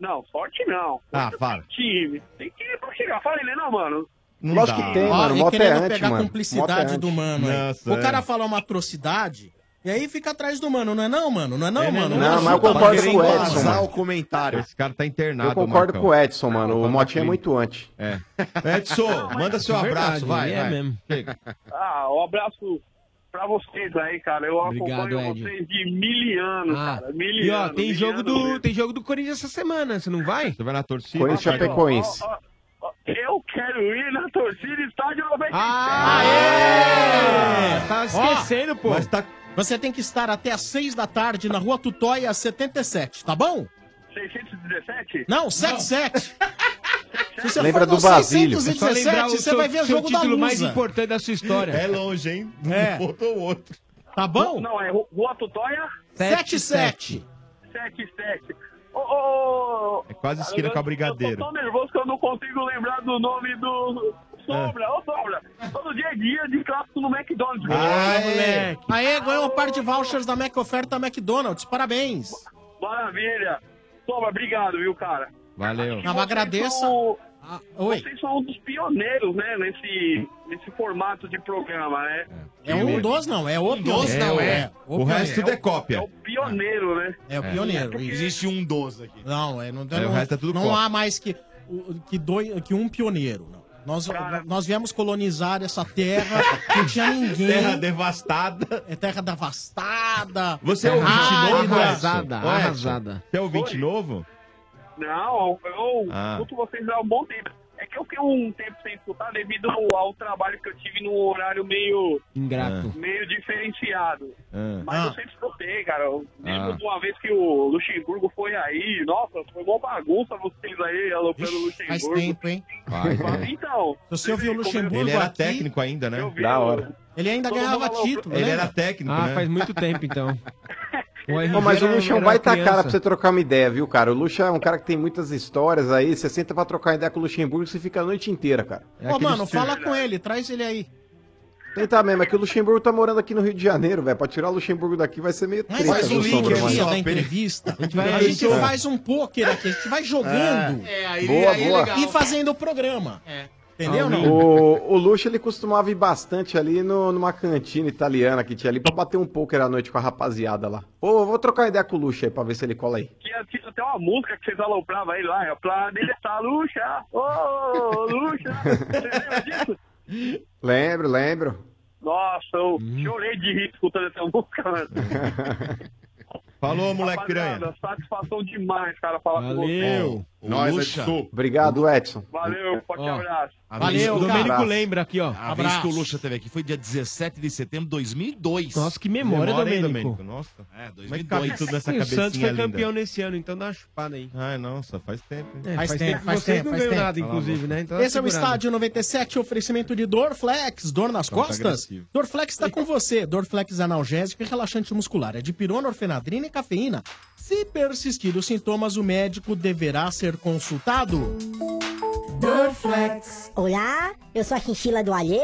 não, sorte não. Ah, fala. Time, tem que ir pra chegar. Fala ele, não, mano. Não Lógico dá. que tem, Ó, mano. e Moto é querendo pegar a cumplicidade é do mano. Nossa, o é. cara fala uma atrocidade, e aí fica atrás do mano, não é não, mano? Não é não, É, né? mano? Não, mas eu concordo com o Edson, Vazar mano. o comentário. Esse cara tá internado, Eu concordo Marcão. com o Edson, mano. Não, O Motinha é na muito antes. É. [LAUGHS] Edson, manda seu É verdade, abraço, vai. ele é vai. mesmo. Chega. Ah, um abraço pra vocês aí, cara. Eu Obrigado, acompanho Ed. vocês de mil anos, Ah, cara. Mil e ó, anos, tem mil jogo, anos do, mesmo. tem jogo do Corinthians essa semana, você não vai? Você vai na torcida? Corinthians Chapecoense. Ó, ó, ó, Eu quero ir na torcida estádio 97. Aê! Tá esquecendo, pô. Mas tá. Você tem que estar até às 6 da tarde na rua Tutóia 77, tá bom? 617? Não, 77. [LAUGHS] Se você Lembra for no do Basílio. É só lembrar 617, o você vai ver o jogo da título mais Lusa. importante da sua história. É longe, hein? É. Um ponto ou outro. Tá bom? Não, é Ru- Rua Tutóia 77. 77. Ô, ô, ô, É quase esquina eu- com a Eu Brigadeiro. tô tão nervoso que eu não consigo lembrar do nome do Sombra. Ô, Sombra, todo dia é dia de clássico no McDonald's. Ah, moleque. Aê, ganhou um par de vouchers da Mac Oferta McDonald's. Parabéns. Maravilha. Sombra, obrigado, viu, cara? Valeu. Não, agradeça. São- Ah, oi. Vocês são um dos pioneiros, né, nesse, nesse formato de programa, né? É um dos, não. É o dos, pioneiro. não, é. O resto tudo é É cópia. o pioneiro, né? É o pioneiro. isso. Existe um 12 aqui. Não, é, não, É, não, o resto é tudo não há mais que, o- que, dois, que um pioneiro. Não. Nós, nós viemos colonizar essa terra, não tinha ninguém. Terra devastada. É terra devastada. Você é ouvinte novo? Arrasada, arrasada. Você é ouvinte novo? Não, eu Ah. escuto vocês há um bom tempo. Que eu fiquei um tempo sem escutar devido ao, trabalho que eu tive num horário meio, Ingrato. meio diferenciado. Ah. Mas Ah. eu sempre escutei, cara. Eu lembro Ah. de uma vez que o Luxemburgo foi aí. Nossa, foi uma bagunça vocês aí aloprando o Ixi, Faz Luxemburgo. tempo, hein? Então, você ouviu o Luxemburgo Ele era aqui, técnico ainda, né? Da hora. ele ainda Todo ganhava título, Ele lembra? era técnico, Ah, né? faz muito tempo então. [LAUGHS] O RG Pô, mas o Lucha é um baita criança. cara pra você trocar uma ideia, viu, cara? O Lucha é um cara que tem muitas histórias aí. Você senta pra trocar ideia com o Luxemburgo, você fica a noite inteira, cara. É mano, estilo- fala com ele, traz ele aí. Tentar mesmo, é que o Luxemburgo tá morando aqui no Rio de Janeiro, velho. Pra tirar o Luxemburgo daqui vai ser meio treta faz um link mano. da entrevista. [LAUGHS] A gente, vai- a gente É. faz um pôquer aqui, a gente vai jogando É, aí, Boa, aí boa. é legal. e fazendo o programa. Entendeu? Ah, não? O, o Lucha, ele costumava ir bastante ali no- numa cantina italiana que tinha ali pra bater um poker à noite com a rapaziada lá. Ô, vou trocar uma ideia com o Lucha aí pra ver se ele cola aí. Tinha, tinha até uma música que vocês alopravam aí lá. É Planeta Luxa. Ô, Luxa. Você lembra disso? Lembro, lembro. Nossa, eu Uhum. chorei de rir escutando essa música, mano. [LAUGHS] Falou, moleque piranha. Rapaziada, Satisfação demais, cara, falar com Valeu. você. Nós, Edson. Obrigado, Edson. Valeu, forte abraço. A Valeu, o Domênico lembra aqui, ó. A Abraço. vez que o Lucha teve aqui foi dia 17 de setembro de 2002. Nossa, que memória, hein, Domênico. Nossa. É, Como é que cabe 2002. tudo nessa E o cabecinha Santos foi linda? campeão nesse ano, então dá uma chupada aí. Ai, nossa, faz tempo. hein? É, faz, tempo, faz tempo, não faz tempo. nada, inclusive, né? Então dá Esse é o segurada. Estádio 97, oferecimento de Dorflex, dor nas Tá costas. agressivo. Dorflex está com você. Dorflex analgésico e relaxante muscular. É de pirona, orfenadrina e cafeína. Se persistir os sintomas, o médico deverá ser consultado. Dorflex. Olá, eu sou a Chinchila do Alê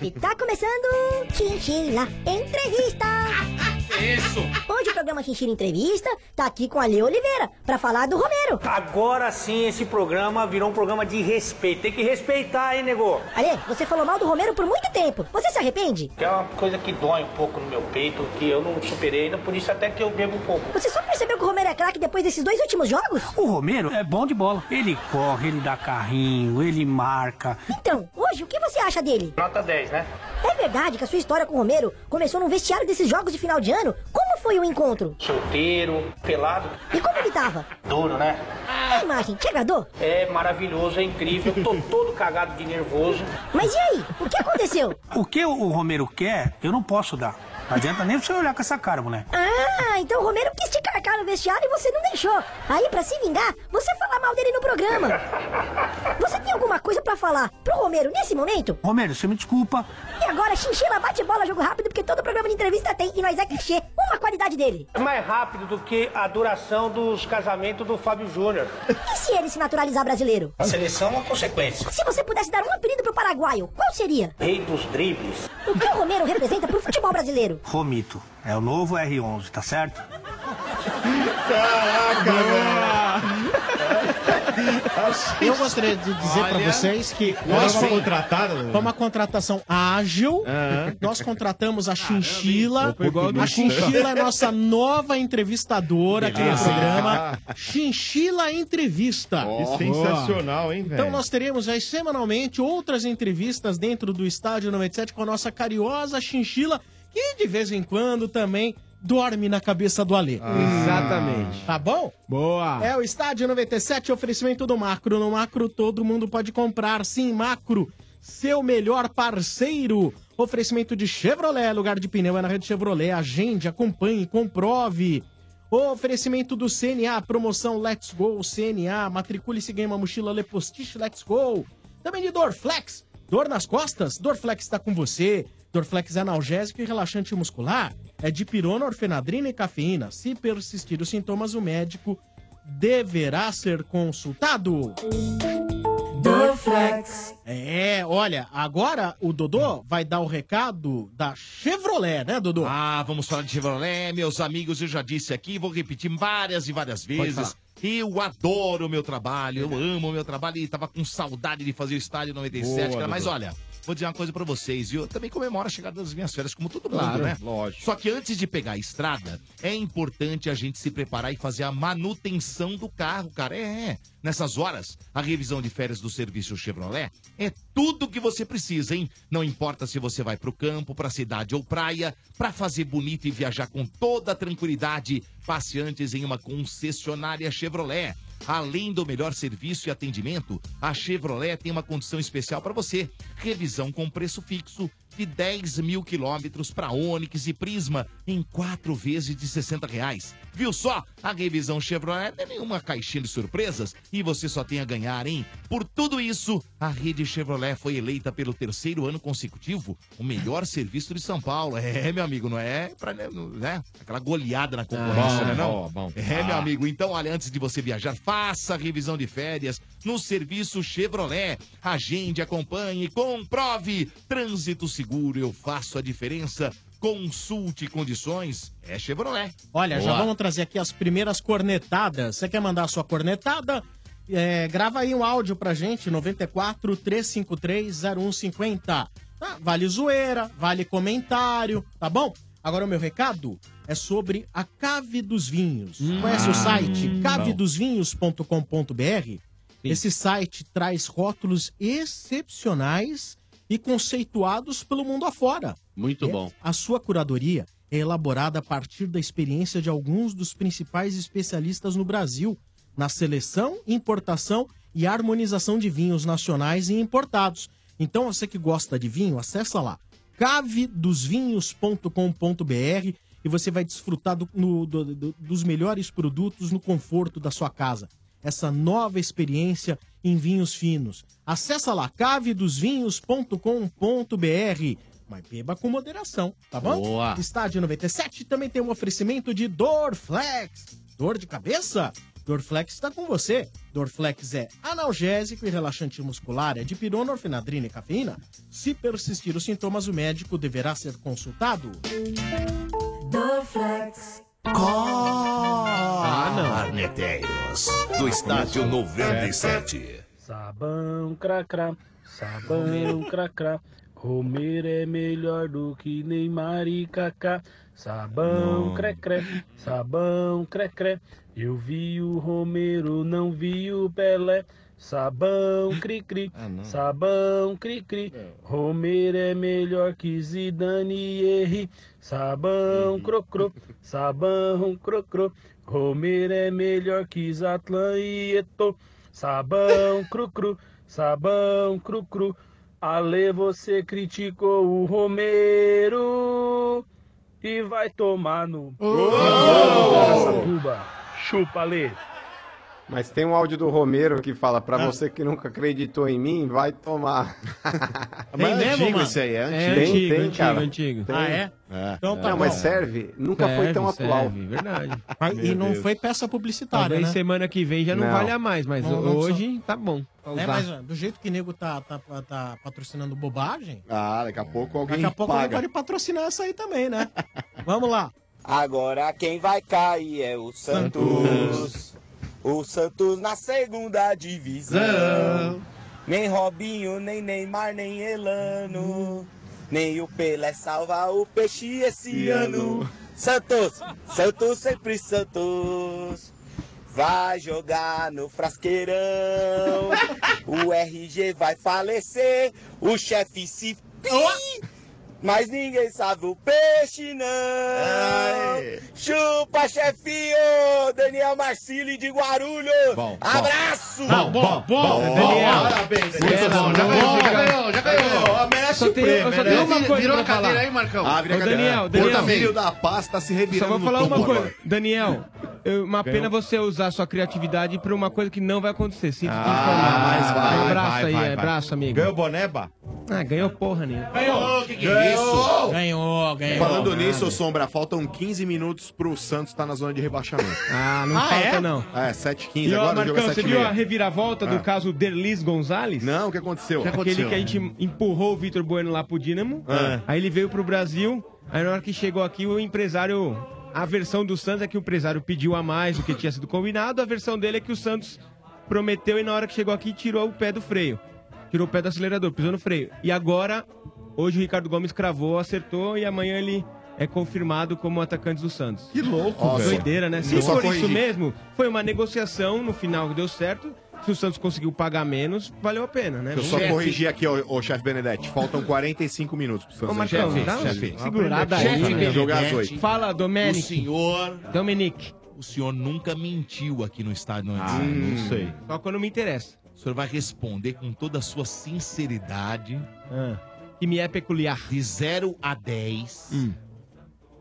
e tá começando Chinchila Entrevista. [LAUGHS] Isso! Hoje o programa Chinchila Entrevista tá aqui com a Alê Oliveira pra falar do Romero. Agora sim esse programa virou um programa de respeito. Tem que respeitar, hein, nego? Alê, você falou mal do Romero por muito tempo. Você se arrepende? É uma coisa que dói um pouco no meu peito, que eu não superei ainda, por isso até que eu bebo um pouco. Você só percebeu que o Romero é craque depois desses dois últimos jogos? O Romero é bom de bola. Ele corre, ele dá carrinho, ele marca. Então, hoje o que você acha dele? Nota 10, né? É verdade que a sua história com o Romero começou no vestiário desses jogos de final de ano? Como foi o encontro? Solteiro, pelado. E como ele tava? Duro, né? A imagem, te agradou? É maravilhoso, é incrível. Tô todo cagado de nervoso. Mas e aí? O que aconteceu? O que o Romero quer, eu não posso dar. Não adianta nem você olhar com essa cara, moleque. Ah, então o Romero quis te carcar no vestiário e você não deixou. Aí, pra se vingar, você fala mal dele no programa. Você tem alguma coisa pra falar pro Romero nesse momento? Romero, você me desculpa. E agora, chinchila, bate bola, jogo rápido, porque todo programa de entrevista tem e nós é clichê. Uma qualidade dele. É mais rápido do que a duração dos casamentos do Fábio Júnior. E se ele se naturalizar brasileiro? A seleção é uma consequência. Se você pudesse dar um apelido pro paraguaio, qual seria? Rei dos dribles. O que o Romero representa pro futebol brasileiro? Romito. É o novo R11, tá certo? Caraca, Eu gostaria de dizer pra Olha, vocês que nós fomos fomos contratados, né? Foi uma contratação ágil. Nós contratamos a Chinchila. A Chinchila é nossa nova entrevistadora aqui no programa. Chinchila Entrevista. Que sensacional, hein, velho? Então nós teremos aí semanalmente outras entrevistas dentro do Estádio 97 com a nossa cariosa Chinchila, que de vez em quando também dorme na cabeça do Alê. Exatamente. Tá bom? Boa. É o Estádio 97, oferecimento do Macro. No Macro todo mundo pode comprar. Sim, Macro, seu melhor parceiro. Oferecimento de Chevrolet, lugar de pneu é na rede Chevrolet. Agende, acompanhe, comprove. Oferecimento do CNA, promoção Let's Go CNA. Matricule-se ganhe uma mochila Le Postiche Let's Go. Também de Dorflex. Dor nas costas? Dorflex está com você. Dorflex é analgésico e relaxante muscular. É de pirona, orfenadrina e cafeína. Se persistir os sintomas, o médico deverá ser consultado. Dorflex. É, olha, agora o Dodô vai dar o recado da Chevrolet, né, Dodô? Ah, vamos falar de Chevrolet, meus amigos. Eu já disse aqui, vou repetir várias e várias vezes. Eu adoro o meu trabalho, eu amo o meu trabalho e tava com saudade de fazer o estádio 97, Boa, cara. Mas olha, vou dizer uma coisa pra vocês, viu? Eu também comemoro a chegada das minhas férias, como todo Claro, mundo, né? lógico. Só que antes de pegar a estrada, é importante a gente se preparar e fazer a manutenção do carro, cara. É, é. Nessas horas, a revisão de férias do serviço Chevrolet é tudo que você precisa, hein? Não importa se você vai pro campo, pra cidade ou praia, pra fazer bonito e viajar com toda a tranquilidade, passe antes em uma concessionária Chevrolet. Além do melhor serviço e atendimento, a Chevrolet tem uma condição especial para você. Revisão com preço fixo de 10 mil quilômetros para Onix e Prisma em quatro vezes de 60 reais. Viu só? A revisão Chevrolet não é nenhuma caixinha de surpresas e você só tem a ganhar, hein? Por tudo isso, a rede Chevrolet foi eleita pelo terceiro ano consecutivo o melhor serviço de São Paulo. É, meu amigo, não é pra, né? Aquela goleada na concorrência, Ah, né, não? bom, bom. É, meu Ah. amigo. Então, olha, antes de você viajar, faça a revisão de férias no serviço Chevrolet. Agende, acompanhe, comprove. Trânsito seguro, eu faço a diferença. Consulte condições. É Chevrolet. Olha, já Boa. vamos trazer aqui as primeiras cornetadas. Você quer mandar a sua cornetada? É, grava aí um áudio pra gente, 94 353 0150. Ah, vale zoeira, vale comentário, tá bom? Agora o meu recado é sobre a Cave dos Vinhos. Conhece o site cavedosvinhos.com.br? Esse site traz rótulos excepcionais e conceituados pelo mundo afora. Muito É, bom. A sua curadoria é elaborada a partir da experiência de alguns dos principais especialistas no Brasil, na seleção, importação e harmonização de vinhos nacionais e importados. Então, você que gosta de vinho, acessa lá cavedosvinhos.com.br e você vai desfrutar do- no- do- do- dos melhores produtos no conforto da sua casa. Essa nova experiência em vinhos finos. Acessa lá cavedosvinhos.com.br. Mas beba com moderação, tá bom? Boa. Estádio 97 também tem um oferecimento de Dorflex. Dor de cabeça? Dorflex está com você. Dorflex é analgésico e relaxante muscular, é de pirona, orfenadrina e cafeína. Se persistir os sintomas, o médico deverá ser consultado. Dorflex. Ah, não. Arneteiros, do estádio 97. Sabão cracrá, sabão cracrá. Romero é melhor do que Neymar e Kaká. Sabão crecré, sabão crecré. Eu vi o Romero, não vi o Pelé. Sabão cri-cri, sabão cri-cri. Romero é melhor que Zidane e Henry. Sabão crocro, sabão crocro. Romero é melhor que Zatlan e Eto'o. Sabão cru-cru, sabão cru-cru. Ale, você criticou o Romero e vai tomar no. Chupa, Chupa, Ale. Mas tem um áudio do Romero que fala, pra você que nunca acreditou em mim, vai tomar. [LAUGHS] Mas é mesmo, antigo mano? esse aí, é antigo. Tem, Antigo, tem, antigo, cara. antigo. Tem. Ah, é? Então tá Não, mas bom. serve. Nunca foi tão Serve, atual. serve, verdade. [LAUGHS] Mas- e não Deus. foi peça publicitária, Talvez né? semana que vem já não, Não. valha mais, mas Não, não hoje tá bom. É, mas do jeito que o nego tá, tá, tá patrocinando bobagem, Ah, daqui a pouco alguém daqui a pouco ele paga. pode patrocinar essa aí também, né? [LAUGHS] Vamos lá. Agora quem vai cair é o Santos. O Santos na segunda divisão. Nem Robinho, nem Neymar, nem Elano. Nem o Pelé salva o peixe esse ano. Santos, Santos sempre Santos. Vai jogar no frasqueirão. [LAUGHS] O RG vai falecer. O chefe se. Mas ninguém sabe o peixe, não. Chupa, chefinho! Daniel Marcili de Guarulhos. Abraço! Bom, bom, bom, Daniel. Parabéns, Bela, bom, já bom, ganhou, já ganhou, já ganhou. Merece o prêmio, só tenho uma coisa Virou a cadeira falar. aí, Marcão? Ah, vira a cadeira. Daniel, Daniel. Porta-filho da paz tá se revirando Só vou no falar uma coisa. agora. Daniel, uma Ganhou. pena você usar sua criatividade pra uma coisa que não vai acontecer. Sinto Ah, informar. mas vai, Um abraço vai, aí, vai, vai. abraço, amigo. Ganhou boneba? Ah, ganhou porra nenhuma. Ganhou, que que é Ganhou. isso? Ganhou, ganhou. Falando nisso, ô Sombra, faltam 15 minutos pro Santos estar na zona de rebaixamento. Ah, não Ah, falta é? não. É, 7h15, E ó, agora o jogo é Marcão, você 7 viu a reviravolta do caso Derlis Gonzalez? Não, o que aconteceu? Que Aquele aconteceu? que a gente empurrou o Vitor Bueno lá pro Dínamo. Ah. Aí ele veio pro Brasil. Aí na hora que chegou aqui, o empresário. A versão do Santos é que o empresário pediu a mais do que tinha sido combinado. A versão dele é que o Santos prometeu e na hora que chegou aqui tirou o pé do freio. Tirou o pé do acelerador, pisou no freio. E agora, hoje o Ricardo Gomes cravou, acertou e amanhã ele é confirmado como atacante do Santos. Que louco, velho. Doideira, né? Se for isso mesmo, foi uma negociação, no final deu certo. Se o Santos conseguiu pagar menos, valeu a pena, né? Eu só Chefe. corrigi aqui, ô, ô chefe Benedetti. Faltam 45 minutos pro Santos. Ô, Marcão, Chefe, dá chefe. segurada aí, Chefe né? Jogar às Benedetti. oito. Fala, Domenic. O senhor. Dominic. O senhor nunca mentiu aqui no estádio Ah, antes. não sei. Só quando me interessa. O senhor vai responder com toda a sua sinceridade. Que me é peculiar. De 0 a 10. Hum.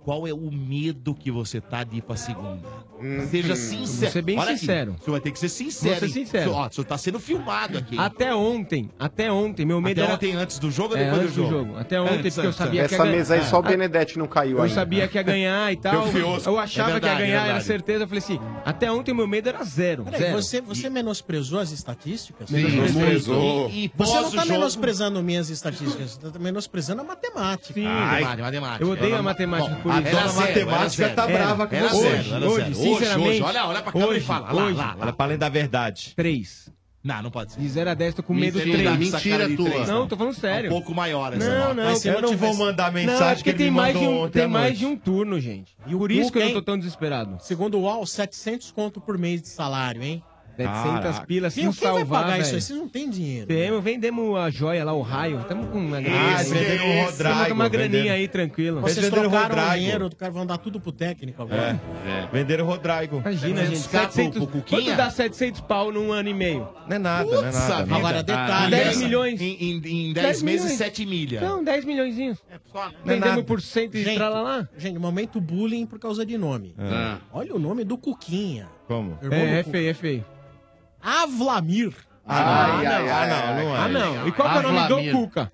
Qual é o medo que você tá de ir pra segunda? Hum. Seja sincero. Vou ser bem Olha aqui, sincero. Senhor vai ter que ser sincero. Vou ser hein? sincero. Ó, o senhor tá sendo filmado aqui. Até ontem, até ontem, meu medo Até era... ontem, antes do jogo ou É, depois antes do do jogo? Até ontem, Antes, porque eu antes, sabia antes. que ia Essa mesa aí só o Benedetti não caiu Eu ainda. sabia que ia ganhar e [LAUGHS] tal. Deu. Eu achava É verdade, que ia é ganhar, era verdade. certeza. Eu falei assim, até ontem meu medo era zero. Peraí, zero. você, você menosprezou as estatísticas? Sim, menosprezou. E, E você não pós tá jogo- menosprezando minhas estatísticas, você tá menosprezando a matemática. Sim, matemática. Eu odeio a matemática por isso. A dona matemática tá brava com você. Hoje, hoje, sinceramente. Hoje, olha- olha pra câmera e fala. Lá, hoje, lá, lá. Olha pra além da verdade. Três. Não, não pode ser. De 0 a 10, tô com medo Mentira, 3. mentira tua. Não, tô falando sério. É um pouco maior essa Não, nota. não. Mas se eu não tivesse- Não, é porque tem, mais de, um, tem mais de um turno, gente. E o Por isso que eu não tô tão desesperado. Segundo o UOL, 700 conto por mês de salário, hein? 700 Caraca. pilas sem quem vai salvar, pagar velho. isso aí? Vocês não têm dinheiro. Temos, vendemos a joia lá, o raio. Estamos com uma Ah, Esse, venderam o Rodrigo, Temos uma graninha venderam. aí, tranquilo. Vocês trocaram o dinheiro, o cara vão dar tudo pro técnico agora. É. Venderam o Rodrigo. Imagina, gente. 700, quanto dá 700 pau num ano e meio? Não é nada, não é Putz, nada. vida. Agora, detalhe, 10 né? milhões. Em, em, em 10 10 meses, milhões. 7 milha. Não, 10 milhões. É Vendemos por cento e gente, tralalá. Gente, momento bullying por causa de nome. Ah. Olha o nome do Cuquinha. Como? Irmão É, é feio, é feio. Avlamir. Ah, Ai, não, ai, ah, ai, não, ai, não é. Ah, não. E qual que é o nome Avlamir. do Cuca?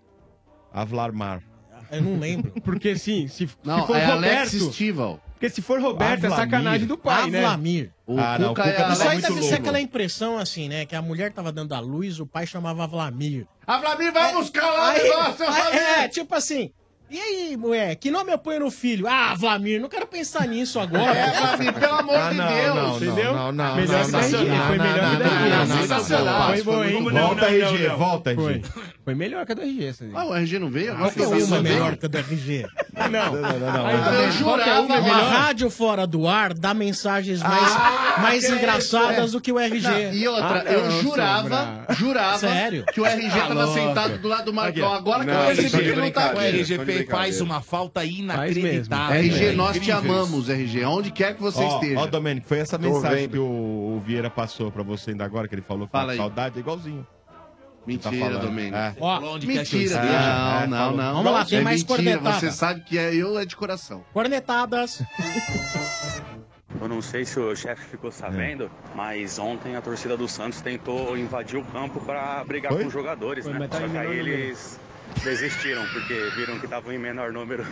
Avlarmar. Eu não lembro. [LAUGHS] Porque sim, se, Não, se for é Roberto... Alex Stival. Porque se for Roberto, é Avlamir. sacanagem do pai, né? Avlamir. O Ah, não, Cuca o Cuca é Isso aí deve ser Lobo. aquela impressão assim, né? Que a mulher tava dando a luz, o pai chamava Avlamir. Avlamir, vai buscar lá o negócio, Avlamir! É, tipo assim. E aí, mulher, que nome eu ponho no filho? Ah, Vlamir, não quero pensar nisso agora. É, Vlamir, pelo amor Ah, de não, Deus. não, entendeu? Não, não, Melhor não, que não, da RG, não, foi melhor não, que da RG. não, não, Sensacional. Foi bom, hein? Volta, RG, volta. RG. Foi melhor que a do RG, essa aí. Ah, o RG não veio? Agora que uma é melhor que a do RG. Não, não, não. não. Eu jurava, uma, uma rádio fora do ar dá mensagens mais, Ah, mais engraçadas isso, do que o RG. Não, e outra, Ah, eu jurava, jurava Sério? que o RG tava sentado do lado do Marcão. Aqui. Agora que eu percebi que de não tá O aqui. Faz uma falta inacreditável. RG, É nós te amamos, RG. Onde quer que você Ó, esteja. Ó, Domênico, foi essa Tô mensagem vendo. que o, o Vieira passou pra você ainda agora, que ele falou que Fala tá aí. saudade, é igualzinho. Mentira, Tá. Domênico. É. Ó, Mentira, É, não, não, não. Vamos lá, tem É mais mentira, cornetada. Você sabe que é eu é de coração. Cornetadas. [LAUGHS] Eu não sei se o chefe ficou sabendo, mas ontem a torcida do Santos tentou invadir o campo para brigar Foi? com os jogadores, Foi, né? tá Só que aí eles desistiram, porque viram que estavam em menor número.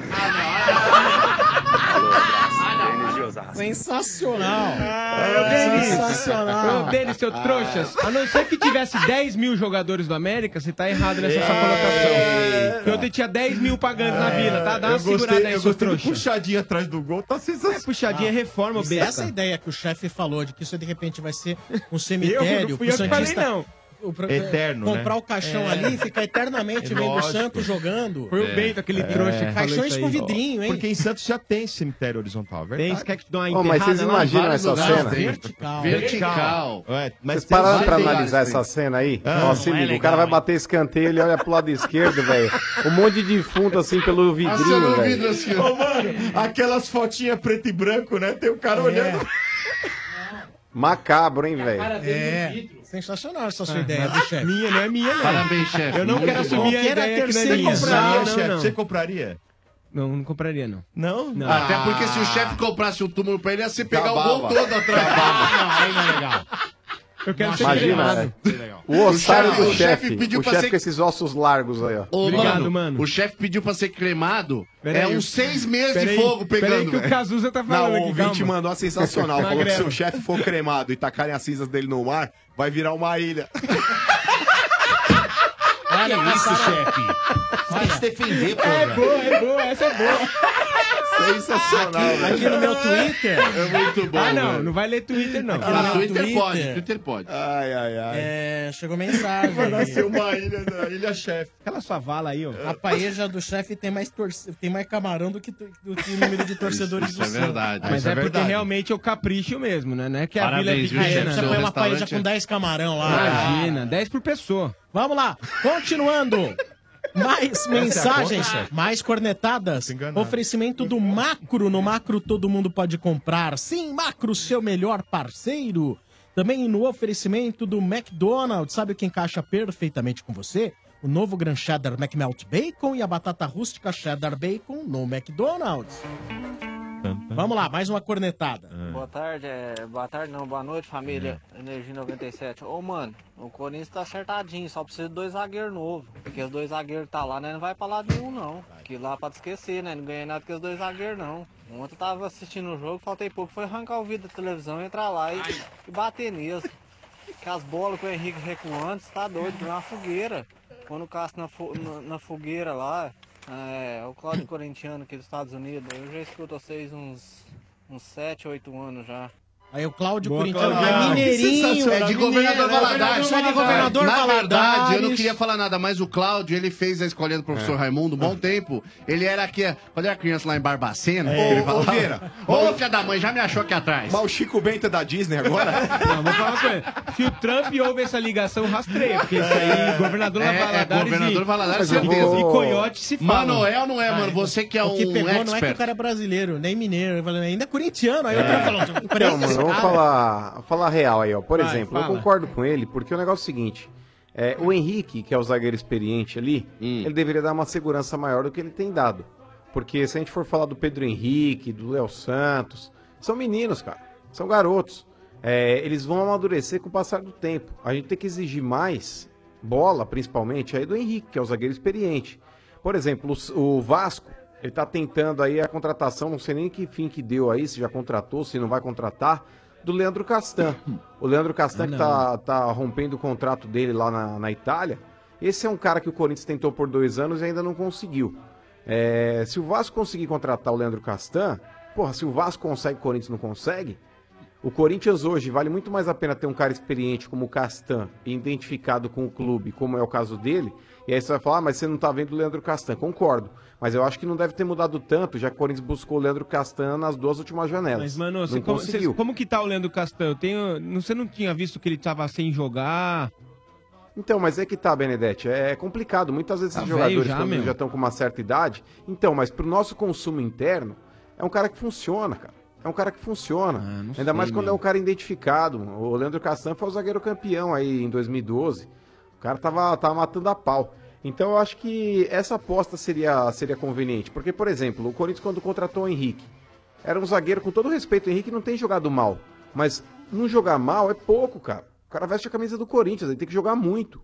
De Osasco. Sensacional. Ô, Denis. Sensacional. Ô, Denis, seu trouxas. A não ser que tivesse 10 mil jogadores do América, você tá errado nessa sua colocação. Porque ontem tinha 10 mil pagando na vila, tá? Dá uma Eu gostei- segurada aí, eu seu trouxa. puxadinho atrás do gol, tá sensacional. É, puxadinha é reforma, besta. Essa ideia que o chefe falou de que isso de repente vai ser um cemitério não fui pro eu que falei, Santista não. O pro- Eterno, comprar né? o caixão É. ali e ficar eternamente É vendo o. Santos jogando. Foi o Bento, aquele trouxa que falou Caixões com vidrinho, hein? Porque em Santos já tem cemitério horizontal, verdade? Tem, você quer que te dê uma Ô, mas vocês enterrada lá? imaginam essa cena? Vertical. Vertical. É, mas Vocês pararam pra analisar essa cena aí? Ah, é liga, o cara vai bater escanteio, ele olha pro lado esquerdo, velho. Um monte de defunto assim pelo vidrinho, velho. assim, Ô, mano, aquelas fotinhas preto e branco, né? Tem o cara olhando. Macabro, hein, velho? É. Sensacional essa sua ideia, Ah, do chefe. Minha, não é minha, não. Parabéns, chefe. Eu não Muito quero bom. assumir a Qualquer ideia que não é terceira minha. compraria, Não, chefe? não, Você não. compraria? Não, não compraria, não. Não? Não. Até porque se o chefe comprasse o túmulo pra ele, ia se pegar o Acabava. gol todo atrás. Não, aí não é legal. Eu quero ser Imagina, cremado. é. o ossário O do chefe- o chefe com esses ossos largos aí, ó. Ô, Obrigado, mano, mano. O chefe pediu pra ser cremado. Pera é aí. uns seis meses Pera de aí, fogo pera aí pegando. que o velho. Cazuza tá Não, falando o aqui, ouvinte calma. mandou a sensacional. Falou que se o chefe for cremado e tacarem as cinzas dele no mar, vai virar uma ilha. [LAUGHS] Olha, isso, chefe? Você tem que se defender, pô. É boa, é boa, essa é boa. Sensacional, velho. Aqui no meu Twitter. É muito bom. Ah, não, velho. não vai ler Twitter, não. Aqui Ah, no meu Twitter, Twitter. pode, Twitter pode. Ai, ai, ai. É, chegou mensagem. Vai nascer uma ilha, da ilha chefe. Aquela sua vala aí, ó. A paeja do chefe tem mais, torce... tem mais camarão do que, do que o número de torcedores Isso do é verdade. Mas Isso é, é porque verdade. realmente é o capricho mesmo, né? Não é que a Parabéns, vila é pequena. Você põe uma paeja com é- 10 camarão lá. Imagina, 10 por pessoa. Vamos lá, continuando. Mais mensagens, mais cornetadas. Oferecimento do Macro. No Macro todo mundo pode comprar. Sim, Macro, seu melhor parceiro. Também no oferecimento do McDonald's. Sabe o que encaixa perfeitamente com você? O novo Gran Cheddar McMelt Bacon e a batata rústica Cheddar Bacon no McDonald's. Vamos lá, mais uma cornetada. Boa tarde, é... boa tarde não, boa noite família, Energia 97. Ô mano, o Corinthians tá acertadinho, só precisa de dois zagueiros novos. Porque os dois zagueiros que tá lá, né, não vai pra lado nenhum não. Que lá pra te esquecer, né, não ganhei nada com os dois zagueiros não. Ontem eu tava assistindo o jogo, faltei pouco, foi arrancar o vídeo da televisão, entrar lá e, e bater neles. Que as bolas com o Henrique recuando, você tá doido, uma fogueira. Quando o Cássio na, fo- na, na fogueira lá, é, o Cláudio Corintiano aqui dos Estados Unidos, eu já escuto vocês uns, uns 7, 8 anos já. Aí o Cláudio Boa, é mineirinho. É de governador Valadares. É de governador Na Valadares. verdade, eu não queria falar nada, mas o Cláudio, ele fez a escolinha do professor É. Raimundo um bom tempo. Ele era aqui, quando era criança lá em Barbacena, É. ele Ô, falava, ô, Vieira. Ô, filha da mãe, já me achou aqui atrás. Mas o Chico Bento é da Disney agora? [LAUGHS] Não, vou falar uma coisa. Se o Trump ouve essa ligação, rastreia. Porque isso aí, governador É, é, Valadares governador e, Valadares, certeza. e Coiote se falam. Manoel não é, mano. Você que é o que um pegou não é que expert. o cara é brasileiro, nem mineiro. Ainda é corintiano. Aí o É. cara falou, vamos falar, falar real aí, ó. Por Vai, exemplo, eu fala. concordo com ele, porque o negócio é o seguinte: é, o Henrique, que é o zagueiro experiente ali, Hum. ele deveria dar uma segurança maior do que ele tem dado. Porque se a gente for falar do Pedro Henrique, do Léo Santos, são meninos, cara. São garotos. É, eles vão amadurecer com o passar do tempo. A gente tem que exigir mais bola, principalmente, aí do Henrique, que é o zagueiro experiente. Por exemplo, o, o Vasco, ele tá tentando aí a contratação, não sei nem que fim que deu aí, se já contratou, se não vai contratar, do Leandro Castan. O Leandro Castan que não. tá, tá rompendo o contrato dele lá na, na Itália. Esse é um cara que o Corinthians tentou por dois anos e ainda não conseguiu. É, se o Vasco conseguir contratar o Leandro Castan, porra, se o Vasco consegue, o Corinthians não consegue, o Corinthians hoje vale muito mais a pena ter um cara experiente como o Castan, identificado com o clube, como é o caso dele. E aí você vai falar, ah, mas você não tá vendo o Leandro Castan. Concordo. Mas eu acho que não deve ter mudado tanto, já que o Corinthians buscou o Leandro Castan nas duas últimas janelas. Mas, mano, você, como, você- como que tá o Leandro Castan? Eu tenho, você não tinha visto que ele tava sem jogar? Então, mas é que tá, Benedetti, é complicado. Muitas vezes Tá esses jogadores, já, já estão com uma certa idade. Então, mas pro nosso consumo interno, é um cara que funciona, cara. É um cara que funciona. Ainda sei, mais quando meu. é um cara identificado. O Leandro Castan foi o zagueiro campeão aí em 2012. O cara tava, tava matando a pau. Então eu acho que essa aposta seria, seria conveniente. Porque, por exemplo, o Corinthians quando contratou o Henrique, era um zagueiro, com todo respeito, o Henrique não tem jogado mal. Mas não jogar mal é pouco, cara. O cara veste a camisa do Corinthians, ele tem que jogar muito.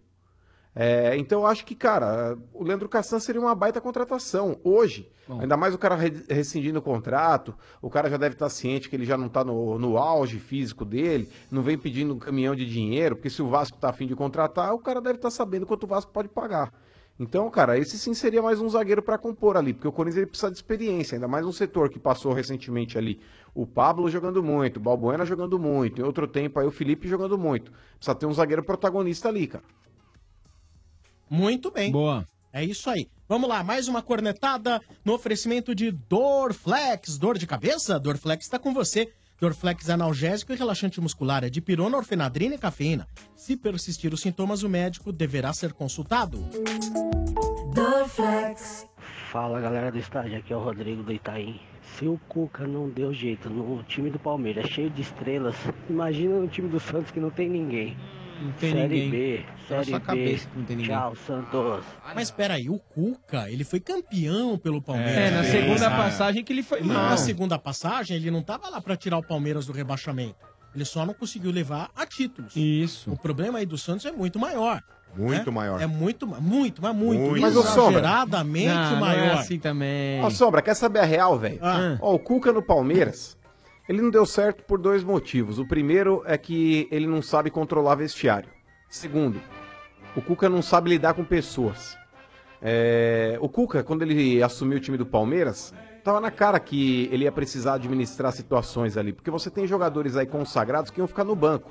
É, então eu acho que, cara, o Leandro Castan seria uma baita contratação hoje. Ainda mais o cara re- rescindindo o contrato, o cara já deve estar ciente que ele já não está no, no auge físico dele, não vem pedindo um caminhão de dinheiro, porque se o Vasco está afim de contratar, o cara deve estar sabendo quanto o Vasco pode pagar. Então, cara, esse sim seria mais um zagueiro para compor ali, porque o Corinthians ele precisa de experiência, ainda mais um setor que passou recentemente ali. O Pablo jogando muito, o Balbuena jogando muito, em outro tempo aí o Felipe jogando muito. Precisa ter um zagueiro protagonista ali, cara. Muito bem. Boa. É isso aí. Vamos lá, mais uma cornetada no oferecimento de Dorflex. Dor de cabeça? Dorflex está com você. Dorflex é analgésico e relaxante muscular é de pirona, orfenadrina e cafeína. Se persistir os sintomas, o médico deverá ser consultado. Dorflex. Fala galera do estádio, aqui é o Rodrigo do Itaim. Se o Cuca não deu jeito no time do Palmeiras, cheio de estrelas, imagina no time do Santos que não tem ninguém. Não tem Série ninguém. B, Só Série sua B. cabeça que não tem ninguém. Tchau, Santos. Mas peraí, o Cuca, ele foi campeão pelo Palmeiras. É, na segunda Ah. passagem que ele foi mal. na segunda passagem, ele não tava lá pra tirar o Palmeiras do rebaixamento. Ele só não conseguiu levar a títulos. Isso. O problema aí do Santos é muito maior. Muito né? maior. É muito, muito, mas muito. Muito. Mas, ô, Sombra, exageradamente Não, não maior. é assim também. Ó, Sombra, quer saber a real, velho? Ah. Ó, o Cuca no Palmeiras, ele não deu certo por dois motivos. O primeiro é que ele não sabe controlar vestiário. Segundo, o Cuca não sabe lidar com pessoas. É, o Cuca, quando ele assumiu o time do Palmeiras, tava na cara que ele ia precisar administrar situações ali, porque você tem jogadores aí consagrados que iam ficar no banco.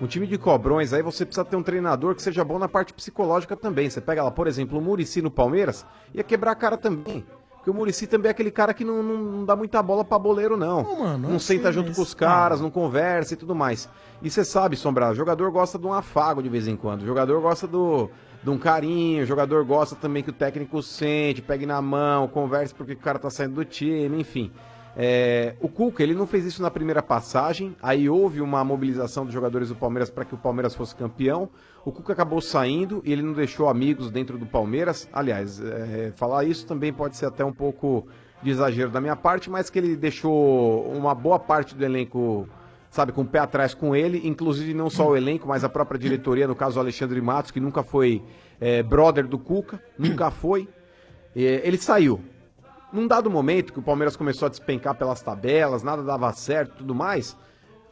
Um time de cobrões aí você precisa ter um treinador que seja bom na parte psicológica também. Você pega lá, por exemplo, o Murici no Palmeiras, ia quebrar a cara também. Porque o Murici também é aquele cara que não, não- não dá muita bola pra boleiro, não. mano, não eu senta sei, junto com os caras, não conversa e tudo mais. E você sabe, Sombra, o jogador gosta de um afago de vez em quando. O jogador gosta do, de um carinho, o jogador gosta também que o técnico sente, pegue na mão, converse porque o cara tá saindo do time, enfim. É, o Cuca, ele não fez isso na primeira passagem, aí houve uma mobilização dos jogadores do Palmeiras para que o Palmeiras fosse campeão. O Cuca acabou saindo e ele não deixou amigos dentro do Palmeiras. Aliás, é, falar isso também pode ser até um pouco de exagero da minha parte, mas que ele deixou uma boa parte do elenco, sabe, com o pé atrás com ele, inclusive não só o elenco, mas a própria diretoria, no caso o Alexandre Matos, que nunca foi é, brother do Cuca, nunca foi. Ele saiu. Num dado momento que o Palmeiras começou a despencar pelas tabelas, nada dava certo e tudo mais,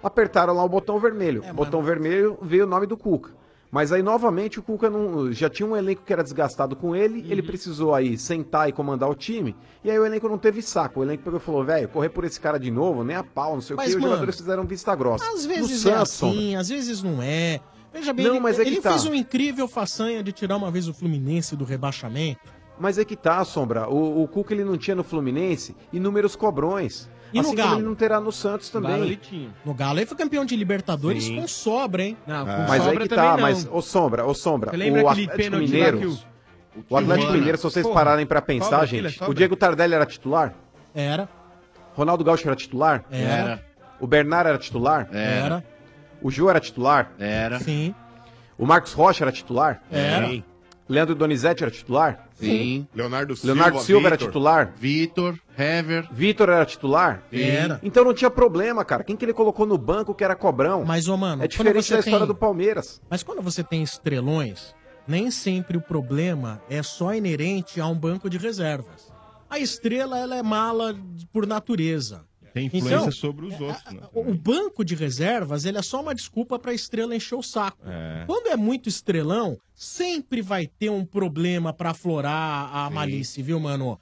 apertaram lá o botão vermelho. o botão vermelho veio o nome do Cuca. Mas aí, novamente, o Cuca não, já tinha um elenco que era desgastado com ele, Uhum. ele precisou aí sentar e comandar o time, e aí o elenco não teve saco. O elenco pegou e falou, velho, correr por esse cara de novo, nem a pau, não sei Mas, o que, os mano, jogadores fizeram vista grossa. Às vezes é assim, às vezes não é. Veja bem, Não, ele, é ele tá. fez uma incrível façanha de tirar uma vez o Fluminense do rebaixamento. Mas é que tá, Sombra. O, o Cuca ele não tinha no Fluminense inúmeros cobrões. E no assim Galo? como ele não terá no Santos também. No Galo ele foi campeão de Libertadores Sim. com sobra, hein? Não, mas aí que tá, mas, ô Sombra, ô Sombra, o Atlético Mineiro, o- o Atlético? Mineiro, se vocês Porra, pararem pra pensar, sobra, gente, é o Diego Tardelli era titular? Era. Ronaldo Gaúcho era titular? Era. O Bernard era titular? Era. O Ju era titular? Era. Sim. O Marcos Rocha era titular? Era. Sim. Leandro Donizete era titular? Sim. Leonardo Leonardo Silva era Vitor. titular? Vitor, Hever. Vitor era titular? Era. Então não tinha problema, cara. Quem que ele colocou no banco que era cobrão? Mas, ô, mano, É diferente você da história tem- do Palmeiras. Mas quando você tem estrelões, nem sempre o problema é só inerente a um banco de reservas. A estrela, ela é mala por natureza. Tem influência Então, sobre os outros, né? O banco de reservas, ele é só uma desculpa pra estrela encher o saco. É. Quando é muito estrelão, sempre vai ter um problema pra aflorar a malícia, viu, mano?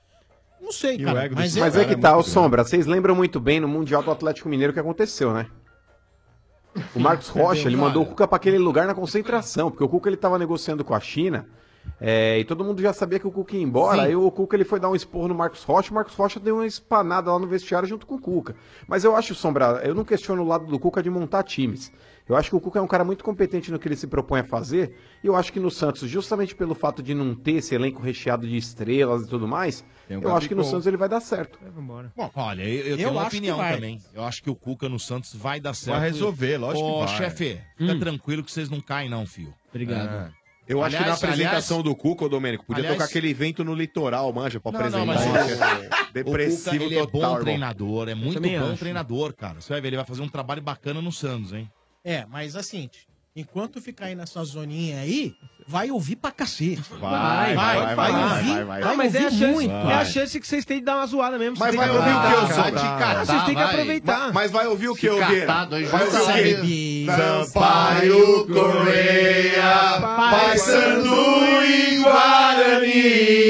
Não sei, cara. Mas, Mas é que tá, o Sombra, vocês lembram muito bem no Mundial do Atlético Mineiro o que aconteceu, né? O Marcos Rocha, ele mandou o Cuca pra aquele lugar na concentração, porque o Cuca ele tava negociando com a China, é, e todo mundo já sabia que o Cuca ia embora, Sim. aí o Cuca ele foi dar um esporro no Marcos Rocha, o Marcos Rocha deu uma espanada lá no vestiário junto com o Cuca. Mas eu acho, Sombra, eu não questiono o lado do Cuca de montar times. Eu acho que o Cuca é um cara muito competente no que ele se propõe a fazer, e eu acho que no Santos, justamente pelo fato de não ter esse elenco recheado de estrelas e tudo mais, o eu acho que no. Santos ele vai dar certo. Bom, olha, eu, eu Eu tenho uma opinião vai. também. Eu acho que o Cuca no Santos vai dar certo. resolver, lógico Ô, que vai. chefe, fica Hum. tranquilo que vocês não caem não, filho. É. Eu acho que na apresentação aliás- do Cuca, Domênico, podia aliás- tocar aquele evento no litoral, manja, pra Não, apresentar. não, mas É Depressivo o Cuca, ele é total, bom irmão. treinador, é muito bom acho. treinador, cara. Você vai ver, ele vai fazer um trabalho bacana no Santos, hein? É, mas assim, enquanto ficar aí nessa zoninha aí, vai ouvir pra cacete. Vai, vai, vai, vai, ouvir, vai, vai, Ah, mas é a chance, muito. é a chance que vocês têm de dar uma zoada mesmo. Mas vai ouvir o que. Sombra? Ah, Vocês têm que aproveitar. Mas, vai ouvir o que, dois Vai ouvir o? Sampaio Correia, Paysandu e Guarani.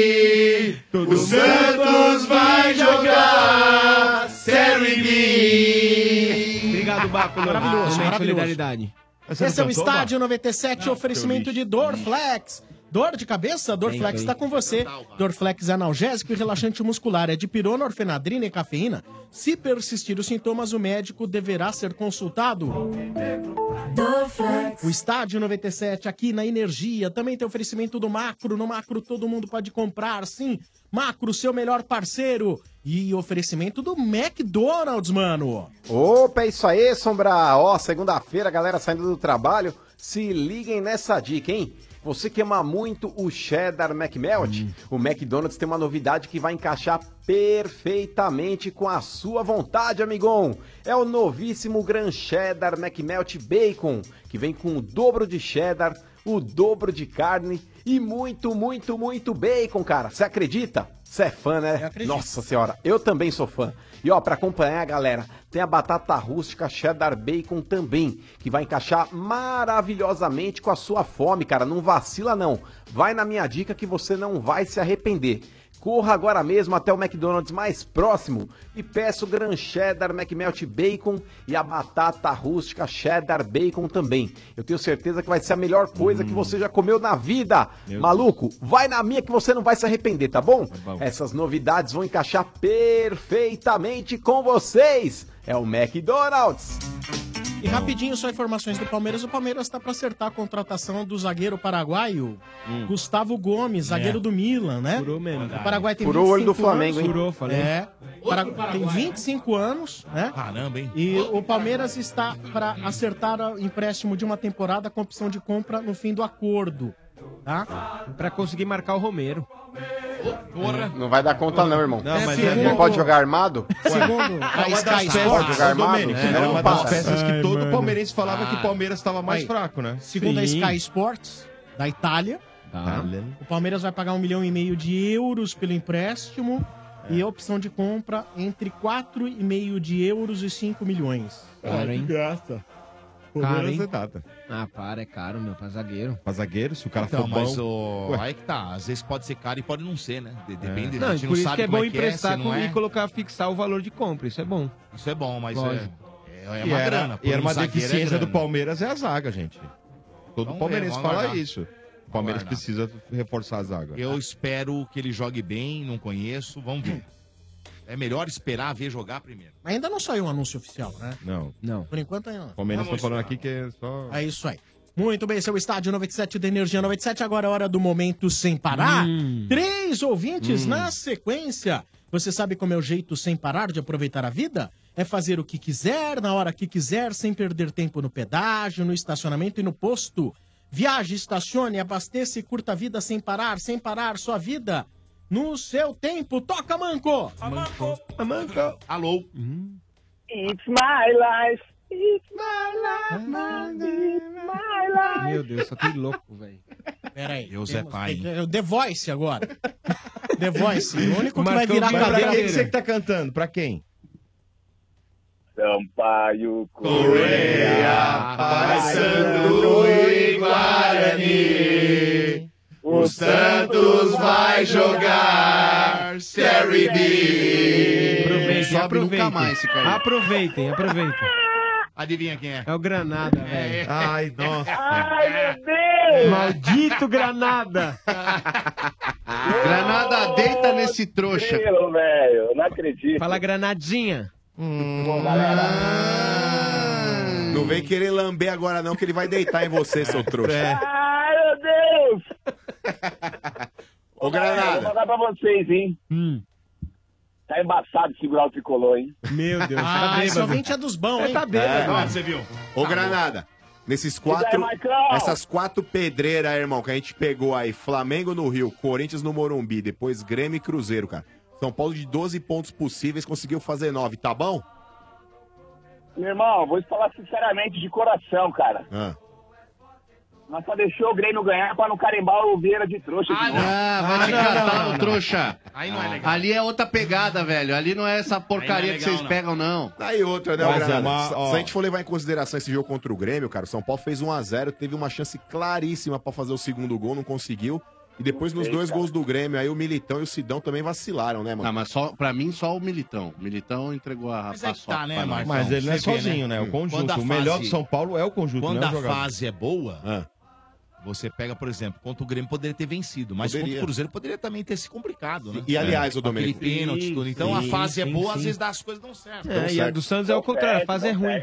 O Santos vai jogar Série B. Obrigado, Baco. Maravilhoso, maravilhoso. solidariedade. Esse é o Estádio Baco? 97, Não, oferecimento de Dorflex. Dor de cabeça? Dorflex está com você. Dorflex é analgésico e relaxante muscular. É de pirona, orfenadrina e cafeína. Se persistir os sintomas, o médico deverá ser consultado. O Estádio 97 aqui na Energia também tem oferecimento do Macro. No Macro todo mundo pode comprar, sim. Macro, seu melhor parceiro. E oferecimento do McDonald's, mano. Opa, é isso aí, Sombra. Ó, segunda-feira, galera saindo do trabalho, se liguem nessa dica, hein? Você que ama muito o cheddar McMelt, o McDonald's tem uma novidade que vai encaixar perfeitamente com a sua vontade, amigão. É o novíssimo Gran Cheddar McMelt Bacon, que vem com o dobro de cheddar, o dobro de carne e muito, muito, muito bacon, cara. Você acredita? Você é fã, né? Nossa senhora, eu também sou fã. E ó, pra acompanhar, galera, tem a batata rústica cheddar bacon também, que vai encaixar maravilhosamente com a sua fome, cara. Não vacila não. Vai na minha dica que você não vai se arrepender. Corra agora mesmo até o McDonald's mais próximo e peça o Gran Cheddar McMelt Bacon e a batata rústica Cheddar Bacon também. Eu tenho certeza que vai ser a melhor coisa que você já comeu na vida. Meu Maluco, vai na minha que você não vai se arrepender, tá bom? Essas novidades vão encaixar perfeitamente com vocês. É o McDonald's. E rapidinho, só informações do Palmeiras. O Palmeiras está para acertar a contratação do zagueiro paraguaio, Gustavo Gomes, zagueiro É. do Milan, né? Furou mesmo. O Paraguai tem Furou o olho do 25 Flamengo, anos. hein? Furou, falei. É. O Paraguai tem 25 anos, né? Caramba, hein? E o Palmeiras está para acertar o empréstimo de uma temporada com opção de compra no fim do acordo. Tá? Pra conseguir marcar o Romero. Não vai dar conta não, irmão. Não, mas Ele é- pode jogar armado? Segundo a Sky Sports, peças, jogar armado? Domênico, É, era não uma das passa. peças que Ai, todo mano. palmeirense falava que Ah. o Palmeiras estava mais Aí, fraco, né? Segundo a. Sky Sports, da Itália, Tá. o Palmeiras vai pagar um milhão e meio de euros pelo empréstimo e a opção de compra entre 4,5 de euros e 5 milhões. Caro, hein? Graça. Caro, hein? Data. Ah, para, é caro, meu, pra zagueiro. Pra zagueiro, se o cara Então, for mas bom... o... Ué. aí que tá. Às vezes pode ser caro e pode não ser, né? De- Depende. Não, a e gente por não isso sabe que é bom é que emprestar é, com- é. e colocar, fixar o valor de compra. Isso é bom. Isso é bom, mas é, Lógico. é, é e uma era, grana. E era Por um uma é deficiência do. Palmeiras é a zaga, gente. Todo Vamos palmeirense ver, fala isso. O Palmeiras precisa reforçar a zaga. Eu espero que ele jogue bem, não conheço, vamos ver. É melhor esperar ver jogar primeiro. Ainda não saiu um anúncio oficial, né? Não. Não. Por enquanto ainda não. Palmeiras tá falando aqui que é só... É isso aí. Muito bem, seu estádio 97 da Energia 97. Agora é hora do momento sem parar. Três ouvintes Hum. na sequência. Você sabe como é o jeito sem parar de aproveitar a vida? É fazer o que quiser, na hora que quiser, sem perder tempo no pedágio, no estacionamento e no posto. Viaje, estacione, abasteça e curta a vida sem parar, sem parar sua vida no seu tempo. Toca, Manco! Manco. Manco. Alô? It's my life. It's my life, my life, my life. Meu Deus, só tem louco, velho. Pera aí. Deus é pai, tem- o The Voice agora. The Voice. O único que vai virar pra cadeira. quem que você que tá cantando? Pra quem? Sampaio Correia, Paysandu e Guarani. O Santos vai jogar Série B. Aproveitem, aproveitem. nunca mais cair. Aproveitem, aproveitem. Adivinha quem é? É o Granada, velho. Ai, nossa. Ai, meu Deus! Maldito Granada! [LAUGHS] Granada, deita nesse trouxa. Meu, velho, eu não acredito. Fala Granadinha. Bom, galera. Não vem querer lamber agora não, que ele vai deitar em você, seu trouxa. É. Deus! Ô, Galera, Vou Granada. mandar pra vocês, hein? Hum. Tá embaçado segurar o tricolor, hein? Meu Deus, Ah, tá bêbado. ouvinte é dos bons, hein? Tá bêbado. Onde você viu? Ô, Granada. Nesses E aí, quatro. Marcão? Essas quatro pedreiras, irmão, que a gente pegou aí: Flamengo no Rio, Corinthians no Morumbi, depois Grêmio e Cruzeiro, cara. São Paulo de 12 pontos possíveis conseguiu fazer 9, tá bom? Meu irmão, vou te falar sinceramente, de coração, cara. Ah. Nós só deixou o Grêmio ganhar pra não carimbar o Vieira de trouxa. de novo. Ah, vai te não, catar, não, não. trouxa. Aí não é legal. Ali é outra pegada, velho. Ali não é essa porcaria Aí não é que legal, vocês não. pegam, não. Aí outra, né, Mas é uma- Se- a gente for levar em consideração esse jogo contra o Grêmio, cara, o São Paulo fez 1x0, teve uma chance claríssima pra fazer o segundo gol, não conseguiu. E depois nos dois gols do Grêmio, aí o Militão e o Sidão também vacilaram, né, mano? Ah, mas só, pra mim, só o Militão. O Militão entregou a Mas é que tá, né. Marcão? Mas ele não é vê, sozinho, né? né? O Quando conjunto. O melhor fase- do São Paulo é o conjunto, Quando não é a fase é boa, Ah. Você pega, por exemplo, contra o Grêmio poderia ter vencido, mas Poderia. contra o Cruzeiro poderia também ter se complicado, né? E, aliás, É. Aquele Domênico. pênalti, tudo. Então a sim, fase é sim, boa, às sim. vezes dá- as coisas dão certo. É, e a certo. do Santos é o contrário, a fase é ruim.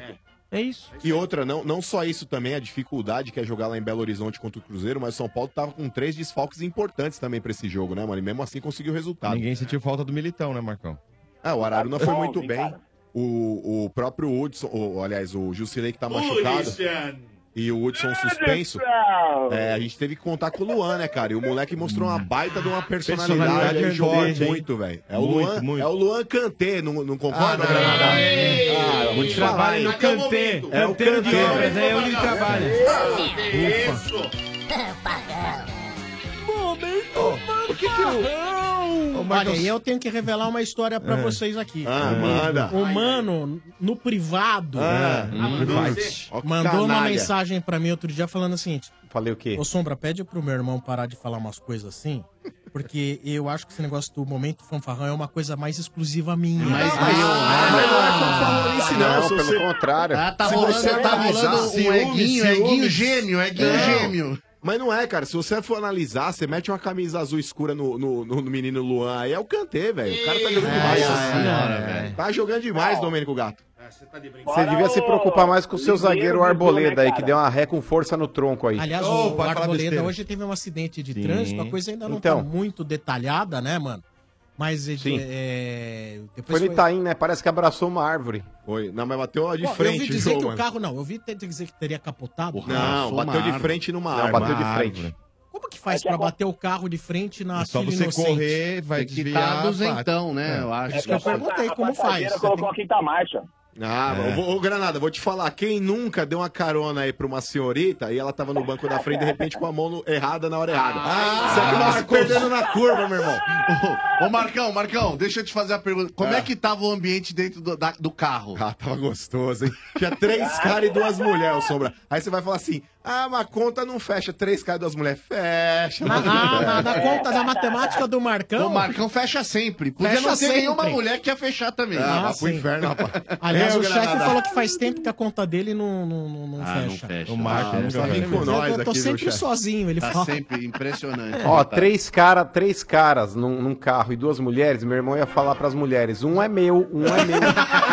É isso. E outra, não, não só isso também, a dificuldade que é jogar lá em Belo Horizonte contra o Cruzeiro, mas o São Paulo tava com três desfalques importantes também pra esse jogo, né, mano? E mesmo assim conseguiu o resultado. Ninguém sentiu falta do Militão, né, Marcão? Ah, o Araruna foi Bom, muito bem. O, o próprio Hudson, o, aliás, o Jusilei que tá machucado. E o Hudson suspenso. É, a gente teve que contar com o Luan, né, cara? E o moleque mostrou uma baita de uma personalidade, Personalidade forte, hein? muito, velho. É, o Muito, Luan- muito. é o Luan Kanté, não, não concorda, Ah, Granada? Ah, eu vou te falar, Trabalha hein? no. É o Canteiro de Kanté. obras, é onde ele trabalha. Por que que eu... Olha, e eu tenho que revelar uma história pra vocês aqui. Ah, manda. O mano, no privado, Ah, hum, Ó, que mandou uma mensagem pra mim outro dia falando o seguinte: Falei o quê? Ô Sombra, pede pro meu irmão parar de falar umas coisas assim, porque eu acho que esse negócio do momento fanfarrão é uma coisa mais exclusiva minha. Mas Ah, mas não é fanfarronice, não. Não, pelo você- contrário. Ah, tá Se rolando, você tá analisar, rolando um eguinho, eguinho gêmeo, eguinho Não. gêmeo. Mas não é, cara. Se você for analisar, você mete uma camisa azul escura no, no, no- no menino Luan, aí é o Kanté, velho. O cara tá jogando demais. Senhora, velho. Tá jogando demais, Domênico Gato. Você devia se preocupar mais com o seu zagueiro Arboleda aí, que deu uma ré com força no tronco aí. Aliás, o Arboleda hoje teve um acidente de Sim. trânsito, a coisa ainda não Então. tá muito detalhada, né, mano? Mas ele, Sim. é, Foi depois no Itaim, né? Parece que abraçou uma árvore. Foi. Não, mas bateu de Bom, frente. eu ouvi o dizer jogo, que o mano. carro, não, eu ouvi ter- dizer que teria capotado. Não, bateu de frente numa Não, árvore. bateu de frente. árvore. Como que faz pra bater o carro de frente na É só você inocente? correr, vai Tem que desviar, tá duzentão, né, É. eu acho. Isso que eu perguntei, a como faz? colocou a quinta marcha. Ah, É. ô Granada, vou te falar, quem nunca deu uma carona aí pra uma senhorita e ela tava no banco da frente de repente com a mão no- errada na hora errada? Ah, Você que perdendo na curva, meu irmão. Ô, ô, Marcão, Marcão, deixa eu te fazer a pergunta. Como é, É. que tava o ambiente dentro do, da- do carro? Ah, tava gostoso, hein? Tinha três caras e duas mulheres, Sombra. Aí você vai falar assim, ah, mas a conta não fecha, três caras e duas mulheres. Fecha. Na, na, na- na conta da matemática do Marcão. O Marcão fecha sempre. Podia Fecha não ter sempre. nenhuma mulher que ia fechar também. Ah, vai pro sim. inferno, rapaz. Aliás, Eu, o chefe falou que faz tempo que a conta dele não, não, não, não Ah, não fecha. fecha. O Marco Ah, nunca tá vem vendo? com nós eu tô aqui, sempre sozinho, ele Tá fala. sempre impressionante. Ó, Tá. três, cara, três caras num, num carro e duas mulheres, meu irmão ia falar pras mulheres, um é meu, um é meu. [LAUGHS]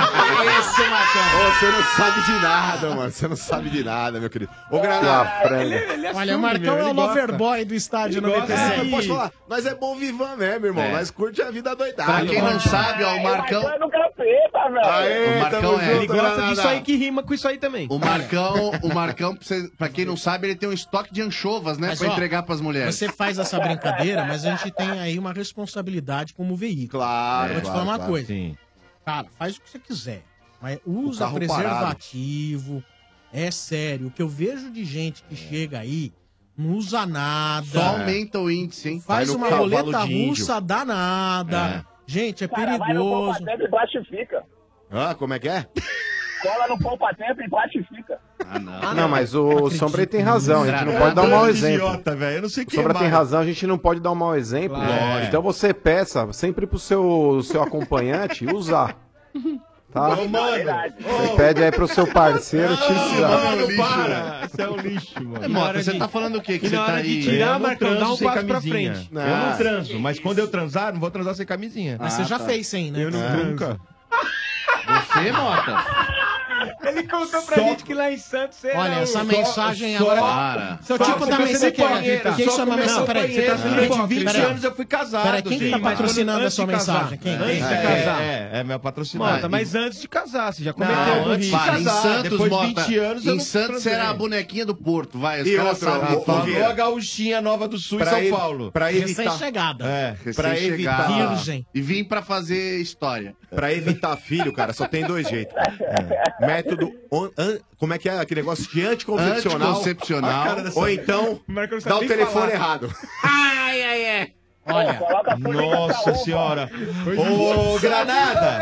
Esse, Marcão. Ô, você não sabe de nada, mano. Você não sabe de nada, meu querido. Ô, Granada. Sua franga. Olha, o Marcão é o loverboy do estádio É, 96. mas pode falar, nós é bom vivan mesmo, irmão. É. Nós curte a vida doidada. Pra quem não sabe, ó, o Marcão. é no capeta, velho. Aê, O Marcão é. junto, Ele gosta Granada. disso aí que rima com isso aí também. O Marcão, o Marcão, pra, quem não sabe, ele tem um estoque de anchovas, né? Mas, pra ó, entregar pras mulheres. Você faz essa brincadeira, mas a gente tem aí uma responsabilidade como veículo. Claro, Vou te claro, falar uma claro. coisa. Sim. Cara, faz o que você quiser. Mas usa preservativo. É sério. O que eu vejo de gente que chega aí, não usa nada. Só aumenta o índice, hein? Faz uma roleta russa danada. Gente, é Cara, vai no perigoso. poupa tempo e plastifica. Ah, como é que é? Cola no poupa tempo e plastifica. Ah, não. Não, mas o Sombra tem razão, a gente não pode dar um mau exemplo. Idiota, velho. Eu não sei O que Sombra é tem razão, a gente não pode dar um mau exemplo. Claro. Então você peça sempre pro seu, seu acompanhante usar. [LAUGHS] Tá? Ô, mano. Você pede aí pro seu parceiro te usar. Mano, para. Você é um lixo, mano. É, Mota, você tá falando o quê? Que E você na tá hora de aí... tirar, Marcão, dá um passo pra frente. Eu Ah. não transo, mas quando eu transar, não vou transar sem camisinha. Mas você já fez sem, né? Eu É. Nunca. Você, Mota? Ele contou pra Só- gente que lá em Santos você Olha, era essa o- mensagem só- agora. Para. Seu Só tipo você da tá mensagem que é. hipócrita. Que Só isso é uma com meu mensagem? Peraí. Você tá sendo hipócrita. 20 peraí. anos eu fui casado, Peraí, quem que tá patrocinando a sua mensagem? casar. Quem? Antes Quem? de É, casar. É, é meu patrocinador. Mas antes de casar, você já cometeu antes de. Para, em casar, Santos, Mota, 20 anos eu em Santos era a bonequinha do Porto, vai. Os E caras sabem. a gauchinha nova do Sul em Pra São Paulo. Pra evitar, Recém-chegada. É. pra evitar. Virgem. E vim pra fazer história. pra evitar filho, cara, só tem dois jeitos. É. Método, on- an- como é que é aquele negócio de anticoncepcional? Anticoncepcional. Ou então, dá o telefone falar. errado. [LAUGHS] Ai, ai, ai. Olha, dentro da Nossa senhora. Ô, Granada.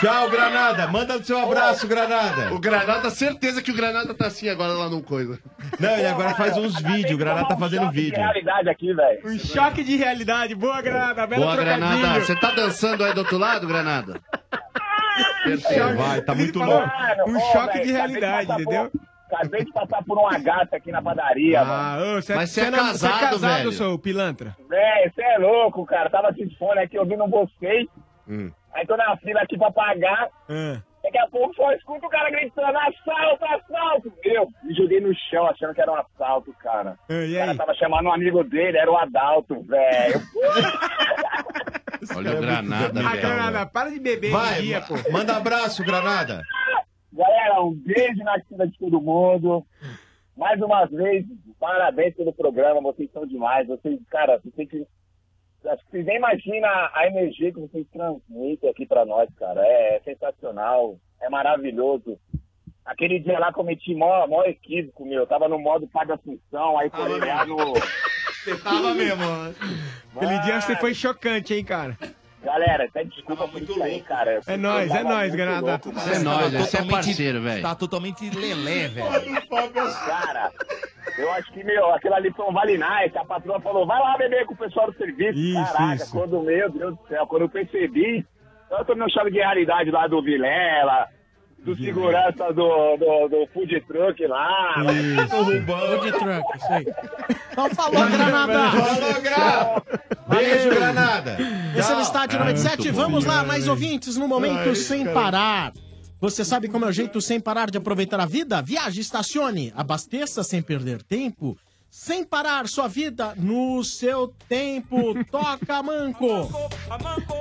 Tchau, Granada. Manda o seu abraço, Granada. O Granada, certeza que o Granada tá assim agora lá no coisa. Não, e agora faz uns vídeos. O Granada tá fazendo Choque de vídeo. realidade aqui, velho. Um choque de realidade. Boa, Granada. Bela Boa, trocadilho. Granada. Você tá dançando aí do outro lado, Granada? Perfeito. Vai, tá muito louco. Um choque de realidade, entendeu? Acabei de passar por uma gata aqui na padaria, mano. Ah, ô, você, Mas você é você casado, é casado, velho. seu pilantra. Véi, você é louco, cara. Tava sem fone aqui ouvindo vocês. Hum. Aí tô na fila aqui pra pagar. Ah. Daqui a pouco só escuto o cara gritando, assalto, assalto. Eu me joguei no chão achando que era um assalto, cara. E O cara tava chamando um amigo dele, era o Adalto, velho. [LAUGHS] Olha o Granada, Ah, velho. Granada, para de beber Vai, em dia, pô. manda abraço, Granada. Galera, um beijo na cima de todo mundo. Mais uma vez, parabéns pelo programa, vocês são demais. Vocês, cara, vocês. Acho que vocês nem imaginam a energia que vocês transmitem aqui pra nós, cara. É, sensacional, é maravilhoso. Aquele dia lá cometi mó, mó equívoco, meu. Eu tava no modo paga função, aí foi lá no. Você tava mesmo. Aquele dia você Mano. foi chocante, hein, cara. Galera, até desculpa por isso aí, cara. É nóis, é nóis, muito Granada. é nóis, você é parceiro, velho. Tá totalmente lelé, velho. Cara, eu acho que, meu, aquilo ali foi um Vale Night. A patroa falou, vai lá beber com o pessoal do serviço. Isso, Caraca, isso. quando, meu Deus do céu, quando eu percebi, eu tô no choque de realidade lá do Vilela, do segurança do, do, do food truck lá. Food truck, isso aí. Então falou, Granada. Falou, Gra. Beijo, Granada. Esse é o Estádio 97. Vamos lá, mais ouvintes no momento Ai, sem cara. parar. Você sabe como é o jeito sem parar de aproveitar a vida? Viaje, estacione, abasteça sem perder tempo. Sem parar sua vida no seu tempo. Toca, Manco.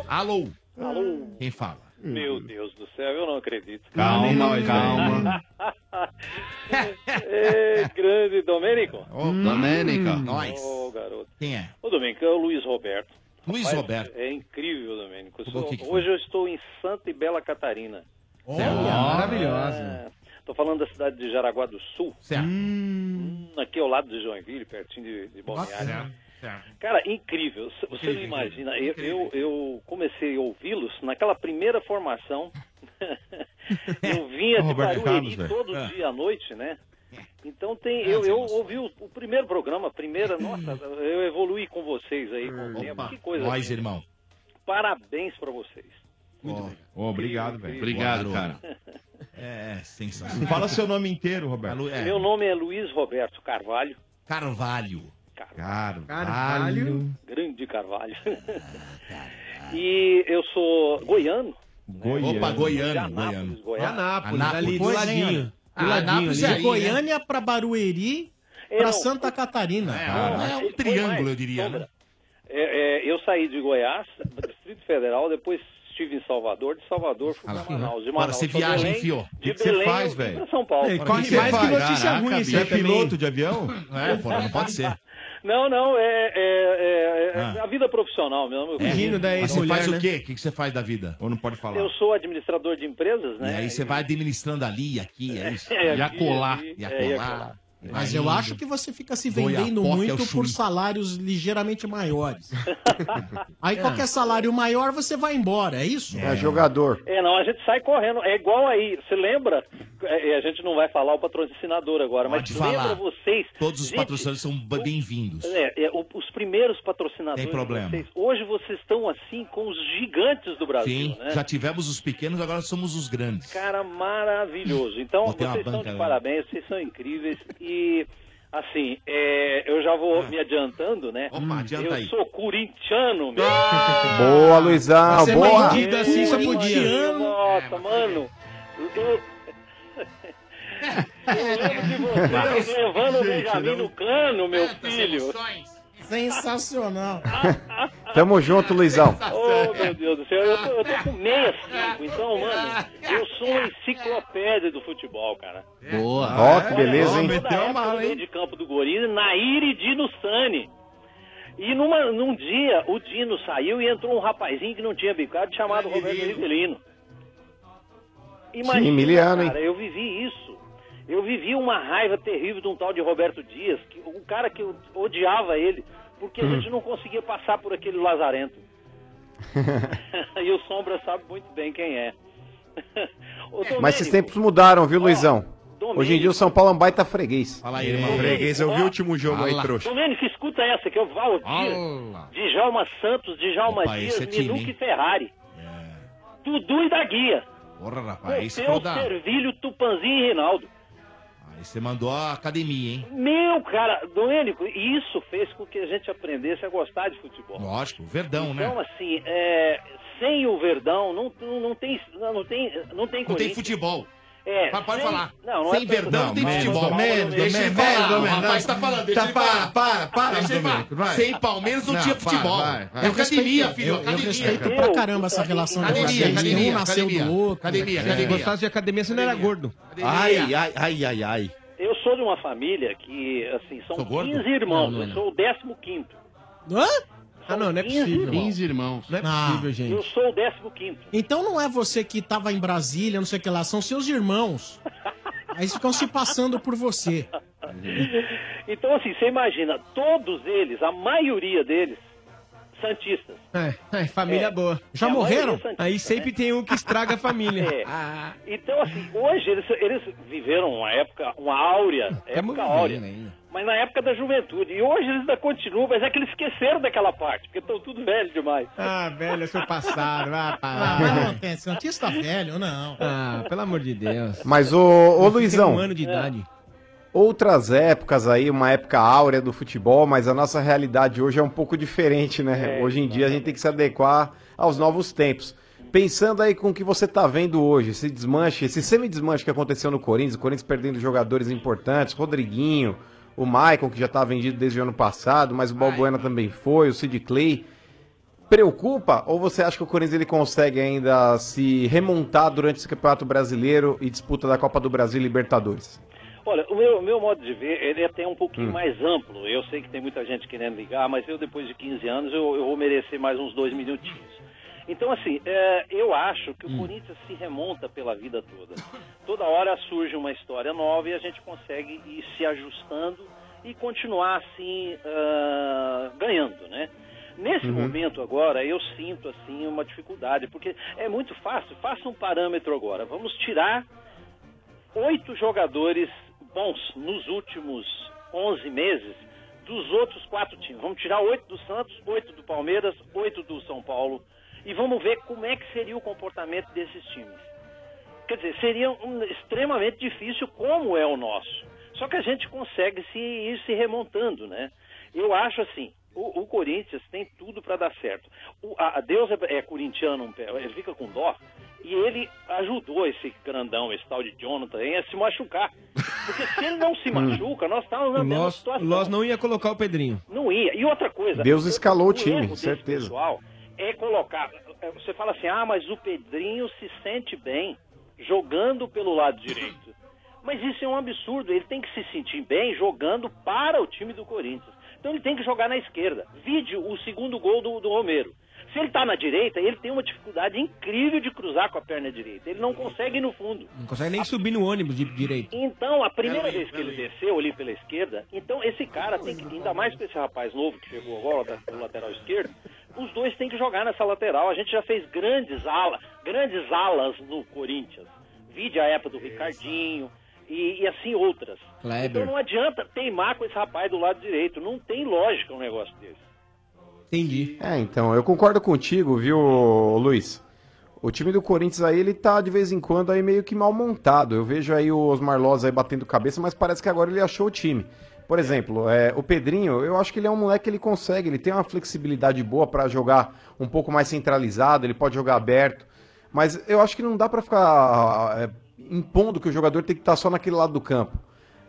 Alô? Alô? Quem fala? Meu Deus do céu, eu não acredito. Calma, calma. [LAUGHS] É, grande Domênico. Ô, Domênica. Nós. Ô, garoto. Quem é? Ô, Domênico, é o Luiz Roberto. Luiz Rapaz, Roberto. É incrível, Domênico. O sou- que que hoje eu estou em Santa e Bela Catarina. Olha, maravilhosa. Estou falando da cidade de Jaraguá do Sul. Certo. Hum, aqui ao lado de Joinville, pertinho de, de Balneário. Cara, incrível. Você não imagina. Eu, eu, eu comecei a ouvi-los naquela primeira formação. [LAUGHS] eu vinha de Barueri todo É. dia à noite, né? Então tem, eu, eu ouvi o, o primeiro programa, a primeira, [LAUGHS] nossa, eu evoluí com vocês aí com o tempo. Que coisa. Nós, linda. irmão. Parabéns pra vocês. Ô, obrigado, velho. Obrigado, cara. [LAUGHS] É, sensacional. Fala seu nome inteiro, Roberto. Meu nome é Luiz Roberto Carvalho. Carvalho. Carvalho. Grande [LAUGHS] Carvalho. e eu sou goiano. Goiano. Opa, goiano, De Anápolis. Goiás. Anápolis, Anápolis. ali do é, ladinho. né? Ah, Anápolis ali. é de aí, Goiânia pra Barueri, É, pra não, Santa Catarina. Não, é um triângulo, eu diria, né? É, é, eu saí de Goiás, do Distrito Federal, depois estive em Salvador, de Salvador fui para Manaus, de Agora Manaus você pra viaja, Belém, enfiou. De O que que você Belém, faz, eu velho? São Paulo. Ei, corre mais você que notícia Caraca, ruim, você é piloto de avião? É, não pode ser. Não, não, é, é- é- é Ah. a vida profissional mesmo. É. Eu- Mas você faz né? o quê? O que você faz da vida? Ou não pode falar? Eu sou administrador de empresas, E né? aí você vai administrando ali, aqui, é isso? [LAUGHS] É, e acolá. ali, E é, e acolá. Mas eu acho que você fica se Goiapoque vendendo é o muito por chumbo. salários ligeiramente maiores. [LAUGHS] Aí qualquer salário maior você vai embora, é isso? É jogador. É, não, a gente sai correndo. É igual aí. Você lembra? É, a gente não vai falar o patrocinador agora, Pode mas falar. lembra vocês? Todos os Gente, patrocinadores são bem-vindos. É, é, o- os primeiros patrocinadores. Tem problema. Vocês, hoje vocês estão assim com os gigantes do Brasil, Sim, né? já tivemos os pequenos, agora somos os grandes. Cara, maravilhoso. Então, uma vocês estão banca, de né? parabéns, vocês são incríveis. E, assim, é, eu já vou me adiantando, né? Ah. Opa, adianta eu aí. sou corintiano, meu. Boa, Luizão, Você é boa. bandido assim, só podia. Nossa, mano. Eu... [LAUGHS] Eu lembro de você levando o Benjamin no cano, meu filho. Sensacional. Tamo junto, Luizão. Oh, meu Deus do céu, eu tô, eu tô com 65, então, mano, eu sou uma enciclopédia do futebol, cara. Boa. Ó, que beleza, hein? Época do meio de campo do Gorila, Nair e Dino Sani. E numa, num dia, o Dino saiu e entrou um rapazinho que não tinha bicado, chamado Roberto Rivelino. Sim, Emiliano, hein? cara, eu vivi isso. Eu vivi uma raiva terrível de um tal de Roberto Dias, que, um cara que eu odiava ele, porque a gente não conseguia passar por aquele lazarento. [LAUGHS] [LAUGHS] e o Sombra sabe muito bem quem é. [LAUGHS] Mas esses tempos mudaram, viu, Luizão? Domênico. Hoje em dia o São Paulo é um baita freguês. Fala aí, irmão. Freguês, eu vi o último jogo aí, trouxa. Domênico, escuta essa, que é o Valdir, Djalma Santos, Djalma Opa, Dias, esse é time, Minuque? É. Ferrari. Dudu e da Guia. Porra, rapaz, isso Seu da... Servilho, Tupanzinho e Reinaldo. Aí você mandou a academia, hein? Meu, cara, Domênico, isso fez com que a gente aprendesse a gostar de futebol. Lógico, Verdão, né? Então, assim, é, sem o Verdão, não, não, não tem, não, tem, não tem Não tem futebol. É, Mas pode sem- falar. Não, não Sem é Verdão não tem futebol. não, deixa ele não, falar. não, O rapaz tá falando, deixa Tá, ele falar. para, para, para, Deixa ele falar. Domênico, vai. Sem Palmeiras não, Não, tinha para, futebol. vai, vai. É Eu academia, respeito- filho. Eu, eu academia. respeito pra caramba essa relação de Academia, vocês. academia, Um nasceu academia. do outro. Academia, É. Se academia. gostasse de academia, você não era gordo. Ai, ai, ai, ai, ai. Eu sou de uma família que, assim, são Sou gordo? 15 irmãos. Não é eu sou o 15 quinto. Hã? Ah, não, não é possível. 15 irmãos. Não é Ah. possível, Eu gente. sou o 15 quinto. Então não é você que tava em Brasília, não sei o que lá, são seus irmãos. [LAUGHS] Aí eles ficam se passando por você. Então, assim, você imagina, todos eles, a maioria deles, santistas. É, é, família É. boa. Já É, a morreram? santista, Aí sempre né? tem um que estraga a família. [LAUGHS] É. Então, assim, hoje eles, eles viveram uma época, uma áurea, Estamos época áurea, ainda. mas na época da juventude. E hoje eles ainda continuam, mas é que eles esqueceram daquela parte, porque estão tudo velho demais. Ah, velho, é seu passado. Ah, [LAUGHS] Ah, para. mas não tem Santista velho, não. Ah, pelo amor de Deus. Mas, ô, ô Tem um Luizão, ano de idade. Outras épocas aí, uma época áurea do futebol, mas a nossa realidade hoje é um pouco diferente, né? É, hoje em dia a gente tem que se adequar aos novos tempos. Pensando aí com o que você tá vendo hoje, esse desmanche, esse semi-desmanche que aconteceu no Corinthians, o Corinthians perdendo jogadores importantes, Rodriguinho, o Maicon, que já tá vendido desde o ano passado, mas o Balbuena também foi, o Sid Clay. Preocupa ou você acha que o Corinthians ele consegue ainda se remontar durante esse Campeonato Brasileiro e disputa da Copa do Brasil e Libertadores? Olha, o meu, meu modo de ver, ele é até um pouquinho Hum. mais amplo. Eu sei que tem muita gente querendo ligar, mas eu, depois de 15 anos, eu, eu vou merecer mais uns dois minutinhos. Então, assim, é, eu acho que o Corinthians se remonta pela vida toda. Toda hora surge uma história nova e a gente consegue ir se ajustando e continuar, assim, ah, ganhando, né? Nesse Uhum. momento agora, eu sinto, assim, uma dificuldade, porque é muito fácil. Faça um parâmetro agora. Vamos tirar oito jogadores bons nos últimos 11 meses dos outros quatro times. Vamos tirar oito do Santos, oito do Palmeiras, oito do São Paulo e vamos ver como é que seria o comportamento desses times. Quer dizer, seria um- extremamente difícil como é o nosso. Só que a gente consegue se ir se remontando, né? Eu acho assim, o, o Corinthians tem tudo para dar certo. O, a, Deus é, é corintiano, ele fica com dó, e ele ajudou esse grandão, esse tal de Jonathan, a se machucar. Porque se ele não se [LAUGHS] machuca, nós estávamos na mesma situação. Loss não ia colocar o Pedrinho. Não ia. E outra coisa. Deus escalou o time, certeza. Pessoal é colocar. é, Você fala assim, ah, mas o Pedrinho se sente bem jogando pelo lado direito. [LAUGHS] Mas isso é um absurdo. Ele tem que se sentir bem jogando para o time do Corinthians. Então ele tem que jogar na esquerda. Vide o segundo gol do, do Romero. Se ele está na direita, ele tem uma dificuldade incrível de cruzar com a perna direita. Ele não consegue ir no fundo. Não consegue nem subir no ônibus de direito. Então, a primeira vez que ele desceu ali pela esquerda, então esse cara tem que, ainda mais com esse rapaz novo que chegou agora da- do lateral esquerdo, os dois têm que jogar nessa lateral. A gente já fez grandes alas, grandes alas no Corinthians. Vide a época do Ricardinho e, e assim outras. Kleber. Então não adianta teimar com esse rapaz do lado direito. Não tem lógica um negócio desse. Entendi. É, então, eu concordo contigo, viu, Luiz? O time do Corinthians aí, ele tá de vez em quando aí meio que mal montado. Eu vejo aí o Osmar Loz aí batendo cabeça, mas parece que agora ele achou o time. Por exemplo, é, o Pedrinho, eu acho que ele é um moleque que ele consegue, ele tem uma flexibilidade boa pra jogar um pouco mais centralizado, ele pode jogar aberto. Mas eu acho que não dá pra ficar é, impondo que o jogador tem que estar só naquele lado do campo.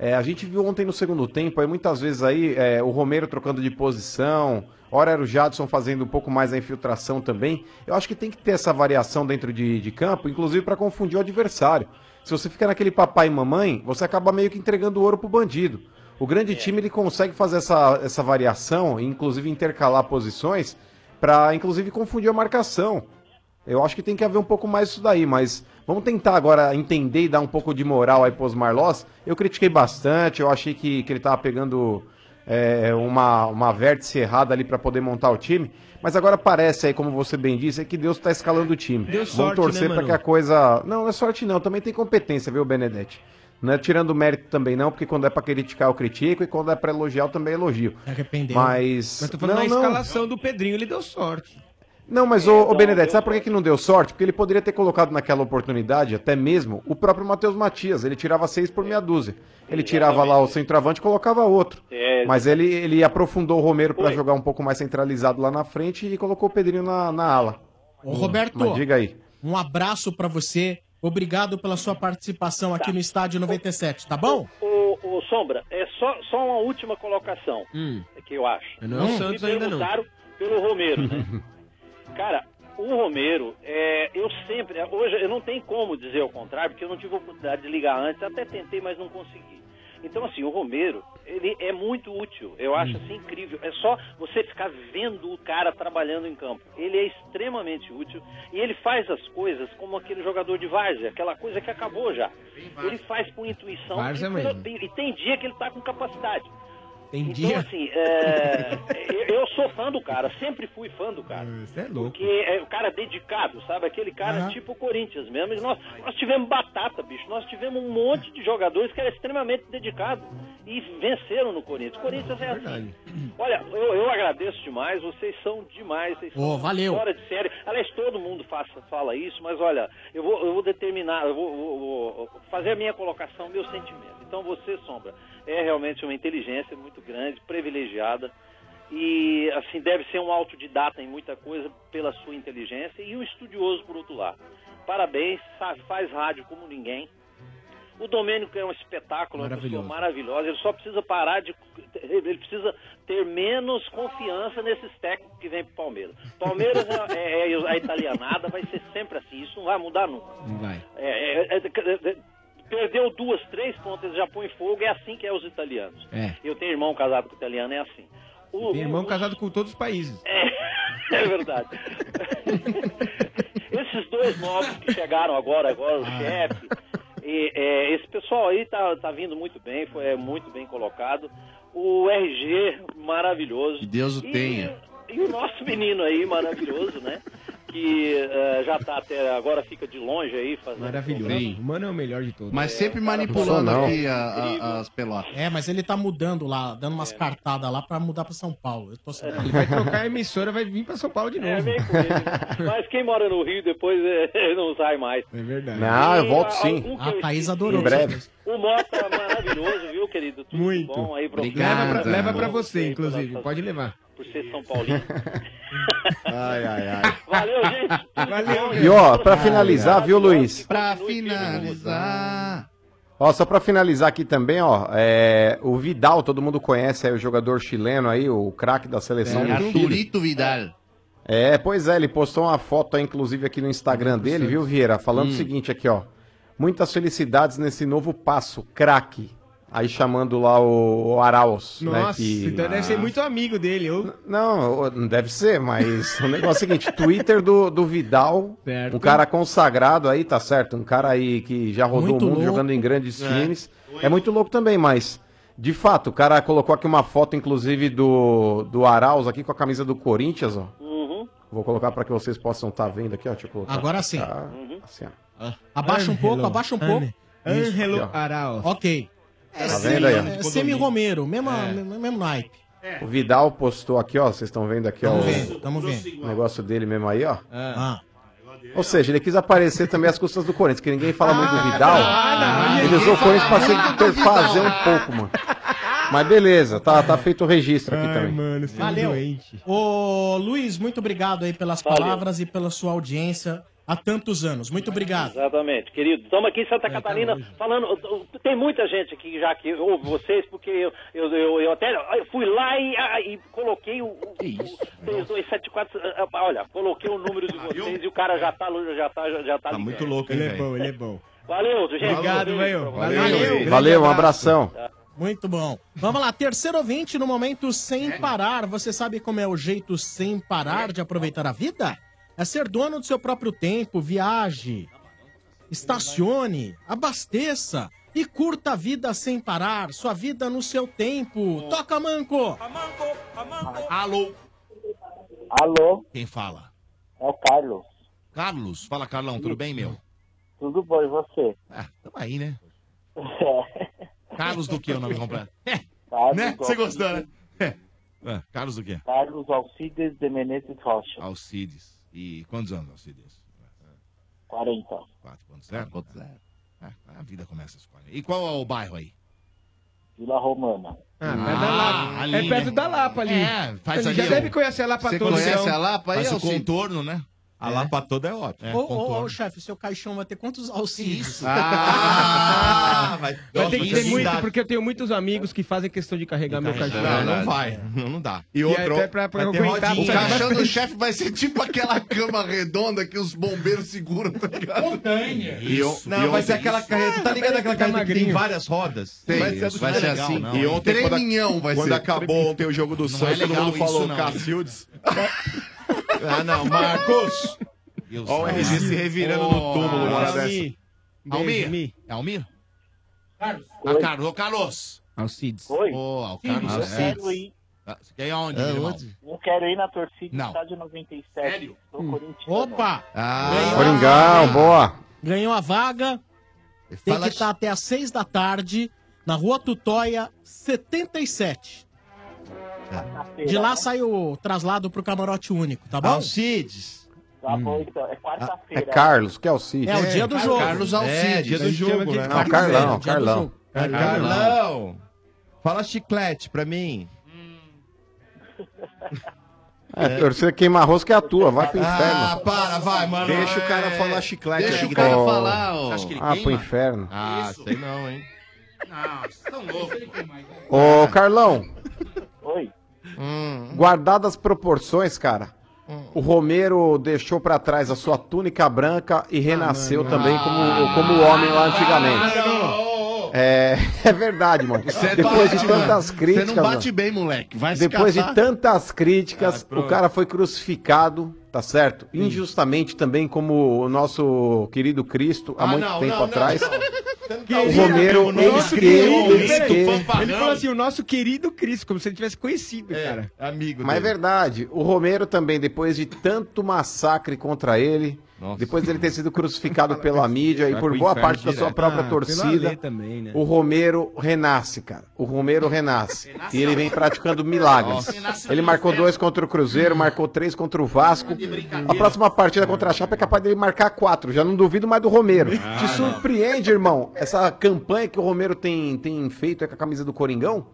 É, a gente viu ontem no segundo tempo, aí muitas vezes aí é, o Romero trocando de posição, ora era o Jadson fazendo um pouco mais a infiltração também. Eu acho que tem que ter essa variação dentro de, de campo, inclusive para confundir o adversário. Se você fica naquele papai e mamãe, você acaba meio que entregando o ouro pro bandido. O grande time ele consegue fazer essa, essa variação, inclusive intercalar posições, para inclusive confundir a marcação. Eu acho que tem que haver um pouco mais disso daí, mas vamos tentar agora entender e dar um pouco de moral aí pros Marlós. Eu critiquei bastante, eu achei que, que ele tava pegando é, uma, uma vértice errada ali para poder montar o time. Mas agora parece aí, como você bem disse, é que Deus tá escalando o time. Deu Vamos sorte, torcer né, para que a coisa. Não, não é sorte não, também tem competência, viu, Benedetti? Não é tirando mérito também não, porque quando é pra criticar eu critico e quando é pra elogiar eu também elogio. Arrependeu. Mas. Mas tô falando não, na não. escalação do Pedrinho, ele deu sorte. Não, mas ô, ô Benedetti, sabe por que, que não deu sorte? Porque ele poderia ter colocado naquela oportunidade, até mesmo, o próprio Matheus Matias. Ele tirava seis por meia dúzia. Ele tirava lá o centroavante e colocava outro. É, Mas ele, ele aprofundou o Romero pra jogar um pouco mais centralizado lá na frente e colocou o Pedrinho na, na ala. Ô, Roberto, Mas diga aí. um abraço pra você. Obrigado pela sua participação aqui no Estádio 97, tá bom? Ô, ô, Sombra, é só, só uma última colocação que eu acho. Não é o Santos ainda não. pelo Romero, né? [LAUGHS] Cara, o Romero, é, eu sempre, hoje eu não tenho como dizer o contrário, porque eu não tive a oportunidade de ligar antes, até tentei, mas não consegui. Então, assim, o Romero, ele é muito útil, eu acho assim incrível. É só você ficar vendo o cara trabalhando em campo. Ele é extremamente útil e ele faz as coisas como aquele jogador de várzea, aquela coisa que acabou já. Ele faz com intuição e, pela- mesmo. e tem dia que ele tá com capacidade. Tem Então, assim, é, eu, eu sou fã do cara, sempre fui fã do cara. Você é louco. Porque é o cara dedicado, sabe? Aquele cara tipo o Corinthians mesmo. E nós, nós tivemos batata, bicho. Nós tivemos um monte de jogadores que eram extremamente dedicados e venceram no Corinthians. O Corinthians é assim. Olha, eu, eu agradeço demais, vocês são demais. Vocês Ô, são valeu. Fora de série. Aliás, todo mundo faça, fala isso, mas olha, eu vou, eu vou determinar, eu vou, vou- vou fazer a minha colocação, meu sentimento. Então você, Sombra, é realmente uma inteligência muito grande, privilegiada. E, assim, deve ser um autodidata em muita coisa pela sua inteligência e um estudioso por outro lado. Parabéns, sabe, faz rádio como ninguém. O Domênico é um espetáculo, é uma pessoa Maravilhoso. maravilhosa. Ele só precisa parar de. Ele precisa ter menos confiança nesses técnicos que vêm pro Palmeiras. Palmeiras é, é- é a italianada, vai ser sempre assim. Isso não vai mudar nunca. Não vai. É- é- é- Perdeu duas, três pontas, já põe fogo, é assim que é os italianos. É. Eu tenho irmão casado com italiano, é assim. O- Tem irmão o- casado com todos os países. É [LAUGHS] verdade. [LAUGHS] Esses dois novos que chegaram agora, agora o chefe, e, é, esse pessoal aí tá, tá vindo muito bem, foi é, muito bem colocado. O RG, maravilhoso. Que Deus o E- tenha. E o nosso menino aí, maravilhoso, né? Que eh, já tá até agora, fica de longe aí fazendo. Maravilhoso. programa. O mano é o melhor de todos. Mas sempre Não manipulando aqui a- a- as pelotas. É, mas ele tá mudando lá, dando umas cartadas lá pra mudar pra São Paulo. Eu tô sabendo. Ele vai trocar a emissora, vai vir pra São Paulo de novo. É, ele. [LAUGHS] Mas quem mora no Rio depois [LAUGHS] eh, não sai mais. É verdade. Não, eu volto E, sim. A eu Thaís adorou. Em breve. O Mota maravilhoso, viu, querido? Tudo Muito. bom aí pra Leva pra, leva pra Bom, você, inclusive. Pode levar. Por ser São Paulino. [LAUGHS] Ai, ai, ai. Valeu, gente. Valeu. E ó, pra finalizar, viu, Luiz? Pra finalizar. Ó, só pra finalizar aqui também, ó, é, o Vidal, todo mundo conhece aí, o jogador chileno aí, o craque da seleção É, do Chile. Arturito Vidal. É, pois é, ele postou uma foto aí, inclusive, aqui no Instagram dele, viu, Vieira? Falando Hum. o seguinte aqui, ó. Muitas felicidades nesse novo passo, craque. Aí chamando lá o, o Arauz, né? Nossa, que- então deve ser muito amigo dele. Eu... Não, não deve ser, mas o negócio é o seguinte, Twitter do, do Vidal, Certo. um cara consagrado aí, tá certo? Um cara aí que já rodou Muito o mundo louco. jogando em grandes É. times. É muito louco também, mas de fato, o cara colocou aqui uma foto, inclusive, do, do Arauz aqui com a camisa do Corinthians, ó. Uhum. Vou colocar para que vocês possam estar vendo aqui, ó. Deixa eu colocar. Agora sim. Tá, Uhum. assim, ó. Abaixa um pouco, abaixa um pouco. Angelo. Arauz. Ok. É, Tá semi- vendo aí, é semi-Romero, mesmo, mesmo naipe. O Vidal postou aqui, ó. Vocês estão vendo aqui, ó. Tamo vendo, tamo vendo. O negócio dele mesmo aí, ó. Ah. Ou seja, ele quis aparecer também às custas do Corinthians, que ninguém fala muito do Vidal. Ah, ele usou o Corinthians pra se fazer um pouco, mano. Mas beleza, tá, tá feito o registro aqui Ai, também. mano, é Valeu. doente. Ô, Luiz, muito obrigado aí pelas Valeu. palavras e pela sua audiência há tantos anos. Muito obrigado. Exatamente, querido. Estamos aqui em Santa Catarina falando. Tem muita gente aqui já que ouve vocês, porque eu, eu, eu, eu até eu fui lá e, ah, e coloquei o, o, o 3274. ah, ah, Olha, coloquei o número de vocês e o cara já tá, já tá, já tá, Tá muito louco, Ele é bom, ele é bom. Valeu, gente. Obrigado, vocês. Valeu. Valeu. Valeu, um abração. Muito bom. Vamos lá, terceiro ouvinte no momento sem parar. Você sabe como é o jeito sem parar de aproveitar a vida? É ser dono do seu próprio tempo, viaje, estacione, abasteça e curta a vida sem parar. Sua vida no seu tempo. Toca, Manco! Alô? Alô, Quem fala? é o Carlos. Carlos. Fala, Carlão, tudo bem, meu? Tudo bom, e você? Ah, tamo aí, né? [LAUGHS] Carlos do que é o nome completo? [LAUGHS] Carlos né? Você gostou, né? É. Ah, Carlos do quê? Carlos Alcides de Menezes Rocha, Alcides. E quantos anos, Alcides? 40. 4.0? É, a vida começa às 40. E qual é o bairro aí? Vila Romana. Ah, perto da Lapa. ali, é perto né? da Lapa ali. É, faz Ele ali já o- deve conhecer a Lapa Você toda. conhece então. a Lapa aí, Faz o Alcides? contorno, né? A Lapa toda é ótima. É, Ô, ô, chefe, seu caixão vai ter quantos auxílios? Ah, vai, Vai ter que ter muito, porque porque eu tenho muitos amigos que fazem questão de carregar meu cachorro. Não, não vai. Não, não dá. E E outro, até pra- pra vai ter aguentar. O caixão do chefe vai ser tipo aquela cama redonda que os bombeiros seguram, tá ligado? Montanha. E eu- Isso. não, E vai ser aquela carreta. Tá ligado aquela carreta que tem várias rodas? Tem, vai ser, isso vai ser legal, assim. não. E ontem, quando, Treminhão vai quando ser. acabou ontem o jogo do Não Santos, é todo mundo falou isso. Cacildes. Ah, não, Marcos. Olha o. RG se revirando no túmulo. uma hora dessa. Almi. Almir. É Almir? Carlos. Ah, Carlos. Ô, Carlos. Alcides. Oi? Ô, Carlos. Eu é. quero ir. Ah, Você quer ir aonde, meu irmão? onde? Eu quero ir na torcida Não. do estádio 97. Sério? Sou corintiano. Opa! Ah, Coringão, boa. Ganhou a vaga. Tem Fala- que estar até às seis da tarde na Rua Tutóia 77. Quarta-feira, De lá né? sai o traslado pro camarote único, tá bom? Alcides. Tá bom, então. É É quarta-feira. Carlos, que é o Cid. É o dia do jogo. Carlos É, Alcides. dia do jogo, né? Não, Carlão, do Carlão. Carlão. Fala chiclete pra mim. É, torcida queimar rosca é a tua, vai pro Ah, inferno. para, vai, mano. Deixa o cara falar chiclete Deixa o cara Ó. falar, ó. Você acha que ele Ah, pro queima? inferno. Ah, Isso. sei não, hein. Não, vocês estão loucos. Ô, Carlão. Hum. guardadas as proporções, cara. O Romero deixou pra trás a sua túnica branca e renasceu também como, como homem lá antigamente. É, [LAUGHS] é verdade, mano. Você Depois de bate, mano. tantas críticas. Você não bate mano, bem, moleque. Vai Depois de tantas críticas, Ah, o cara foi crucificado, tá certo? Injustamente também, como o nosso querido Cristo, há Ah, muito não, tempo não, não, atrás. [LAUGHS] não. O Romero, eles que, eles que... Ele falou assim, o nosso querido Cristo, como se ele tivesse conhecido, cara. Amigo Mas é verdade, o Romero também, depois de tanto massacre contra ele, depois dele ter sido crucificado pela mídia e por boa parte da sua própria Ah, torcida, também, né? o Romero renasce, cara. O Romero renasce. e ele vem praticando milagres. Nossa. Ele marcou dois contra o Cruzeiro, marcou três contra o Vasco. A próxima partida contra a Chapa é capaz dele marcar quatro. Já não duvido mais do Romero. Ah, Te surpreende, irmão, essa campanha que o Romero tem, tem feito é com a camisa do Coringão?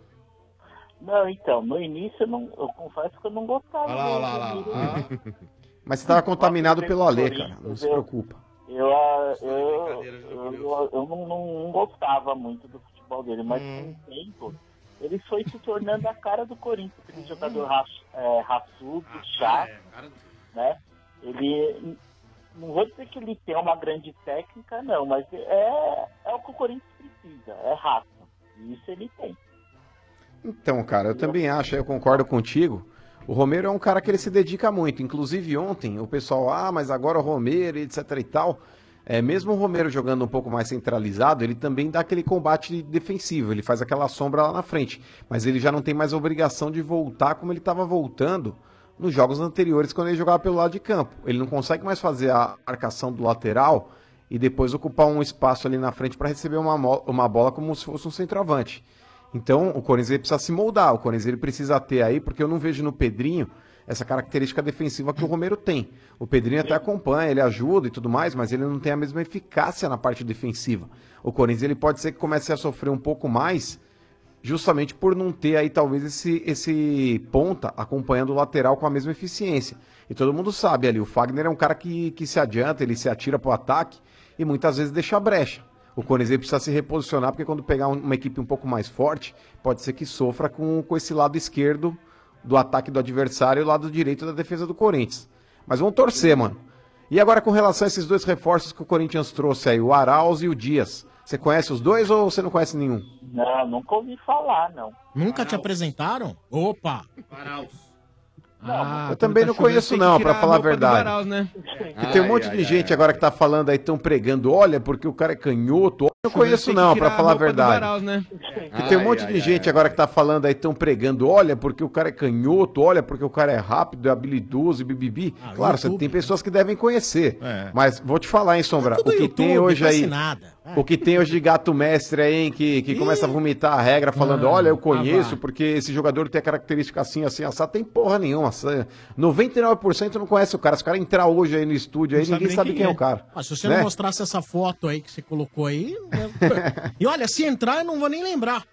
Não, então, no início eu, não, eu confesso que eu não gostava. Olha lá, olha lá, do- olha Mas você estava contaminado pelo Alê, cara. Não se preocupa. Eu, ah, eu, eu, eu, eu não, não, não gostava muito do futebol dele, mas Hum. com o tempo ele foi se tornando a cara do Corinthians, aquele jogador ra, é, raçudo, chato, né? Ele, não vou dizer que ele tem uma grande técnica, não, mas é, é o que o Corinthians precisa, é raça. E isso ele tem. Então, cara, eu também acho, eu concordo contigo. O Romero é um cara que ele se dedica muito. Inclusive ontem, o pessoal, ah, mas agora o Romero, etc e tal. É, mesmo o Romero jogando um pouco mais centralizado, ele também dá aquele combate defensivo, ele faz aquela sombra lá na frente. Mas ele já não tem mais obrigação de voltar como ele estava voltando nos jogos anteriores, quando ele jogava pelo lado de campo. Ele não consegue mais fazer a marcação do lateral e depois ocupar um espaço ali na frente para receber uma, uma bola como se fosse um centroavante. Então, o Corinthians ele precisa se moldar, o Corinthians ele precisa ter aí, porque eu não vejo no Pedrinho essa característica defensiva que o Romero tem. O Pedrinho até acompanha, ele ajuda e tudo mais, mas ele não tem a mesma eficácia na parte defensiva. O Corinthians ele pode ser que comece a sofrer um pouco mais, justamente por não ter aí talvez esse, esse ponta acompanhando o lateral com a mesma eficiência. E todo mundo sabe ali, o Fagner é um cara que, que se adianta, ele se atira para o ataque e muitas vezes deixa brecha. O Corinthians precisa se reposicionar, porque quando pegar um- uma equipe um pouco mais forte, pode ser que sofra com, com esse lado esquerdo do ataque do adversário e o lado direito da defesa do Corinthians. Mas vamos torcer, mano. E agora com relação a esses dois reforços que o Corinthians trouxe aí, o Arauz e o Dias. Você conhece os dois ou você não conhece nenhum? Não, nunca ouvi falar, não. Nunca te apresentaram? Opa! Eu também não conheço não, pra falar a verdade. né? Que tem um monte de gente agora que tá falando aí, estão pregando, olha, porque o cara é canhoto. Eu não conheço não, pra falar a verdade. né? Que tem um monte de gente agora que tá falando aí, estão pregando, olha, porque o cara é canhoto, olha, porque o cara é rápido, é habilidoso e bibibi. claro, você tem pessoas que devem conhecer. Mas vou te falar, hein, Sombra, o que tem YouTube, hoje conhece aí. nada. O que tem hoje de gato mestre aí, hein, que, que começa a vomitar a regra, falando, Ah, olha, eu ah, conheço, porque esse jogador tem a característica assim, assim, assado. Tem porra nenhuma. Essa- 99% não conhece o cara. Se o cara entrar hoje aí no estúdio, aí, Não ninguém sabe quem é o cara. Ah, se você né? não mostrasse essa foto aí que você colocou aí. eu- [LAUGHS] e olha, se entrar, eu não vou nem lembrar.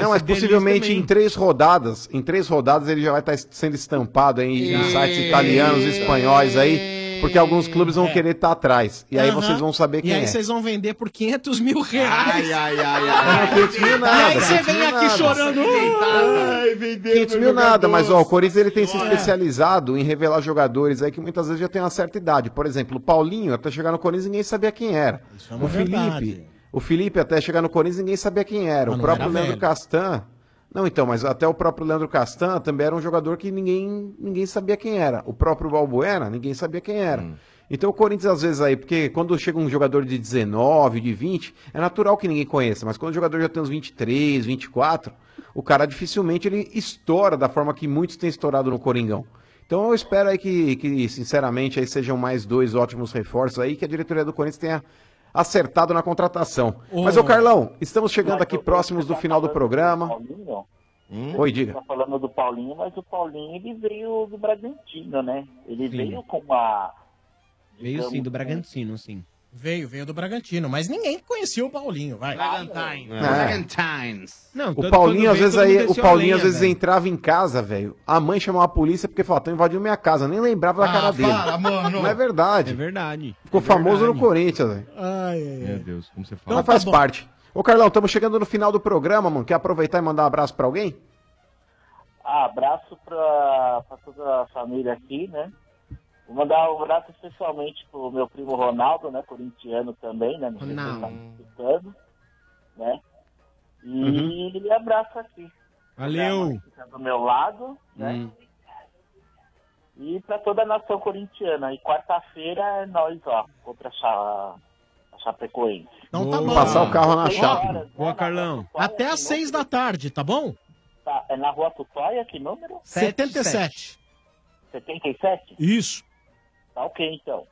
Não, mas possivelmente em três rodadas, em três rodadas ele já vai estar sendo estampado aí em sites italianos, espanhóis aí, porque alguns clubes vão querer estar atrás. E aí vocês vão saber quem E aí é. vocês vão vender por 500 mil reais. Ai, ai, ai, ai. Não, 500 mil nada, E aí você 500 vem aqui nada. chorando. Ai, 500 mil nada, mas ó, o Corinthians ele tem se especializado em revelar jogadores aí que muitas vezes já tem uma certa idade. Por exemplo, o Paulinho, até chegar no Corinthians ninguém sabia quem era. é uma o Felipe, verdade. o Felipe até chegar no Corinthians ninguém sabia quem era. Mas o próprio era Leandro velho. Castan. Não, então, mas até o próprio Leandro Castan também era um jogador que ninguém, ninguém sabia quem era. O próprio Balbuena, ninguém sabia quem era. Então o Corinthians, às vezes, aí, porque quando chega um jogador de 19, de 20, é natural que ninguém conheça, mas quando o jogador já tem uns 23, 24, o cara dificilmente ele estoura da forma que muitos têm estourado no Coringão. Então eu espero aí que, que sinceramente, aí sejam mais dois ótimos reforços aí, que a diretoria do Corinthians tenha acertado na contratação. Mas, ô Carlão, estamos chegando aqui próximos do final do programa. Paulinho, Oi, diga. Tá falando do Paulinho, mas o Paulinho ele veio do Bragantino, né? Ele Sim. veio com uma. Veio sim, do Bragantino, sim. Veio, veio do Bragantino, mas ninguém conhecia o Paulinho, vai. Bragantine. É. Bragantines. Não, O Paulinho, às vezes, aí, o Paulinho, às vezes, entrava em casa, velho. A mãe chamava a polícia porque falou, estão invadindo minha casa. Nem lembrava da Ah, cara dele. para, mano. Não é verdade. É verdade. Ficou É famoso verdade. no Corinthians, velho. Meu Deus, como você fala. Mas faz parte. Ô, Carlão, estamos chegando no final do programa, mano. Quer aproveitar e mandar um abraço pra alguém? Ah, abraço pra, pra toda a família aqui, né? Vou mandar um abraço especialmente pro meu primo Ronaldo, né? Corintiano também, né? Não tá me escutando, né? E abraço aqui. Valeu. Fica do meu lado, né? E pra toda a nação corintiana. E quarta-feira é nós, ó, contra a, Cha... a Chapecoense. Então tá bom. Passar o carro na chapa. horas, né? Boa, Carlão. Até às seis da tarde, tá bom? Tá, é na rua Tutóia, que número? 77. 77? Isso. Tá ok, então.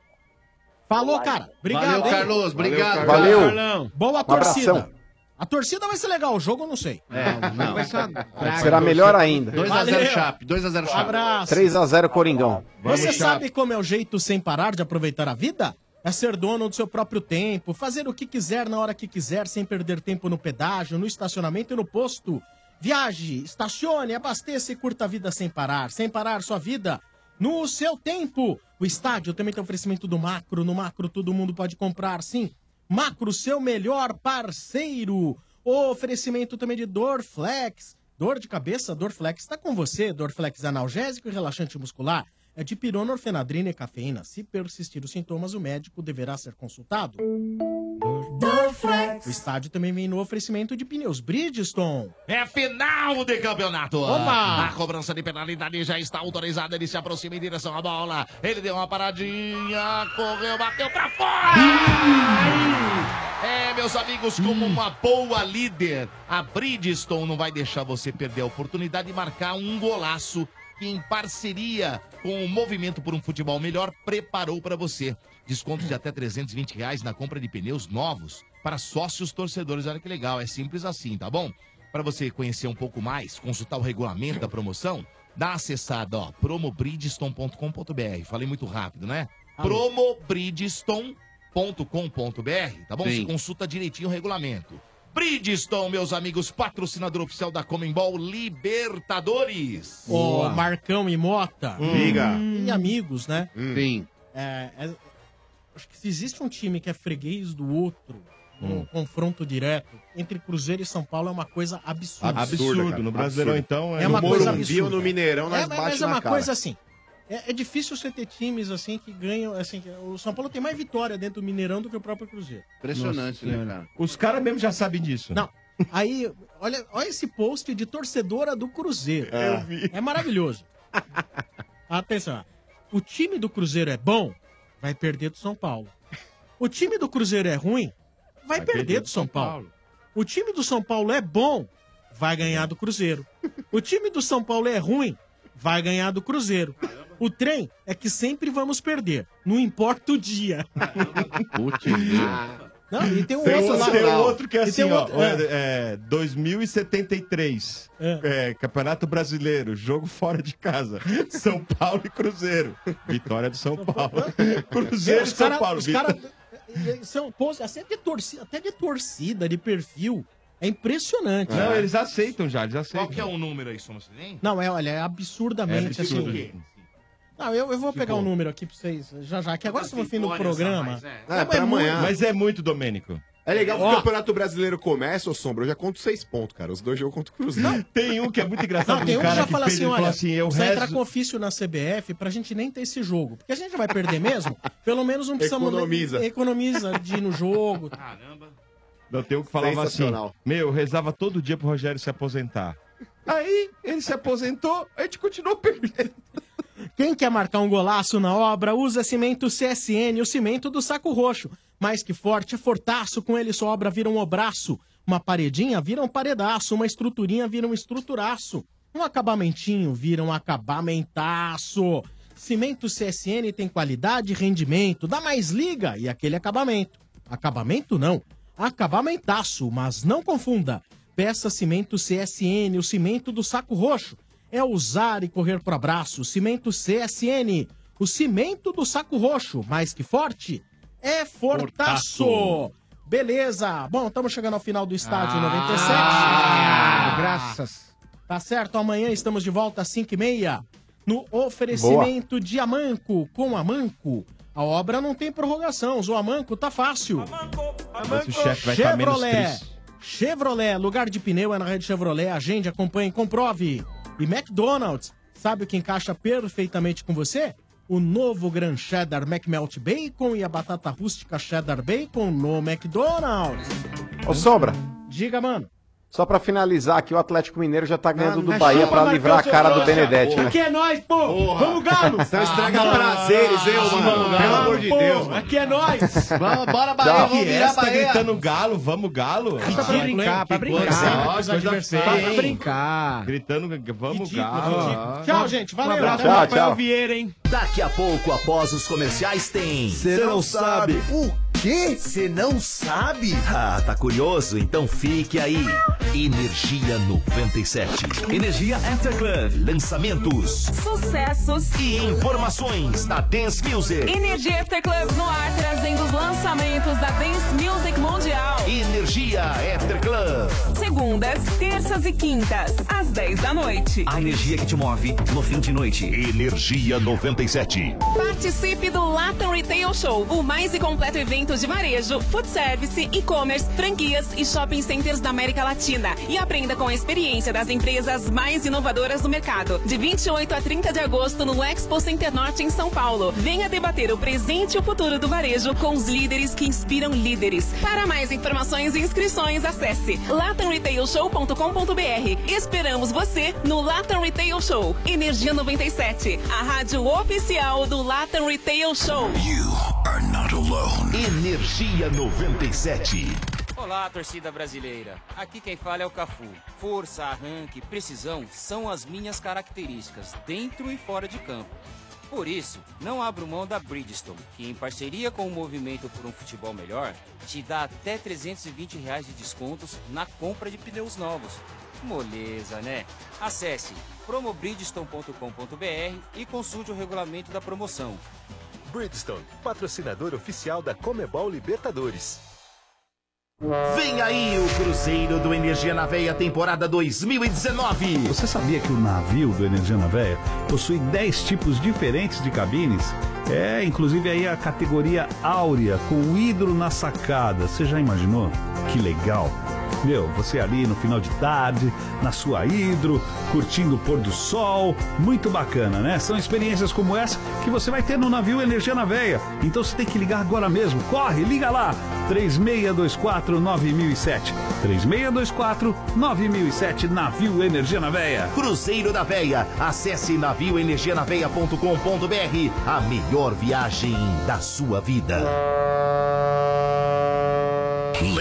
Falou, cara. Obrigado. Valeu, hein? Carlos. Obrigado. Valeu. Carlão. Boa Um torcida. abração. A torcida vai ser legal, o jogo eu não sei. É, não. Vai ser uma- Será melhor ainda. 2x0 Valeu. Chape. 2x0 Chape. Abraço. 3x0 Coringão. Você Chape. sabe como é o jeito sem parar de aproveitar a vida? É ser dono do seu próprio tempo, fazer o que quiser na hora que quiser, sem perder tempo no pedágio, no estacionamento e no posto. Viaje, estacione, abasteça e curta a vida sem parar. Sem parar sua vida no seu tempo. O estádio também tem oferecimento do Macro. No Macro todo mundo pode comprar, sim. Macro, seu melhor parceiro. O oferecimento também de Dorflex. Dor de cabeça, Dorflex está com você. Dorflex analgésico e relaxante muscular. É de pirona, orfenadrina e cafeína. Se persistir os sintomas, o médico deverá ser consultado. O estádio também vem no oferecimento de pneus Bridgestone. É final de campeonato. Opa! A cobrança de penalidade já está autorizada. Ele se aproxima em direção à bola. Ele deu uma paradinha, correu, bateu pra fora. É, meus amigos, como uma boa líder, a Bridgestone não vai deixar você perder a oportunidade de marcar um golaço que, em parceria com o Movimento por um Futebol Melhor, preparou para você. Desconto de até 320 reais na compra de pneus novos para sócios torcedores. Olha que legal, é simples assim, tá bom? Para você conhecer um pouco mais, consultar o regulamento da promoção, dá uma acessada, ó, promobridgestone.com.br. Falei muito rápido, né? promobridgestone.com.br, tá bom? Sim. Você consulta direitinho o regulamento. Bridgestone, meus amigos, patrocinador oficial da Comembol Libertadores. Ô, Marcão e Mota. Liga. E amigos, né? Sim. É, é- acho que se existe um time que é freguês do outro, no Hum. confronto direto, entre Cruzeiro e São Paulo é uma coisa absurda. Absurdo. Absurdo. No Brasileirão, então, É uma coisa Morumbi ou absurda. no Mineirão, nós É, mas, bate mas é na uma cara. coisa assim. É, é difícil você ter times assim que ganham. Assim, que- o São Paulo tem mais vitória dentro do Mineirão do que o próprio Cruzeiro. Impressionante, né, cara? Os caras mesmo já sabem disso. Não. Aí, olha, olha esse post de torcedora do Cruzeiro. Eu vi. É maravilhoso. Atenção. O time do Cruzeiro é bom, vai perder do São Paulo. O time do Cruzeiro é ruim, vai, perder, do São Paulo. O time do São Paulo é bom, vai ganhar do Cruzeiro. O time do São Paulo é ruim, vai ganhar do Cruzeiro. O trem é que sempre vamos perder, não importa o dia. Putz, [LAUGHS] Não, e tem um Tem, outro outro, lá. tem um outro que é E assim, tem ó. outro- é, é, 2073. É, Campeonato Brasileiro, jogo fora de casa. São Paulo e Cruzeiro. Vitória do São Paulo. [LAUGHS] Cruzeiro e São cara- Paulo. os Vitória- cara- e- e- são assim, até de torcida, até de torcida, de perfil. É impressionante. Não, eles aceitam já, eles aceitam. Qual que é o número aí, Soma? Você tem? Não, é, olha, é absurdamente É absurdo. assim. Não, eu, eu vou pegar o Tipo- número aqui pra vocês já já, que agora estamos no fim do vitórias a programa. mais, é. Não, É, pra amanhã. Mas é muito, Domênico. É legal que o Campeonato Brasileiro começa, ô Sombra, eu já conto seis pontos, cara. Os dois jogos contra o Cruzeiro. Tem um que é muito engraçado. Não, tem um que cara já fala assim, olha, assim, eu precisa entrar rezo... com ofício na CBF pra gente nem ter esse jogo. Porque a gente vai perder mesmo, pelo menos não [LAUGHS] precisamos... Economiza. Economiza de ir no jogo. Não, um que falava assim, meu, eu rezava todo dia pro Rogério se aposentar. Aí, ele se aposentou, a gente continuou perdendo. Quem quer marcar um golaço na obra, usa cimento CSN, o cimento do saco roxo. Mais que forte, é fortaço, com ele sua obra vira um obraço. Uma paredinha vira um paredaço, uma estruturinha vira um estruturaço. Um acabamentinho vira um acabamentaço. Cimento CSN tem qualidade e rendimento, dá mais liga e aquele acabamento. Acabamento não, acabamentaço, mas não confunda. Peça cimento CSN, o cimento do saco roxo. É usar e correr pro abraço. Cimento CSN, o cimento do saco roxo, mais que forte, é fortaço. Fortaço. Beleza. Bom, estamos chegando ao final do estádio 97. Ah, graças. Tá certo, amanhã estamos de volta às 5h30 no oferecimento de Amanco com Amanco. A obra não tem prorrogação, o Amanco tá fácil. Esse chefe vai estar menos Chevrolet. Chevrolet, lugar de pneu é na rede Chevrolet. Agende, acompanhe, comprove. E McDonald's, sabe o que encaixa perfeitamente com você? O novo Gran Cheddar McMelt Bacon e a batata rústica Cheddar Bacon no McDonald's. Ô, Sombra, Diga, mano. Só pra finalizar aqui, o Atlético Mineiro já tá ganhando Ah, do Bahia pra chupa, livrar a cara do. Benedetti, né? Aqui é nós, pô! Vamos, Galo! Então estraga Ah, prazeres, hein, vamos, mano? Galo, Pelo amor de pô, Deus, mano. Aqui é nós! Vamos, bora, Bahia, Bahia, que vamos virar tá Bahia. gritando galo, vamos galo. Que pra brincar, pra brincar. Nossa, pra brincar. Gritando, vamos Ridículo, galo. ridículo. Tchau, gente, valeu. Um abraço Tchau, Rafael tchau. Vieira, hein? Daqui a pouco, após os comerciais, tem. Cê não sabe. O quê? Você não sabe? Ah, tá curioso? Então fique aí. Energia 97. Energia Afterclub. Lançamentos. Sucessos E informações da Dance Music. Energia After Club no ar, trazendo os lançamentos da Dance Music Mundial. Energia After Club. Segundas, terças e quintas, às 10 da noite. A energia que te move no fim de noite. Energia 97. Participe do Latam Retail Show, o mais e completo evento de varejo, food service, e-commerce, franquias e shopping centers da América Latina. E aprenda com a experiência das empresas mais inovadoras do mercado. De 28 a 30 de agosto no Expo Center Norte em São Paulo. Venha debater o presente e o futuro do varejo com os líderes que inspiram líderes. Para mais informações e inscrições, acesse latamretailshow.com.br. Esperamos você no Latam Retail Show. Energia 97, a rádio oficial do Latam Retail Show. Are not alone. Energia 97. Olá, torcida brasileira. Aqui quem fala é o Cafu. Força, arranque, precisão são as minhas características, dentro e fora de campo. Por isso, não abro mão da Bridgestone, que em parceria com o Movimento por um Futebol Melhor, te dá até 320 reais de descontos na compra de pneus novos. Moleza, né? Acesse promobridgestone.com.br e consulte o regulamento da promoção. Bridgestone, patrocinador oficial da Comebol Libertadores. Vem aí o Cruzeiro do Energia na Veia, temporada 2019. Você sabia que o navio do Energia na Veia possui 10 tipos diferentes de cabines? É, inclusive aí a categoria áurea, com hidro na sacada. Você já imaginou? Que legal! Meu, você ali no final de tarde, na sua hidro, curtindo o pôr do sol, muito bacana, né? São experiências como essa que você vai ter no navio Energia na Veia. Então você tem que ligar agora mesmo. Corre, liga lá! 3624 9007. 3624 9007, navio Energia na Veia. Cruzeiro da Veia. Acesse navioenergianaveia.com.br. A melhor viagem da sua vida.